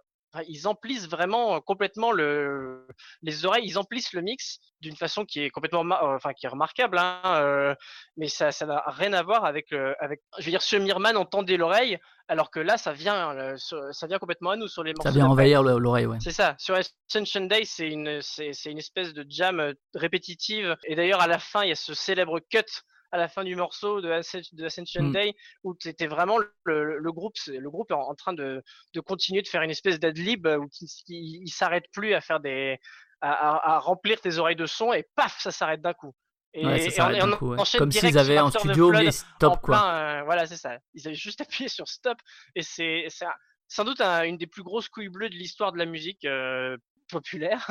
ils emplissent vraiment complètement le, les oreilles, ils emplissent le mix d'une façon qui est complètement, euh, enfin, qui est remarquable, hein, euh, mais ça, ça n'a rien à voir avec, le, avec, je veux dire, sur Mirman, on tendait l'oreille, alors que là, ça vient, euh, ça vient complètement à nous sur les morceaux. Ça vient envahir le- l'oreille, ouais. C'est ça. Sur Ascension Day, c'est une, c'est, c'est une espèce de jam euh, répétitive. Et d'ailleurs, à la fin, il y a ce célèbre cut à la fin du morceau de, Ascen- de Ascension Mm. Day où c'était vraiment le, groupe, le groupe est en, en train de, de continuer de faire une espèce d'adlib où il, il, il s'arrête plus à faire des, à, à- à remplir tes oreilles de son et paf, ça s'arrête d'un coup. Et, Ouais, ça et s'arrête on- coup, ouais. Comme s'ils avaient en studio en stop, quoi. plein, euh, voilà, c'est ça. Ils avaient juste [LAUGHS] appuyé sur stop et c'est sans doute un- une des plus grosses couilles bleues de l'histoire de la musique euh, populaire.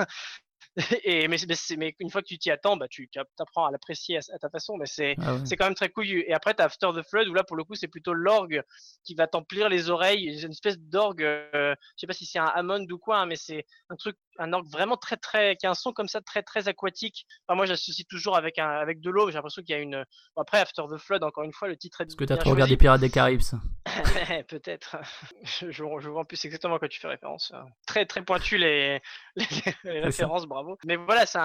[LAUGHS] et mais, mais, mais une fois que tu t'y attends, bah tu tu apprends à l'apprécier à, à ta façon. Mais c'est Ah ouais. quand même très couillu. Et après, t'as After the Flood où là, pour le coup, c'est plutôt l'orgue qui va t'emplir les oreilles. C'est une espèce d'orgue. euh, je sais pas si c'est un Hammond ou quoi, hein, mais c'est un truc, un orgue vraiment très très, qui a un son comme ça très très aquatique. Enfin, moi, j'associe toujours avec un avec de l'eau. J'ai l'impression qu'il y a une. bon, après, After the Flood, encore une fois, le titre est Parce que t'as bien trop regardé. Pirates des Caraïbes. Peut-être. [LAUGHS] Je, je vois en plus exactement à quoi tu fais référence. Très très pointu les, [LAUGHS] les, les ça. références, bravo. Mais voilà, c'est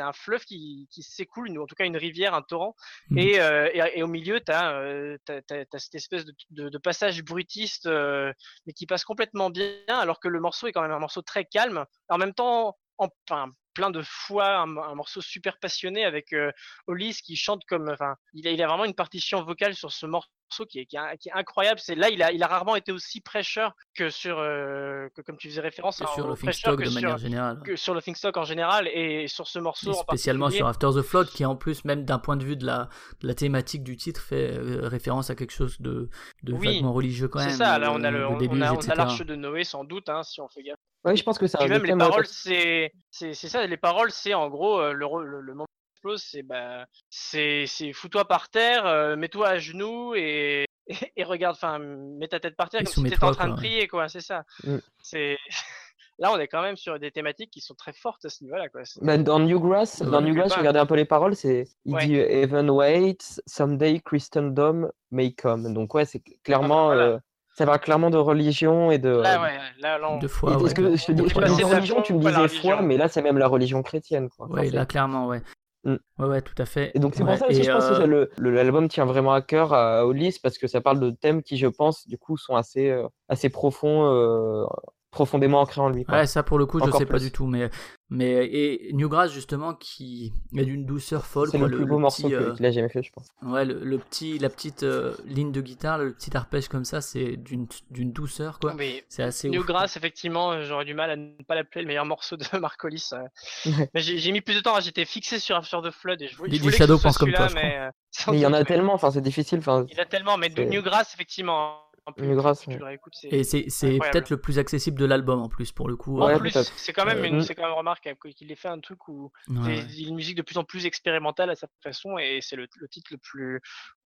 un, fleuve qui, qui s'écoule, ou en tout cas une rivière, un torrent. Et, euh, et, et au milieu, tu as, cette espèce de, de, de passage bruitiste, euh, mais qui passe complètement bien, alors que le morceau est quand même un morceau très calme. En même temps, en, enfin, plein de fois, un, un morceau super passionné avec euh, Hollis qui chante comme. Enfin, il a, il a vraiment une partition vocale sur ce morceau qui est, qui est, qui est incroyable. C'est là, il a, il a rarement été aussi prêcheur que sur, euh, que comme tu faisais référence, Et hein, sur le Stock de sur, manière générale. que sur le Stock en général et sur ce morceau Et en spécialement sur After the Flood, qui en plus, même d'un point de vue de la, de la thématique du titre, fait euh, référence à quelque chose de, de Oui, vaguement religieux quand même. C'est ça, là on a le, on, déluge, a, on a l'arche de Noé sans doute, hein, si on fait gaffe. Ouais, je pense que Puis des même les paroles, c'est c'est c'est ça. Les paroles, c'est en gros euh, le le, le moment explose, c'est bah c'est c'est fous-toi par terre, euh, mets-toi à genoux et, [LAUGHS] et, et regarde, enfin mets ta tête par terre Et comme si t'étais en train de ouais. prier, quoi. C'est ça. Mm. C'est [LAUGHS] là on est quand même sur des thématiques qui sont très fortes à ce niveau-là, quoi. Bah, dans Newgrass, Ouais. dans Je Newgrass, regardez un peu les paroles, c'est il Ouais. dit Heaven waits, someday Christendom may come. Donc ouais, c'est clairement, voilà. euh, ça va clairement de religion et de. Là ouais, là, là, on- De foi, est-ce ouais. que je te dis, religion, tu me disais foi, mais là c'est même la religion chrétienne, quoi. Ouais, là, clairement, ouais. Mm. Ouais, ouais, tout à fait. Et donc c'est Ouais, pour ça aussi, et, je pense euh, que le- le- l'album tient vraiment à cœur à Hollis parce que ça parle de thèmes qui, je pense, du coup, sont assez, euh, assez profonds, euh, profondément ancrés en lui. quoi. Ouais, ça pour le coup, je Encore sais pas du tout, mais mais et Newgrass justement qui est d'une douceur folle. C'est le plus beau morceau petit, que- euh, qu'il a jamais fait, je pense. Ouais, le, le petit, la petite euh, ligne de guitare, le petit arpège comme ça, c'est d'une d'une douceur quoi. C'est assez ouf. Newgrass, effectivement, euh, j'aurais du mal à ne pas l'appeler le meilleur morceau de [LAUGHS] euh. Ouais. Mais j'ai mis plus de temps, hein, j'étais fixé sur After the Flood et je, voulais- je voulais Shadow pense comme toi, je mais, [LAUGHS] Mais il y en a tellement, enfin, c'est difficile. Enfin, Il y en a tellement, mais de Newgrass, effectivement. En plus, tu le réécoutes, c'est Et c'est peut-être le plus accessible de l'album en plus pour le coup. En Ouais, euh, plus, c'est quand même Euh, une, mm. c'est quand même remarquable qu'il ait fait un truc où ouais, c'est une musique de plus en plus expérimentale à sa façon et c'est le, le titre le plus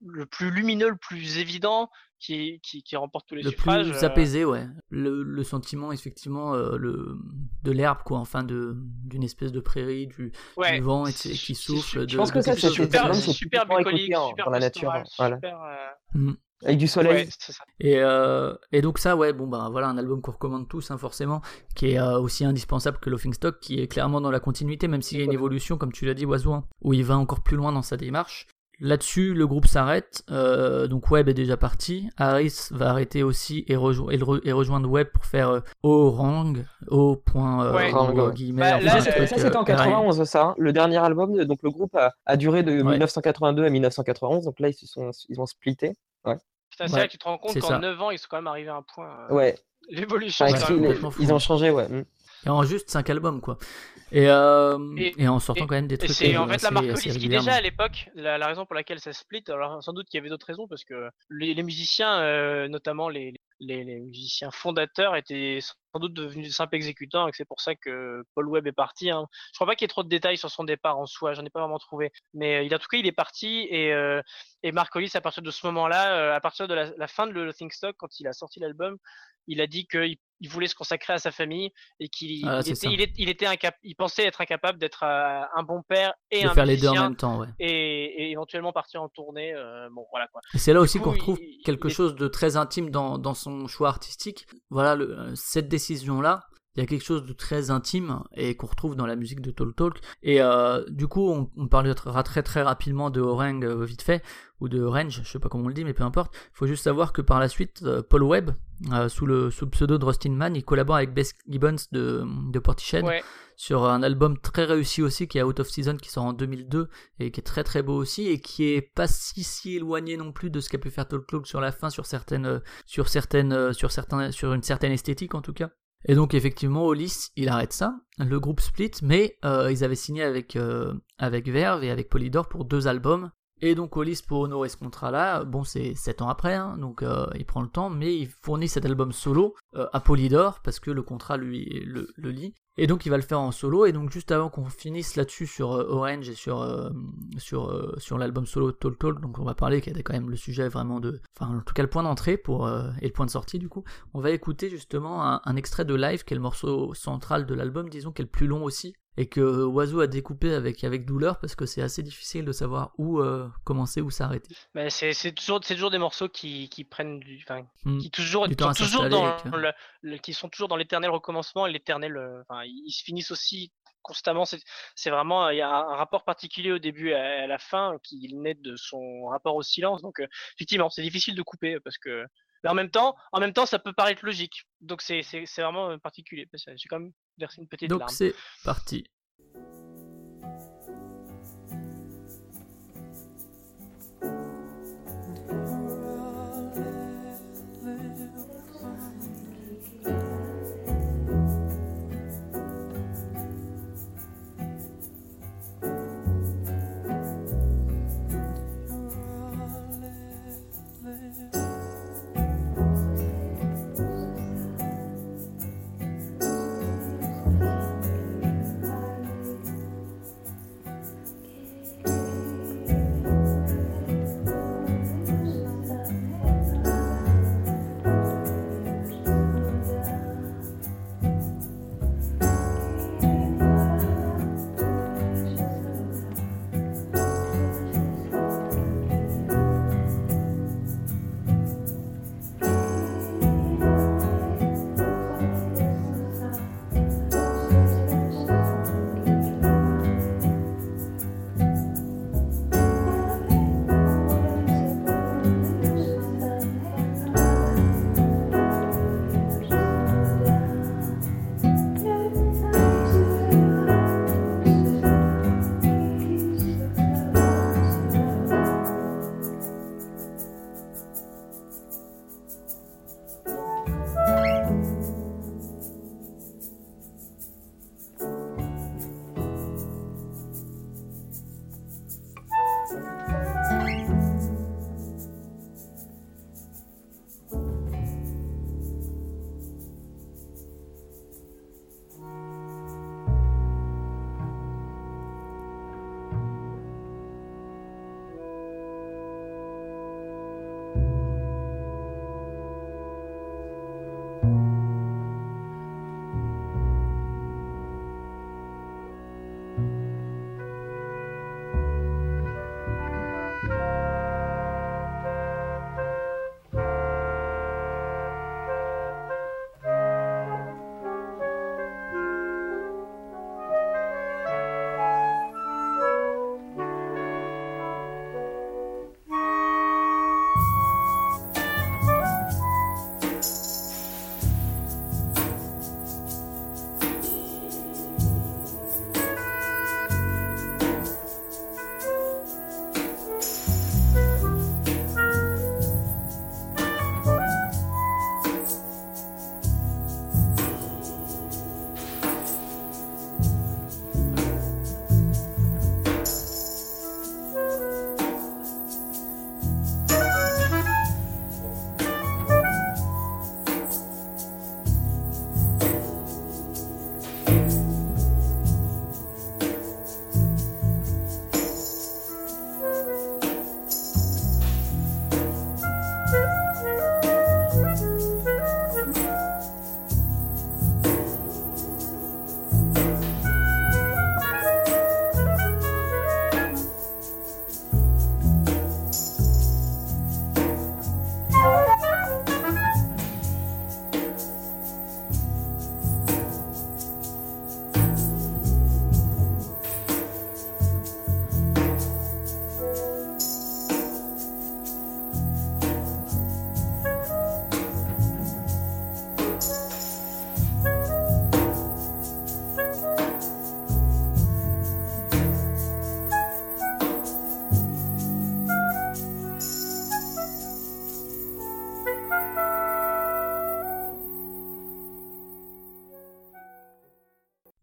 le plus lumineux, le plus évident qui, qui, qui remporte tous les le suffrages. plus euh, apaisé, ouais. Le, le sentiment effectivement euh, le de l'herbe quoi, enfin de d'une espèce de prairie, du, ouais, du vent et qui souffle. de- Je pense que ça, c'est super, super bucolique, en- super dans la nature, voilà. super, euh, Mm. Avec du soleil. ouais, c'est ça. Et, euh, et donc ça, ouais, bon bah voilà, un album qu'on recommande tous, hein, forcément, qui est euh, aussi indispensable que Laughing Stock, qui est clairement dans la continuité, même s'il y a une évolution, comme tu l'as dit, Oiseau, hein, où il va encore plus loin dans sa démarche. Là-dessus, le groupe s'arrête, euh, donc Webb est déjà parti, Harris va arrêter aussi et, rejo- et, re- et rejoindre Webb pour faire euh, Orang, O. Point, euh, Ouais. euh, ouais. guillemets, Bah, là, ça, c'était en euh, 91, ça. hein. Le dernier album, donc le groupe a, a duré de 1982 à 1991. Donc là, ils se sont, ils ont splitté. Putain, c'est Ouais, vrai que tu te rends compte qu'en ça. 9 ans, ils sont quand même arrivés à un point. euh, Ouais. L'évolution, ils- ils ont changé, ouais. Mm. Et en juste 5 albums, quoi. Et, euh, Et- et en sortant et- quand même des trucs c'est euh, en fait la marque qui déjà à l'époque, la, la raison pour laquelle ça split, alors sans doute qu'il y avait d'autres raisons parce que les, les musiciens, euh, notamment les, les, musiciens fondateurs, étaient sans doute devenus de simples exécutants et c'est pour ça que Paul Webb est parti. hein. Je crois pas qu'il y ait trop de détails sur son départ en soi, j'en ai pas vraiment trouvé. Mais euh, en tout cas, il est parti et, euh, et Mark à partir de ce moment-là, euh, à partir de la, la fin de le Think Stock, quand il a sorti l'album, il a dit qu'il il voulait se consacrer à sa famille et qu'il Ah, il était, ça. il, est- il était incap- il pensait être incapable d'être euh, un bon père et De un faire les deux en même temps, ouais. et, et éventuellement partir en tournée. euh, bon, voilà quoi. Et c'est là aussi qu'on retrouve quelque chose de très intime dans, dans son choix artistique. Voilà, le- cette décision-là, il y a quelque chose de très intime et qu'on retrouve dans la musique de Talk Talk. Et euh, du coup, on, on parlera très très rapidement de Orang euh, vite fait, ou de Range, je sais pas comment on le dit, mais peu importe. Il faut juste savoir que par la suite, euh, Paul Webb, euh, sous, le, sous le pseudo de Rustin Man, il collabore avec Bess Gibbons de, de Portishead Ouais. sur un album très réussi aussi qui est Out of Season qui sort en 2002 et qui est très très beau aussi et qui est pas si si éloigné non plus de ce qu'a pu faire Talk Talk sur la fin sur certaines sur certaines sur certains sur une certaine esthétique en tout cas. Et donc effectivement Hollis il arrête ça, le groupe split mais euh, ils avaient signé avec euh, avec Verve et avec Polydor pour deux albums et donc Hollis, pour honorer ce contrat-là, bon, c'est 7 ans après, hein, donc euh, il prend le temps, mais il fournit cet album solo à Polydor, parce que le contrat lui le, lie. Et donc il va le faire en solo. Et donc juste avant qu'on finisse là-dessus sur euh, Orange et sur euh, sur euh, sur l'album solo Tall Tall, donc on va parler qui était quand même le sujet vraiment de, enfin en tout cas le point d'entrée pour et le point de sortie du coup. On va écouter justement un, un extrait de live qui est le morceau central de l'album, disons qui est le plus long aussi et que Oiseau a découpé avec avec douleur parce que c'est assez difficile de savoir où euh, commencer où s'arrêter. Mais c'est c'est toujours, c'est toujours des morceaux qui, qui prennent du, enfin, Hmm. qui toujours, Du temps dans le, le- qui sont toujours dans l'éternel recommencement et l'éternel, euh, enfin, ils se finissent aussi constamment. C'est c'est vraiment, il y a un, un rapport particulier au début et à, à la fin qui naît de son rapport au silence. Donc euh, effectivement, c'est difficile de couper parce que, mais en même temps, en même temps, ça peut paraître logique. Donc c'est vraiment particulier. Parce que J'ai quand même versé une petite Donc larme. c'est parti.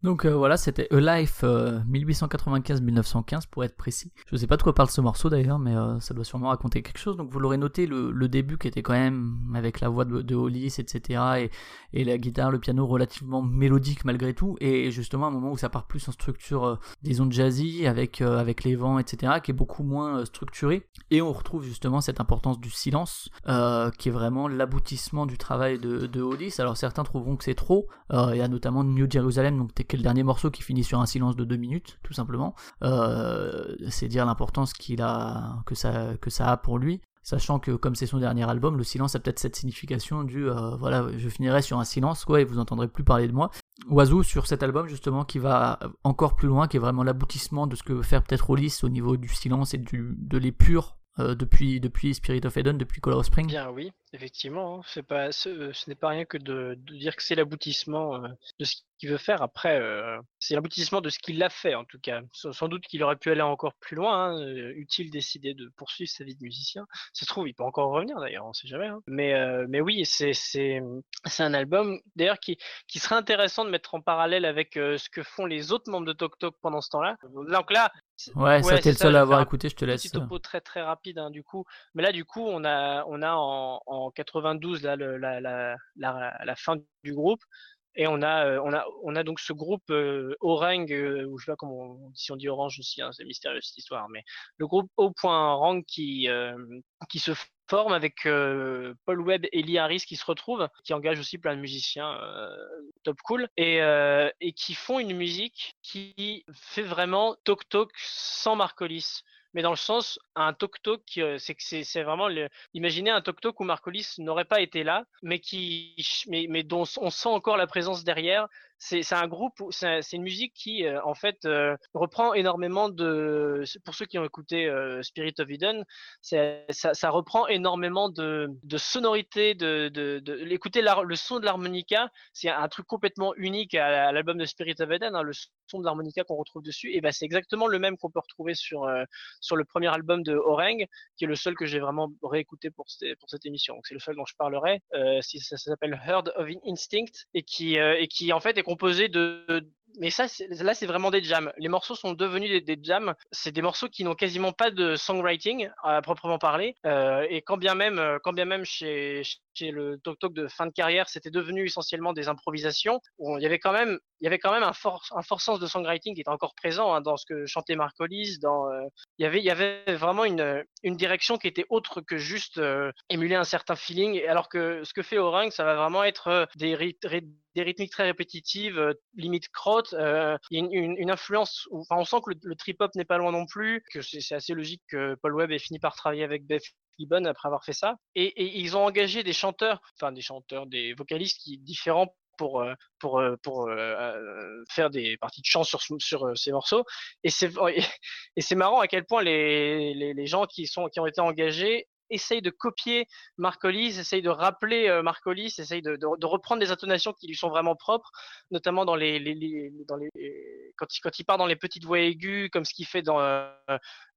Donc euh, voilà, c'était A Life euh, 1895-1915 pour être précis. Je sais pas de quoi parle ce morceau d'ailleurs, mais euh, ça doit sûrement raconter quelque chose. Donc vous l'aurez noté, le, le début qui était quand même avec la voix de, de Hollis, etc. Et, et la guitare, le piano relativement mélodique malgré tout. Et justement un moment où ça part plus en structure, euh, disons jazzy, avec, euh, avec les vents, etc. qui est beaucoup moins euh, structuré. Et on retrouve justement cette importance du silence, euh, qui est vraiment l'aboutissement du travail de, de Hollis. Alors certains trouveront que c'est trop. Euh, il y a notamment New Jerusalem, donc qui est le dernier morceau qui finit sur un silence de deux minutes, tout simplement. C'est dire l'importance qu'il a, que ça, que ça a pour lui. Sachant que comme c'est son dernier album, le silence a peut-être cette signification du euh, voilà, je finirai sur un silence quoi et vous entendrez plus parler de moi. Oiseau sur cet album justement qui va encore plus loin, qui est vraiment l'aboutissement de ce que veut faire peut-être Hollis au niveau du silence et de l'épure euh, depuis, depuis Spirit of Eden, depuis Color Spring. Bien oui, effectivement. hein. C'est pas, ce, ce n'est pas rien que de, de dire que c'est l'aboutissement euh, de ce qu'il veut faire. Après, euh, c'est l'aboutissement de ce qu'il a fait en tout cas. Sans, sans doute qu'il aurait pu aller encore plus loin. hein, euh, Utile décider de poursuivre sa vie de musicien. Ça se trouve, il peut encore revenir d'ailleurs, on sait jamais. hein. Mais, euh, mais oui, c'est, c'est, c'est un album d'ailleurs qui, qui serait intéressant de mettre en parallèle avec euh, ce que font les autres membres de Tok Tok pendant ce temps-là. Donc là, Ouais, ça t'es le seul à avoir écouté, je te laisse. petit topo très très rapide hein, du coup. Mais là du coup on a on a en, en 92 là le- la, fin du groupe. Et on a euh, donc ce groupe euh, Orang euh, ou je sais pas comment si on dit Orange aussi hein, c'est mystérieux cette histoire mais le groupe O.Rang qui qui se forme avec Paul Webb et Lee Harris qui se retrouvent, qui engagent aussi plein de musiciens top cool, et, et qui font une musique qui fait vraiment Tok sans Marcolis mais dans le sens un tok tok c'est vraiment le imaginez un tok où Marcolis n'aurait pas été là mais qui mais dont on sent encore la présence derrière c'est un groupe c'est une musique qui euh, en fait euh, reprend énormément de pour ceux qui ont écouté euh, Spirit of Eden ça, reprend énormément de, de sonorités de, l'écouter le son de l'harmonica c'est un truc complètement unique à, l'album de Spirit of Eden hein, le son de l'harmonica qu'on retrouve dessus et ben c'est exactement le même qu'on peut retrouver sur sur le premier album de Orang, qui est le seul que j'ai vraiment réécouté pour, cette- pour cette émission. C'est le seul dont je parlerai. Si ça, s'appelle Herd of Instinct et qui et qui en fait composé de mais ça, là, c'est vraiment des jams. Les morceaux sont devenus des, jams. C'est des morceaux qui n'ont quasiment pas de songwriting à proprement parler. Euh, et quand bien même, euh, quand bien même chez, chez le Tok Tok de fin de carrière, c'était devenu essentiellement des improvisations. Il y avait quand même, il y avait quand même un fort, un fort sens de songwriting qui était encore présent hein, dans ce que chantait Marc Hollis, dans euh, il y avait il y avait vraiment une une direction qui était autre que juste euh, émuler un certain feeling alors que ce que fait Orang ça va vraiment être euh, des des rythmiques très répétitives euh, limite crotte euh, une, influence où- enfin on sent que le, le trip hop n'est pas loin non plus que c'est assez logique que Paul Webb ait fini par travailler avec Beth Gibbon après avoir fait ça. Et, ils ont engagé des chanteurs enfin des chanteurs des vocalistes différents pour euh, pour euh, pour faire des parties de chant sur sur ces morceaux. Et c'est et c'est marrant à quel point les, les, les gens qui, sont, qui ont été engagés essayent de copier Marcolis, essayent de rappeler euh, Marcolis, essayent de, reprendre des intonations qui lui sont vraiment propres, notamment dans les, quand il, part dans les petites voix aiguës, comme ce qu'il fait dans euh,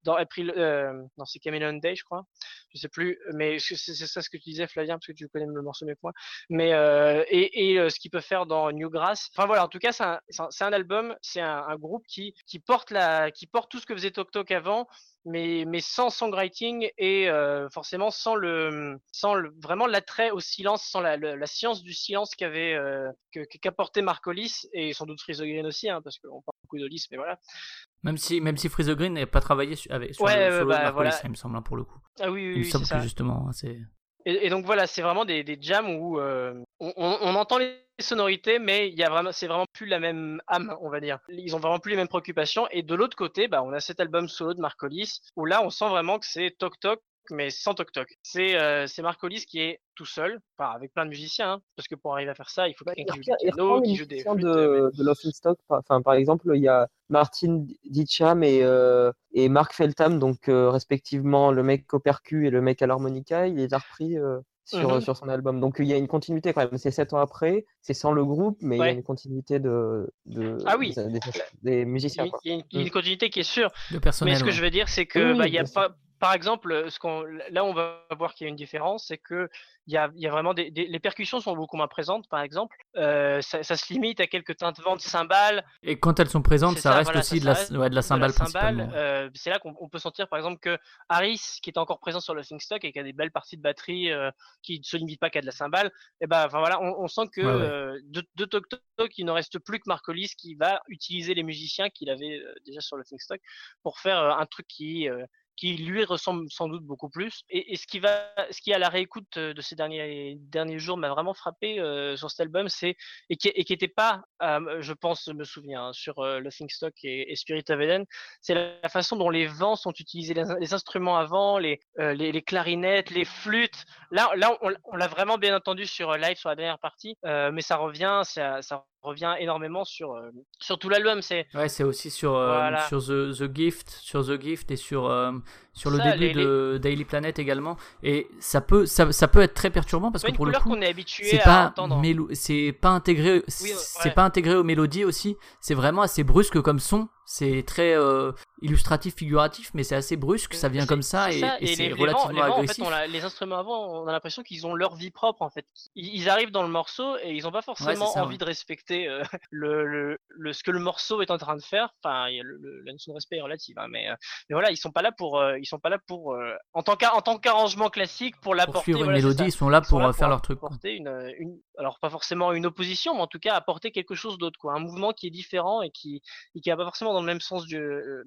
dans April, euh, c'est Day je crois, je sais plus, mais c'est ça ce que tu disais Flavien parce que tu connais le morceau mieux que moi, mais euh, et, euh, ce qu'il peut faire dans Newgrass. Enfin voilà, en tout cas c'est un, album, c'est un, groupe qui porte qui porte tout ce que faisait Tok Tok avant, mais mais sans songwriting et euh, forcément sans le sans le, vraiment l'attrait au silence, sans la, science du silence qu'avait euh, qu'apportait Marcolis et sans doute Freeze Green aussi, hein, parce qu'on parle beaucoup d'Olis, mais voilà. Même si, même si Freeze Green n'a pas travaillé sur, avec, sur Ouais, le solo bah, de Mark voilà. Il me semble, hein, pour le coup. Ah oui, oui, il me oui, c'est semble ça. justement, c'est. Et, et donc voilà, c'est vraiment des, des jams où euh, on, on- on entend les sonorités, mais il y a vraiment, c'est vraiment plus la même âme, on va dire. Ils ont vraiment plus les mêmes préoccupations. Et de l'autre côté, bah, on a cet album solo de Marcolis où là, on sent vraiment que c'est Tok Tok, mais sans Tok Tok. C'est euh, c'est Marcolis qui est tout seul, enfin avec plein de musiciens, hein, parce que pour arriver à faire ça, il faut Bah, quelqu'un qui joue du piano, qui joue des flûtes. de, de Laughing Stock. Par, enfin, par exemple, il y a Martin Ditcham et, euh, et Mark Feltham, donc euh, respectivement le mec au percu et le mec à l'harmonica. Il les a repris sur, Mhm. sur son album. Donc il y a une continuité quand même. C'est sept ans après, c'est sans le groupe, mais il y a une continuité de, de, Ah oui. des, des- des musiciens. Il quoi. y a une, une continuité qui est sûre. Mais ce que ouais. je veux dire, c'est que oui, bah, il y a pas par exemple, euh, ce qu'on, là on va voir qu'il y a une différence, c'est que il y a, il y a vraiment des, des- les percussions sont beaucoup moins présentes, par exemple. Euh, ça, ça se limite à quelques teintements de cymbales. Et quand elles sont présentes, ça, reste voilà, aussi ça de la, reste ouais, de la cymbale principalement. euh, c'est là qu'on on peut sentir, par exemple, que Harris, qui est encore présent sur le Stock et qui a des belles parties de batterie, euh, qui ne se limite pas qu'à de la cymbale, et ben, enfin voilà, on, on sent que Ouais, ouais. de, de Tok Tok, il ne reste plus que Marcolis qui va utiliser les musiciens qu'il avait déjà sur le Stock pour faire un truc qui qui lui ressemble sans doute beaucoup plus. Et, ce qui va, ce qui à la réécoute euh, de ces derniers derniers jours m'a vraiment frappé euh, sur cet album, c'est et qui qui était pas, euh, je pense, me souviens hein, sur euh, le Stock et, Spirit of Eden, c'est la, façon dont les vents sont utilisés, les, instruments avant, les, les clarinettes, les flûtes. Là, là, on, l'a vraiment bien entendu sur live sur la dernière partie, mais ça revient, ça, ça revient énormément sur euh, sur tout l'album. C'est Ouais, c'est aussi sur, euh, Voilà. sur The, The Gift, sur The Gift et sur, euh, sur le Ça, début les- de Daily Planet également. Et ça peut, ça, ça peut être très perturbant parce que pour le coup, qu'on est habitué c'est pas mélo- c'est pas intégré, Oui, c'est ouais. pas intégré aux mélodies aussi. C'est vraiment assez brusque comme son. C'est très euh, illustratif, figuratif, mais c'est assez brusque. Ça vient comme ça et, c'est relativement les vents, en fait, agressif. on les instruments avant, on a l'impression qu'ils ont leur vie propre en fait. Ils, ils arrivent dans le morceau et ils n'ont pas forcément ça, envie ouais. de respecter euh, [LAUGHS] le, le, le- ce que le morceau est en train de faire. Enfin, il y a le, le- la notion de respect est relative, hein, mais, euh, mais voilà, ils sont pas là pour, ils sont pas là pour, euh, en tant qu'ar- en tant qu'arrangement classique pour Pour l'apporter. suivre une voilà, c'est mélodie, ça. ils sont là Ils sont pour là euh, faire leur truc. apporter une, euh, une, alors pas forcément une opposition, mais en tout cas apporter quelque chose d'autre, quoi, un mouvement qui est différent et qui, et qui va pas forcément dans le même sens du,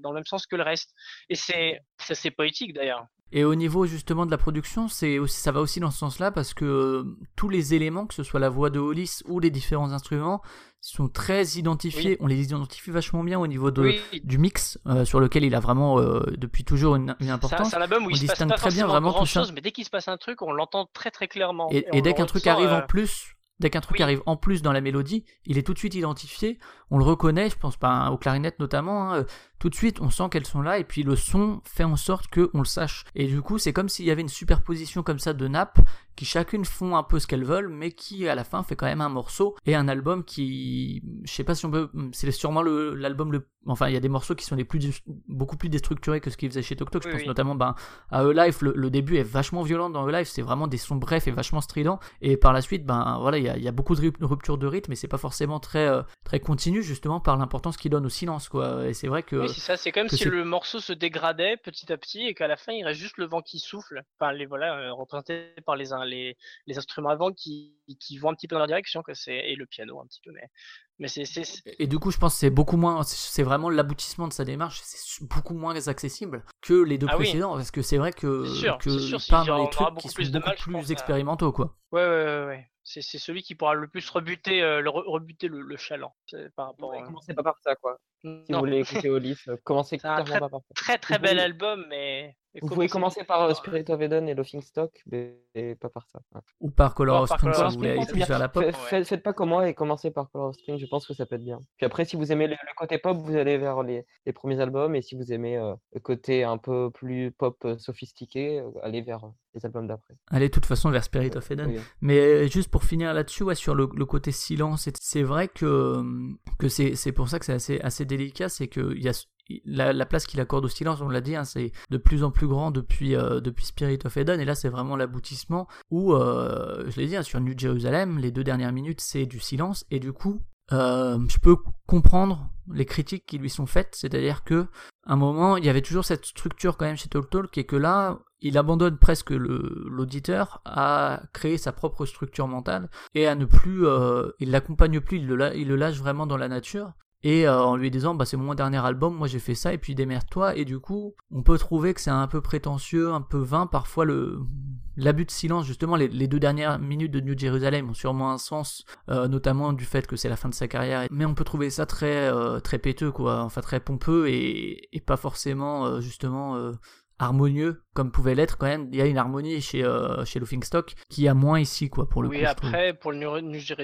dans le même sens que le reste. Et c'est, c'est assez poétique d'ailleurs. Et au niveau justement de la production, c'est aussi, ça va aussi dans ce sens-là parce que euh, tous les éléments, que ce soit la voix de Hollis ou les différents instruments, sont très identifiés. Oui. On les identifie vachement bien au niveau de, Oui, du mix, euh, sur lequel il a vraiment euh, depuis toujours une, importance. C'est un album où On il se passe distingue pas très bien vraiment grand tout ça. chose, mais dès qu'il se passe un truc, on l'entend très très clairement. Et, dès qu'un truc arrive en plus, dès qu'un truc oui. arrive en plus dans la mélodie, il est tout de suite identifié. On le reconnaît, je pense pas aux clarinettes notamment. hein, euh, tout de suite, on sent qu'elles sont là et puis le son fait en sorte que on le sache. Et du coup, c'est comme s'il y avait une superposition comme ça de nappes qui chacune font un peu ce qu'elles veulent, mais qui à la fin fait quand même un morceau et un album qui, je sais pas si on peut, c'est sûrement l'album le, enfin il y a des morceaux qui sont les plus beaucoup plus déstructurés que ce qu'ils faisaient chez Tok Tok. Je Oui, pense oui. notamment ben à E-Life, le, le début est vachement violent dans E-Life, c'est vraiment des sons brefs et vachement stridents. Et par la suite, ben voilà, il y a, il y a beaucoup de rup- ruptures de rythme, et c'est pas forcément très euh, très continu justement par l'importance qu'il donne au silence, quoi. Et c'est vrai que Oui, c'est ça. C'est comme si le morceau se dégradait petit à petit et qu'à la fin, il reste juste le vent qui souffle. Enfin, les voilà, euh, représentés par les, in- les, les instruments avant qui, qui vont un petit peu dans leur direction, que c'est et le piano un petit peu, mais mais c'est et du coup, je pense que c'est beaucoup moins, c'est vraiment l'aboutissement de sa démarche, c'est beaucoup moins accessible que les deux Ah oui. précédents, parce que c'est vrai que sûr, que sûr, les trucs qui sont beaucoup plus à- expérimentaux, quoi. ouais ouais ouais. ouais. C'est c'est celui qui pourra le plus rebuter euh, le re- rebuter le, le chaland par rapport. Ouais, euh, commencez pas par ça, quoi. Si non. vous voulez écouter Hollis, euh, commencez clairement pas par ça. Très très bel album, mais. Vous pouvez commencer par euh, par- Spirit of Eden et Laughing Stock, mais pas par ça. Ou par Color of Spring si vous voulez plus vers la pop. Faites, faites pas comme moi et commencez par Color of Spring, je pense que ça peut être bien. Puis après, si vous aimez le, le côté pop, vous allez vers les, les premiers albums, et si vous aimez euh, le côté un peu plus pop euh, sophistiqué, allez vers les albums d'après. Allez, de toute façon, vers Spirit of Eden. Oui. Mais juste pour finir là-dessus, ouais, sur le, le côté silence, c'est vrai que, que c'est pour ça que c'est assez, assez délicat, c'est que il y a la, la place qu'il accorde au silence, on l'a dit, hein, c'est de plus en plus grand depuis, euh, depuis Spirit of Eden, et là c'est vraiment l'aboutissement où, euh, je l'ai dit, hein, sur New Jerusalem, les deux dernières minutes c'est du silence, et du coup, euh, je peux comprendre les critiques qui lui sont faites, c'est-à-dire que un moment, il y avait toujours cette structure quand même chez Talk Talk, et que là, il abandonne presque l'auditeur à créer sa propre structure mentale et à ne plus, il l'accompagne plus, il il le lâche vraiment dans la nature. Et euh, en lui disant, bah c'est mon dernier album, moi j'ai fait ça, et puis démerde-toi. Et du coup, on peut trouver que c'est un peu prétentieux, un peu vain, parfois le l'abus de silence. Justement, les, les deux dernières minutes de New Jerusalem ont sûrement un sens, euh, notamment du fait que c'est la fin de sa carrière. Mais on peut trouver ça très euh, très péteux, quoi, enfin très pompeux et, et pas forcément justement harmonieux comme pouvait l'être quand même. Il y a une harmonie chez euh, chez Stock qui a moins ici, quoi, pour le oui, coup. trouve. après, pour le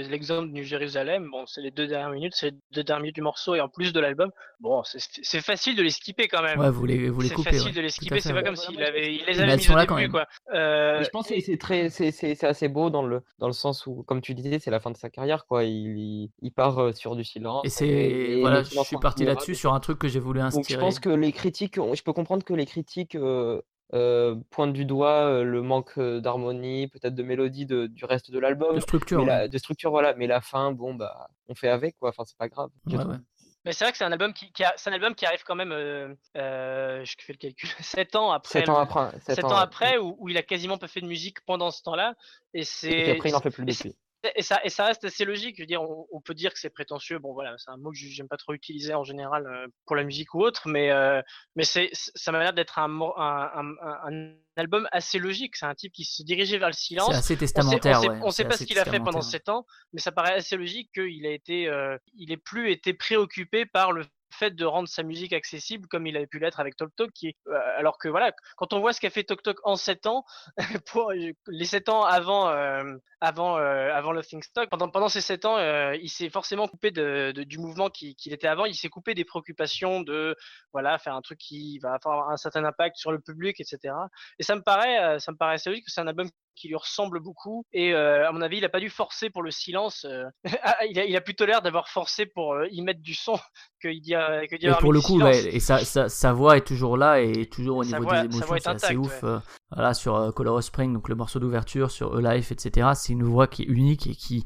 l'exemple de New Jérusalem, bon, c'est les deux dernières minutes, c'est les deux dernières minutes du morceau et en plus de l'album. Bon, c'est- c'est facile de les skipper quand même. Ouais, vous les vous les c'est coupez. facile ouais, de les skipper, c'est pas ouais. comme s'il avait, il les avait elles mis sont au là quand début, même. quoi. Euh, je pense que c'est très, c'est, c'est, c'est assez beau dans le, dans le sens où, comme tu disais, c'est la fin de sa carrière, quoi. Il, il, il part euh, sur du silence. Et c'est voilà, je suis parti là-dessus sur un truc que j'ai voulu Donc je inspirer. pense que les critiques, je peux comprendre que les critiques euh, euh, pointe du doigt euh, le manque euh, d'harmonie, peut-être de mélodie de- du reste de l'album. De structure. Mais ouais. la, de structure, voilà. Mais la fin, bon, bah, on fait avec, quoi. Enfin, c'est pas grave. Ouais, ouais. Mais c'est vrai que c'est un album qui, qui a- c'est un album qui arrive quand même, euh, euh, je fais le calcul, [LAUGHS] 7 ans après. Sept le- ans après. sept sept ans, ans ouais. après, où, où il a quasiment pas fait de musique pendant ce temps-là. Et Et puis c'est. après, il n'en fait plus depuis. Et ça, et ça reste assez logique. Je veux dire, on, on peut dire que c'est prétentieux. Bon, voilà, c'est un mot que j'aime pas trop utiliser en général euh, pour la musique ou autre, mais, euh, mais c'est, ça m'a l'air d'être un, un, un- un- un album assez logique. C'est un type qui se dirigeait vers le silence. C'est assez On sait, on testamentaire. sait, ouais. on sait C'est pas ce qu'il a fait pendant. 7 ans, mais ça paraît assez logique qu'il a été, euh, il ait plus été préoccupé par le fait de rendre sa musique accessible comme il avait pu l'être avec Tok Tok, qui euh, alors que voilà, quand on voit ce qu'a fait Tok Tok en 7 ans, [LAUGHS] pour les 7 ans avant, euh, avant, euh, avant Stock, pendant, pendant ces 7 ans, euh, il s'est forcément coupé du mouvement qui- qu'il était avant, il s'est coupé des préoccupations de voilà, faire un truc qui va avoir un certain impact sur le public, etc. Et ça me paraît, euh, ça me paraît assez logique que c'est un album qui lui ressemble beaucoup. Et euh, à mon avis, il a pas dû forcer pour le silence. euh, [LAUGHS] ah, il, a, il a plutôt l'air d'avoir forcé pour euh, y mettre du son [LAUGHS] que d'y a- que Et avoir pour le coup, ouais, et sa, sa, sa voix est toujours là et toujours au niveau voix- des émotions, c'est assez ouf. ouais. voilà, sur Color of Spring, donc le morceau d'ouverture, sur A Life, etc. C'est une voix qui est unique et qui,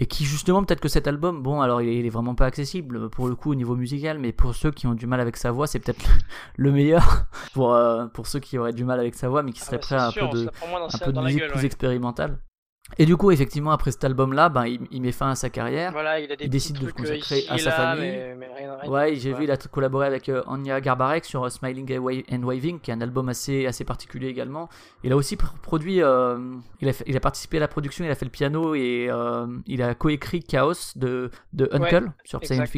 et qui justement, peut-être que cet album, bon, alors il est, il est vraiment pas accessible pour le coup au niveau musical, mais pour ceux qui ont du mal avec sa voix, c'est peut-être [LAUGHS] le meilleur [LAUGHS] pour, euh, pour ceux qui auraient du mal avec sa voix, mais qui Ah seraient bah, prêts à un peu de, un peu musique gueule, plus ouais. expérimentale. Et du coup, effectivement, après cet album-là, ben, il, il met fin à sa carrière. Voilà, il a des il petits décide de se euh, consacrer à sa là, famille. mais- mais rien- rien Ouais, j'ai vu, il a collaboré avec euh, Anya Garbarek sur euh, Smiling and Wa- and Waving, qui est un album assez, assez particulier également. Il a aussi pr- produit, euh, il, a fait- il a participé à la production, il a fait le piano et il a coécrit Chaos de, de Uncle sur. Science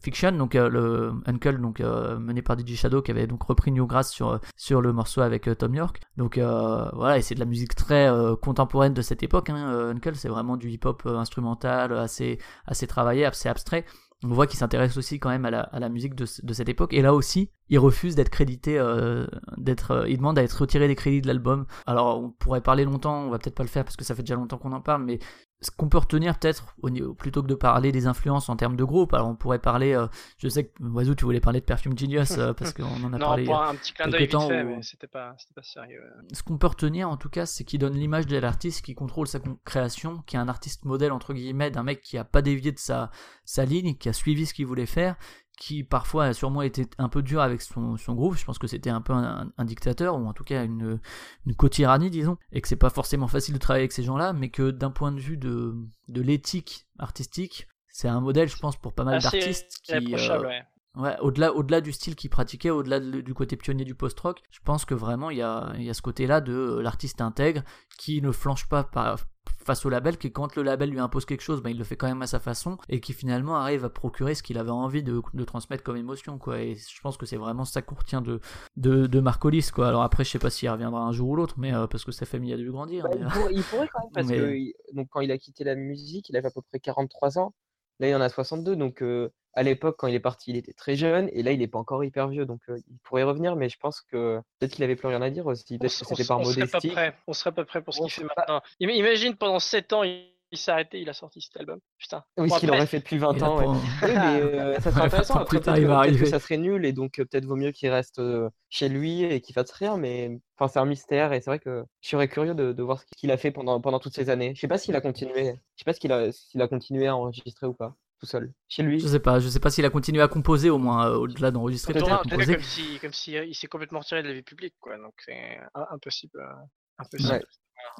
Fiction, donc le Uncle, donc mené par DJ Shadow, qui avait donc repris Newgrass sur, sur le morceau avec Tom York. Donc voilà, et c'est de la musique très contemporaine de cette époque. Hein. euh, Uncle, c'est vraiment du hip-hop euh, instrumental, assez, assez travaillé, assez abstrait on voit qu'il s'intéresse aussi quand même à la, musique de, de cette époque. Et là aussi, il refuse d'être crédité, euh, d'être, il demande à être retiré des crédits de l'album. Alors, on pourrait parler longtemps, on va peut-être pas le faire parce que ça fait déjà longtemps qu'on en parle, mais ce qu'on peut retenir peut-être, plutôt que de parler des influences en termes de groupe, alors on pourrait parler, euh, je sais que Oiseau, tu voulais parler de Perfume Genius euh, parce qu'on en a Non, parlé. pour un petit clin d'œil vite temps fait, où- mais c'était pas, sérieux. Ce qu'on peut retenir en tout cas, c'est qu'il donne l'image de l'artiste qui contrôle sa création, qui est un artiste modèle entre guillemets, d'un mec qui a pas dévié de sa, sa ligne, qui a suivi ce qu'il voulait faire, qui parfois a sûrement été un peu dur avec son, son groupe. Je pense que c'était un peu un, un dictateur, ou en tout cas une, une co-tyrannie, disons, et que c'est pas forcément facile de travailler avec ces gens-là, mais que d'un point de vue de, de l'éthique artistique, c'est un modèle, je pense, pour pas mal d'artistes qui, euh, ouais. Ouais, au-delà, au-delà du style qu'il pratiquait, au-delà de- du côté pionnier du post-rock, je pense que vraiment il y a, y a ce côté-là de euh, l'artiste intègre qui ne flanche pas par- face au label, qui quand le label lui impose quelque chose, ben, il le fait quand même à sa façon et qui finalement arrive à procurer ce qu'il avait envie de, de transmettre comme émotion, quoi. Et je pense que c'est vraiment ça qu'on retient de, de, de Marc Hollis, quoi. Alors après, je sais pas s'il reviendra un jour ou l'autre, mais euh, parce que sa famille a dû grandir. Bah, mais, il, euh, pourrait, il pourrait quand même, parce Mais- que donc, quand il a quitté la musique, il avait à peu près 43 ans. Là, il en a 62. Donc, euh, à l'époque, quand il est parti, il était très jeune. Et là, il n'est pas encore hyper vieux. Donc, euh, il pourrait revenir. Mais je pense que peut-être qu'il avait plus rien à dire aussi. Peut-être que c'était par on serait pas modestie. prêt. On serait pas prêt pour ce qu'il fait pas- maintenant. Im- Imagine pendant 7 ans, il, il s'est arrêté, il a sorti cet album. Putain. Oui, ce qu'il aurait fait depuis 20 et là, ans. ouais. pour- Oui, mais [LAUGHS] euh, ça serait [LAUGHS] intéressant. 20 ans Après, plus tard, peut-être il que, va peut-être que arriver. ça serait nul et donc euh, peut-être vaut mieux qu'il reste euh, chez lui et qu'il fasse rien. Mais enfin, c'est un mystère et c'est vrai que je serais curieux de, de voir ce qu'il a fait pendant, pendant toutes ces années. Je sais pas s'il a continué. Je sais pas s'il a, s'il a continué à enregistrer ou pas, tout seul, chez lui. je sais pas, je sais pas s'il a continué à composer au moins, euh, au-delà d'enregistrer, peut-être comme si, comme si euh, il s'est complètement retiré de la vie publique, quoi. Donc c'est impossible. euh, impossible. Ouais.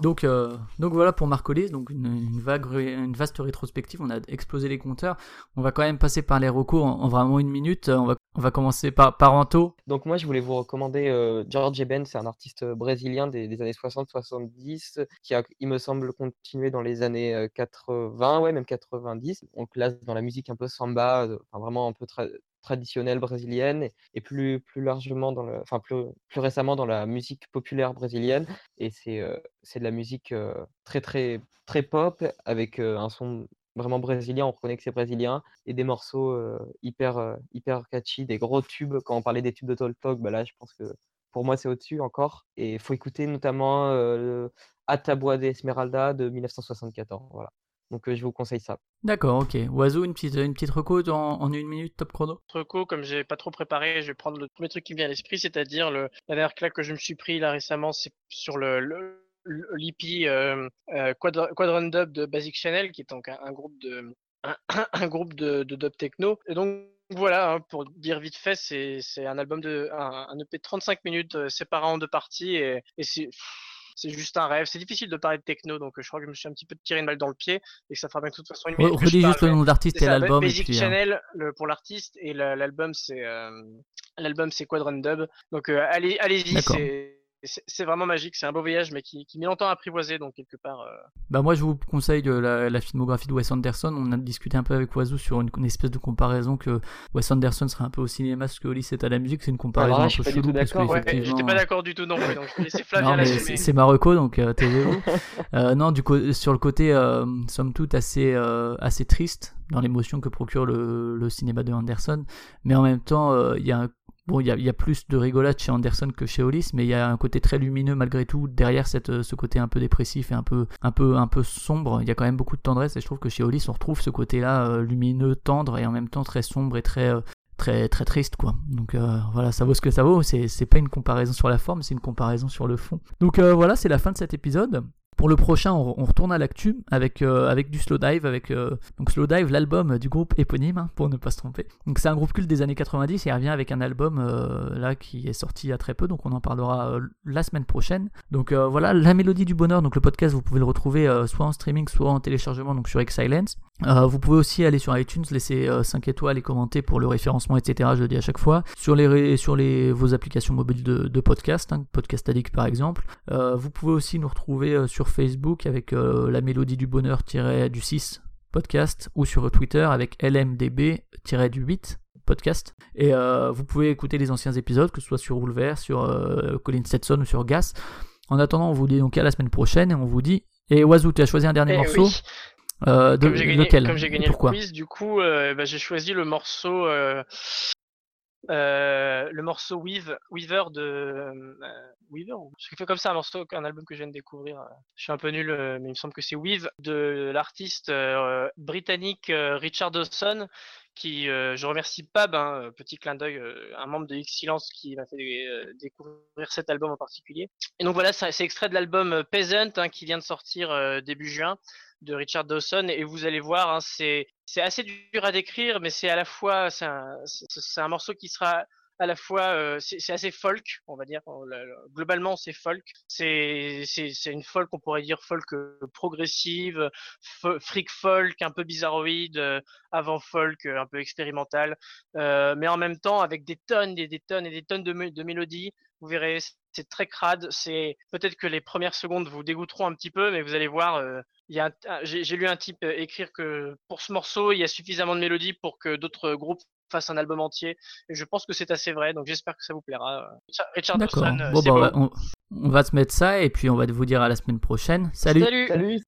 Donc, euh, donc voilà pour Marc Hollis, donc une, une vague, une vaste rétrospective. On a explosé les compteurs. On va quand même passer par les recos en, en vraiment une minute. On va, on va commencer par, par Anto. Donc moi, je voulais vous recommander euh, George Eben, c'est un artiste euh, brésilien des, années 60-70 qui a, il me semble, continué dans les années euh, 80, ouais, même 90. On classe dans la musique un peu samba, euh, enfin, vraiment un peu tra- traditionnelle brésilienne et, plus, plus largement, dans le, enfin plus, plus récemment dans la musique populaire brésilienne. Et c'est euh, c'est de la musique euh, très, très, très pop avec euh, un son vraiment brésilien, on reconnaît que c'est brésilien, et des morceaux euh, hyper, euh, hyper catchy, des gros tubes. Quand on parlait des tubes de Talk Talk, bah là, je pense que pour moi, c'est au-dessus encore. Et il faut écouter notamment euh, Atabua de Esmeralda de 1974. Voilà. Donc euh, je vous conseille ça. D'accord, ok. Oiseau, une petite, une petite reco en, en une minute, top chrono? Reco, comme j'ai pas trop préparé, je vais prendre le premier truc qui me vient à l'esprit, c'est-à-dire le, la dernière claque que je me suis pris là récemment, c'est sur le, le l'EP euh, euh, Quadra- Quadrant Dub de Basic Channel, qui est donc un, un groupe de un, un groupe de, de dub techno. Et donc voilà, hein, pour dire vite fait, c'est c'est un album de un, un EP de 35 minutes euh, séparé en deux parties et, et c'est c'est juste un rêve. C'est difficile de parler de techno, donc euh, je crois que je me suis un petit peu tiré une balle dans le pied et que ça fera bien de toute façon une minute Redis juste le nom d'artiste c'est et l'album. Basic puis, euh, Channel pour l'artiste et la- l'album c'est euh, l'album c'est Quadrant Dub. Donc euh, allez allez-y, c'est c'est vraiment magique. C'est un beau voyage, mais qui, qui met longtemps à apprivoiser, donc quelque part. euh, Bah moi je vous conseille la, la filmographie de Wes Anderson. On a discuté un peu avec Oiseau sur une, une espèce de comparaison que Wes Anderson serait un peu au cinéma ce que Hollis est à la musique. C'est une comparaison Alors là, un peu chelou. Ouais, j'étais pas d'accord du tout non plus, donc je vais c'est Marocco, donc euh, taisez-vous. Euh, non, du coup, sur le côté, euh, somme toute, assez, euh, assez triste dans l'émotion que procure le, le cinéma de Anderson, mais en même temps, euh, il y a un- Bon, il y a, plus de rigolade chez Anderson que chez Hollis, mais il y a un côté très lumineux malgré tout derrière euh, ce côté un peu dépressif et un peu, un peu, un peu sombre. Il y a quand même beaucoup de tendresse et je trouve que chez Hollis on retrouve ce côté-là euh, lumineux, tendre et en même temps très sombre et très, euh, très, très triste quoi. Donc voilà, ça vaut ce que ça vaut. C'est, c'est pas une comparaison sur la forme, c'est une comparaison sur le fond. Donc voilà, c'est la fin de cet épisode. Pour le prochain, on, retourne à l'actu avec, euh, avec du slow dive, avec euh, donc slow dive, l'album du groupe éponyme, hein, pour ne pas se tromper. Donc c'est un groupe culte des années 90 et il revient avec un album euh, là qui est sorti il y a très peu, donc on en parlera la semaine prochaine. Donc voilà, la mélodie du bonheur, donc le podcast, vous pouvez le retrouver soit en streaming, soit en téléchargement, donc sur X-Silence. Vous pouvez aussi aller sur iTunes, laisser euh, 5 étoiles et commenter pour le référencement, etc. Je le dis à chaque fois. Sur les, sur les vos applications mobiles de, de podcast, hein, Podcast Addict par exemple. Vous pouvez aussi nous retrouver euh, sur Facebook avec euh, la mélodie du bonheur tiré du 6 podcast ou sur Twitter avec LMDB-du8 podcast. Et euh, vous pouvez écouter les anciens épisodes, que ce soit sur Woolver, sur euh, Colin Stetson ou sur Gas. En attendant, on vous dit donc à la semaine prochaine et on vous dit. Et Oazou, tu as choisi un dernier Eh morceau oui. euh, de comme j'ai gagné, lequel comme j'ai gagné Et Pourquoi le quiz, du coup, euh, bah, j'ai choisi le morceau, le morceau Weave, Weaver de Weaver. Je fais comme ça un morceau, un album que je viens de découvrir. euh, Je suis un peu nul, euh, mais il me semble que c'est Weave de l'artiste euh, britannique Richard Dawson. Qui, je remercie Pab, hein, petit clin d'œil, un membre de X Silence qui m'a fait découvrir cet album en particulier. Et donc voilà, c'est extrait de l'album Peasant hein, qui vient de sortir début juin de Richard Dawson et vous allez voir hein, c'est assez dur à décrire mais c'est à la fois c'est un morceau qui sera à la fois euh, c'est assez folk on va dire globalement c'est folk. C'est une folk on pourrait dire folk euh, progressive freak folk un peu bizarroïde euh, avant folk un peu expérimental. Mais en même temps avec des tonnes et des tonnes et des tonnes de, mé- de mélodies vous verrez c'est très crade. C'est peut-être que les premières secondes vous dégoûteront un petit peu mais vous allez voir j'ai lu un type écrire que pour ce morceau, il y a suffisamment de mélodies pour que d'autres groupes fassent un album entier. Et je pense que c'est assez vrai, donc j'espère que ça vous plaira. Richard-. Dawson, euh, Bon, bah, on, on- on va se mettre ça et puis on va vous dire à la semaine prochaine. Salut. Salut. Salut